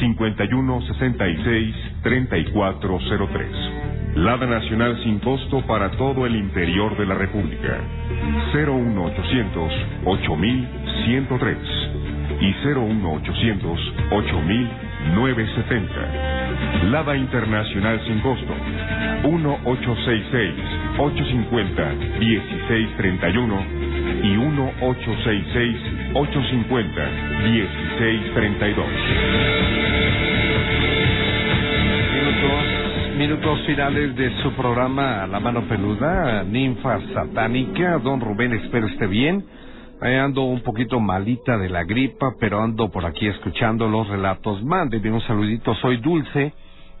5166-3403. Lada Nacional sin costo para todo el interior de la República. 01800 8103 y 01800 8970. Lada Internacional sin costo. 1866 850 1631 y 1866-850-1632. Minutos, minutos finales de su programa La Mano Peluda, Ninfa Satánica. Don Rubén, espero esté bien. Ando un poquito malita de la gripa, pero ando por aquí escuchando los relatos. Mándeme un saludito, soy Dulce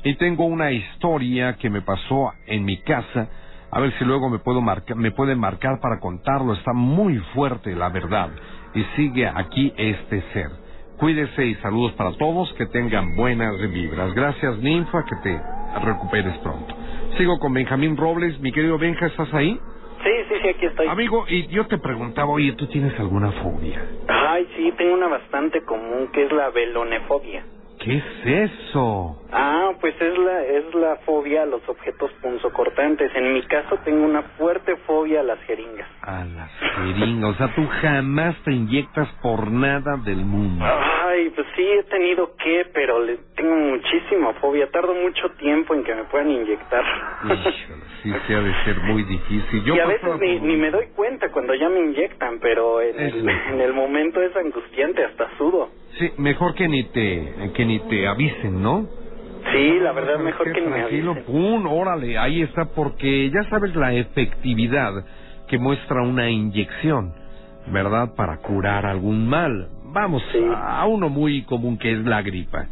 y tengo una historia que me pasó en mi casa. A ver si luego me puedo marcar, me pueden marcar para contarlo. Está muy fuerte, la verdad. Y sigue aquí este ser. Cuídese y saludos para todos. Que tengan buenas vibras. Gracias, Ninfa. Que te recuperes pronto. Sigo con Benjamín Robles. Mi querido Benja, ¿estás ahí? Sí, sí, sí, aquí estoy. Amigo, y yo te preguntaba, oye, ¿tú tienes alguna fobia? Ay, sí, tengo una bastante común que es la velonefobia. ¿Qué es eso? Ah, pues es la es la fobia a los objetos punzocortantes. En mi caso tengo una fuerte fobia a las jeringas. A las jeringas. O sea, tú jamás te inyectas por nada del mundo. Ay, pues sí he tenido que, pero le tengo muchísima fobia. Tardo mucho tiempo en que me puedan inyectar. Híjole, sí, se ha de ser muy difícil. Yo y a veces ni, por- ni me doy cuenta cuando ya me inyectan, pero en el, en el momento es angustiante, hasta sudo. Sí, mejor que ni te que ni te avisen, ¿no? Sí, la verdad mejor Qué que me tranquilo, avisen. pum, órale, ahí está, porque ya sabes la efectividad que muestra una inyección, ¿verdad? Para curar algún mal. Vamos, a uno muy común que es la gripa.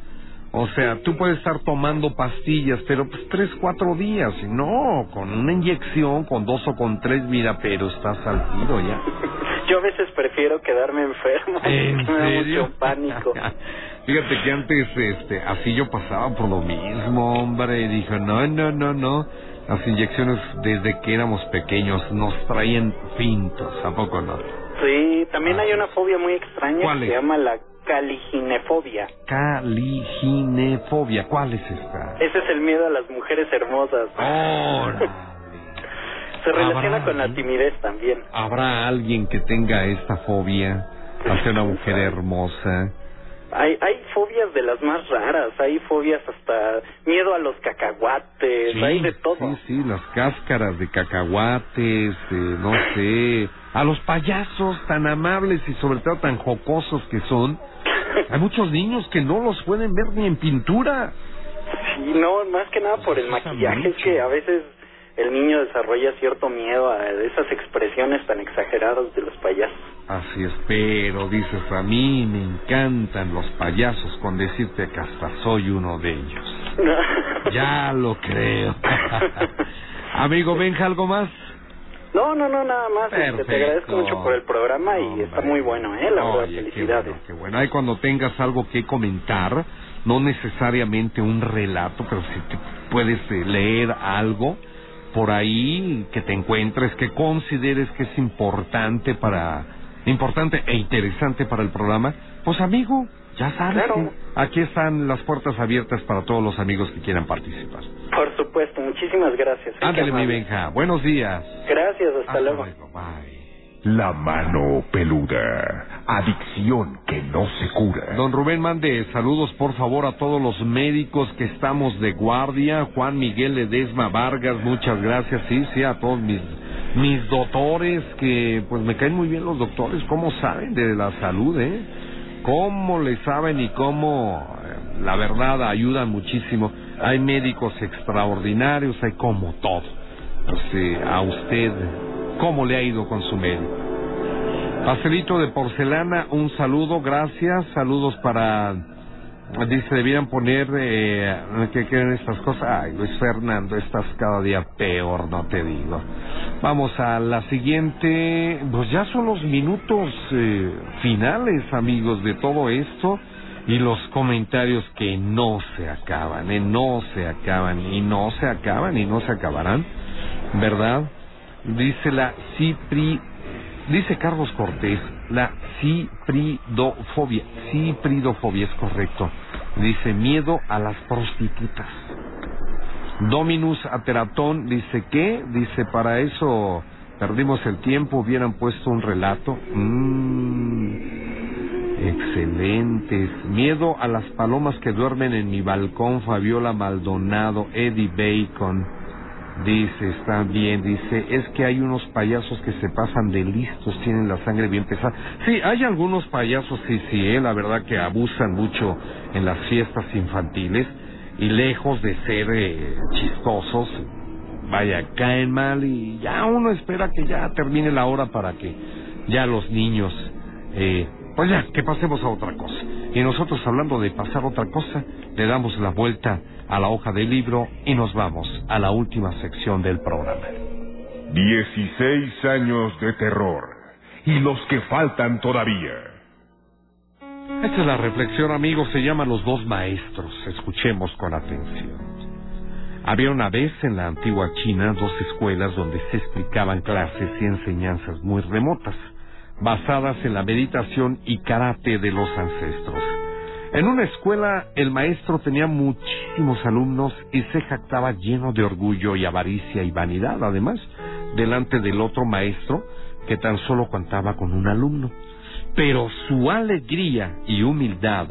O sea, tú puedes estar tomando pastillas, pero pues tres, cuatro días. No, con una inyección, con dos o con tres, mira, pero estás al tiro ya. Yo a veces prefiero quedarme enfermo. ¿En me da mucho pánico. Fíjate que antes, este, así yo pasaba por lo mismo, hombre, y dije, no, no, no, no, las inyecciones desde que éramos pequeños nos traían pintos, ¿a poco no? Sí, también hay una fobia muy extraña ¿Cuál que es? se llama la caliginefobia. Caliginefobia, ¿cuál es esta? Ese es el miedo a las mujeres hermosas. Se relaciona con la timidez también. ¿Habrá alguien que tenga esta fobia hacia una mujer hermosa? Hay, hay fobias de las más raras, hay fobias hasta miedo a los cacahuates, hay de todo. Sí, sí, las cáscaras de cacahuates, eh, no sé, a los payasos tan amables y sobre todo tan jocosos que son. Hay muchos niños que no los pueden ver ni en pintura. Sí, no, más que nada por el maquillaje, es que a veces el niño desarrolla cierto miedo a esas expresiones tan exageradas de los payasos. Así es, pero dices, a mí me encantan los payasos con decirte que hasta soy uno de ellos. ya lo creo. Amigo Benja, ¿algo más? No, no, no, nada más. este, Perfecto. te agradezco mucho por el programa y está muy bueno, ¿eh? La verdad, qué felicidades. bueno, qué bueno. Ahí cuando tengas algo que comentar, no necesariamente un relato, pero si te puedes leer algo por ahí que te encuentres, que consideres que es importante para, importante e interesante para el programa, pues amigo, ya sabes, Claro. que aquí están las puertas abiertas para todos los amigos que quieran participar. Por supuesto, muchísimas gracias. ¿eh? Ándale, mi. Benja. Buenos días. Gracias, hasta, luego. La mano peluda. Adicción que no se cura. Don Rubén, mande saludos por favor a todos los médicos que estamos de guardia. Juan Miguel Ledesma Vargas, muchas gracias. Sí, sí, a todos mis, mis doctores, que pues me caen muy bien los doctores. ¿Cómo saben de la salud, eh? ¿Cómo le saben y cómo, eh, la verdad, ayudan muchísimo? Hay médicos extraordinarios, hay como todo. Pues, eh, a usted, ¿cómo le ha ido con su médico? Pastelito de porcelana, un saludo, gracias. Saludos para. Dice, debieran poner. Eh, ¿Qué quieren estas cosas? Ay, Luis Fernando, estás cada día peor, no te digo. Vamos a la siguiente. Pues ya son los minutos eh, finales, amigos, de todo esto. Y los comentarios que no se acaban, eh, no se acaban, y no se acaban, y no se acabarán, ¿verdad? Dice la Cipri Dice Carlos Cortés, la cipridofobia, cipridofobia es correcto. Dice miedo a las prostitutas. Dominus Ateratón dice que, dice para eso perdimos el tiempo, hubieran puesto un relato. Mm, excelentes. Miedo a las palomas que duermen en mi balcón, Fabiola Maldonado, Eddie Bacon. Dice, está bien, dice, es que hay unos payasos que se pasan de listos, tienen la sangre bien pesada. Sí, hay algunos payasos, sí, sí, eh, la verdad que abusan mucho en las fiestas infantiles y lejos de ser eh, chistosos, vaya, caen mal y ya uno espera que ya termine la hora para que ya los niños, eh, pues ya, que pasemos a otra cosa. Y nosotros hablando de pasar otra cosa, le damos la vuelta a la hoja del libro y nos vamos a la última sección del programa. 16 años de terror. Y los que faltan todavía. Esta es la reflexión, amigos, se llama Los dos maestros. Escuchemos con atención. Había una vez en la antigua China dos escuelas donde se explicaban clases y enseñanzas muy remotas, basadas en la meditación y karate de los ancestros. En una escuela el maestro tenía muchísimos alumnos y se jactaba lleno de orgullo y avaricia y vanidad, además, delante del otro maestro que tan solo contaba con un alumno. Pero su alegría y humildad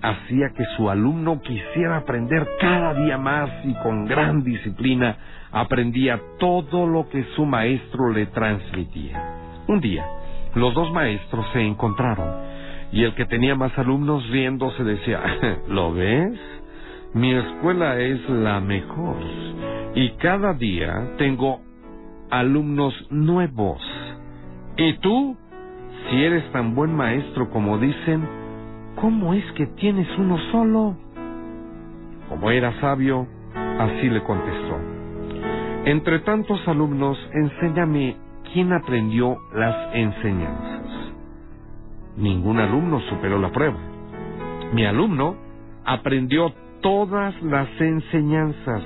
hacía que su alumno quisiera aprender cada día más y con gran disciplina aprendía todo lo que su maestro le transmitía. Un día, los dos maestros se encontraron y el que tenía más alumnos riéndose decía, ¿lo ves? Mi escuela es la mejor y cada día tengo alumnos nuevos. ¿Y tú? Si eres tan buen maestro como dicen, ¿cómo es que tienes uno solo? Como era sabio, así le contestó. Entre tantos alumnos, enséñame quién aprendió las enseñanzas. Ningún alumno superó la prueba. Mi alumno aprendió todas las enseñanzas,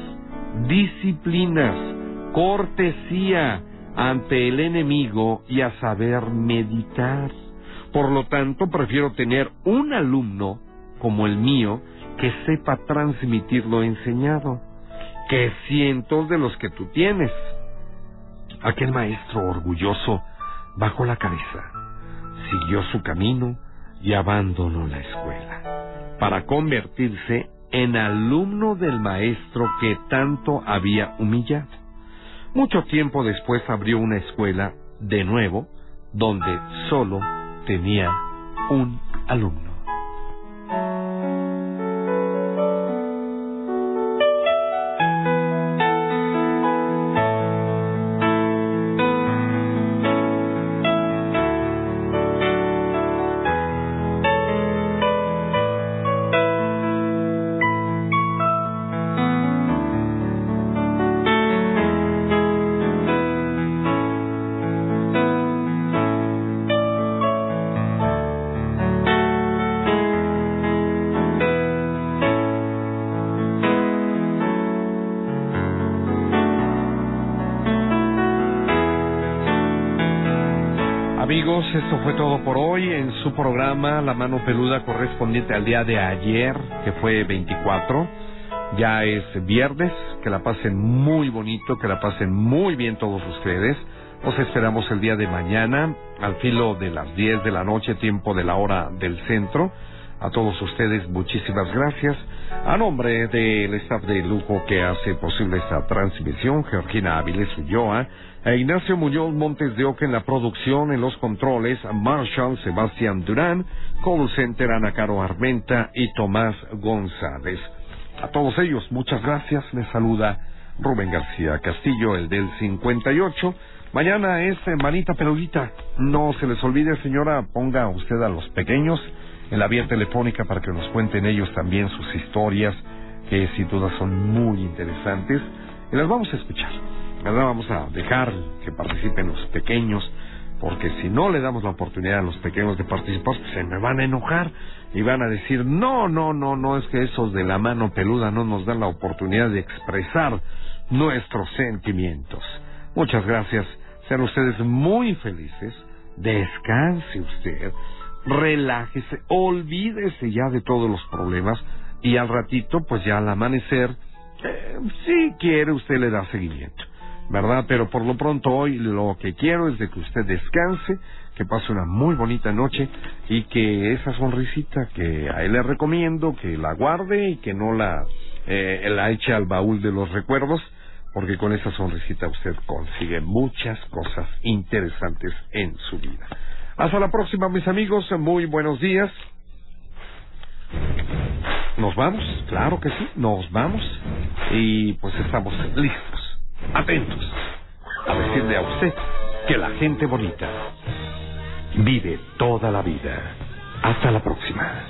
disciplinas, cortesía ante el enemigo y a saber meditar. Por lo tanto, prefiero tener un alumno como el mío que sepa transmitir lo enseñado, que cientos de los que tú tienes. Aquel maestro orgulloso bajó la cabeza siguió su camino y abandonó la escuela para convertirse en alumno del maestro que tanto había humillado. Mucho tiempo después abrió una escuela de nuevo donde solo tenía un alumno. La Mano Peluda correspondiente al día de ayer, que fue 24. Ya es viernes, que la pasen muy bonito, que la pasen muy bien todos ustedes. Nos esperamos el día de mañana, al filo de las 10 de la noche, tiempo de la hora del centro. A todos ustedes, muchísimas gracias. A nombre del staff de lujo que hace posible esta transmisión, Georgina Áviles Ulloa, e Ignacio Muñoz Montes de Oca en la producción, en los controles, Marshall Sebastián Durán, Call Center Ana Caro Armenta y Tomás González. A todos ellos, muchas gracias. Les saluda Rubén García Castillo, el del 58. Mañana es Manita Peludita. No se les olvide, señora, ponga usted a los pequeños en la vía telefónica para que nos cuenten ellos también sus historias, que sin duda son muy interesantes. Y las vamos a escuchar. Ahora vamos a dejar que participen los pequeños, porque si no le damos la oportunidad a los pequeños de participar, pues se me van a enojar y van a decir, no, no, no, no, es que esos de la mano peluda no nos dan la oportunidad de expresar nuestros sentimientos. Muchas gracias, sean ustedes muy felices, descanse usted, relájese, olvídese ya de todos los problemas y al ratito, pues ya al amanecer, eh, si quiere usted le da seguimiento, ¿verdad? Pero por lo pronto hoy lo que quiero es de que usted descanse, que pase una muy bonita noche y que esa sonrisita que a él le recomiendo, que la guarde y que no la, eh, la eche al baúl de los recuerdos, porque con esa sonrisita usted consigue muchas cosas interesantes en su vida. Hasta la próxima, mis amigos. Muy buenos días. Nos vamos, claro que sí, nos vamos. Y pues estamos listos, atentos, a decirle a usted que la gente bonita vive toda la vida. Hasta la próxima.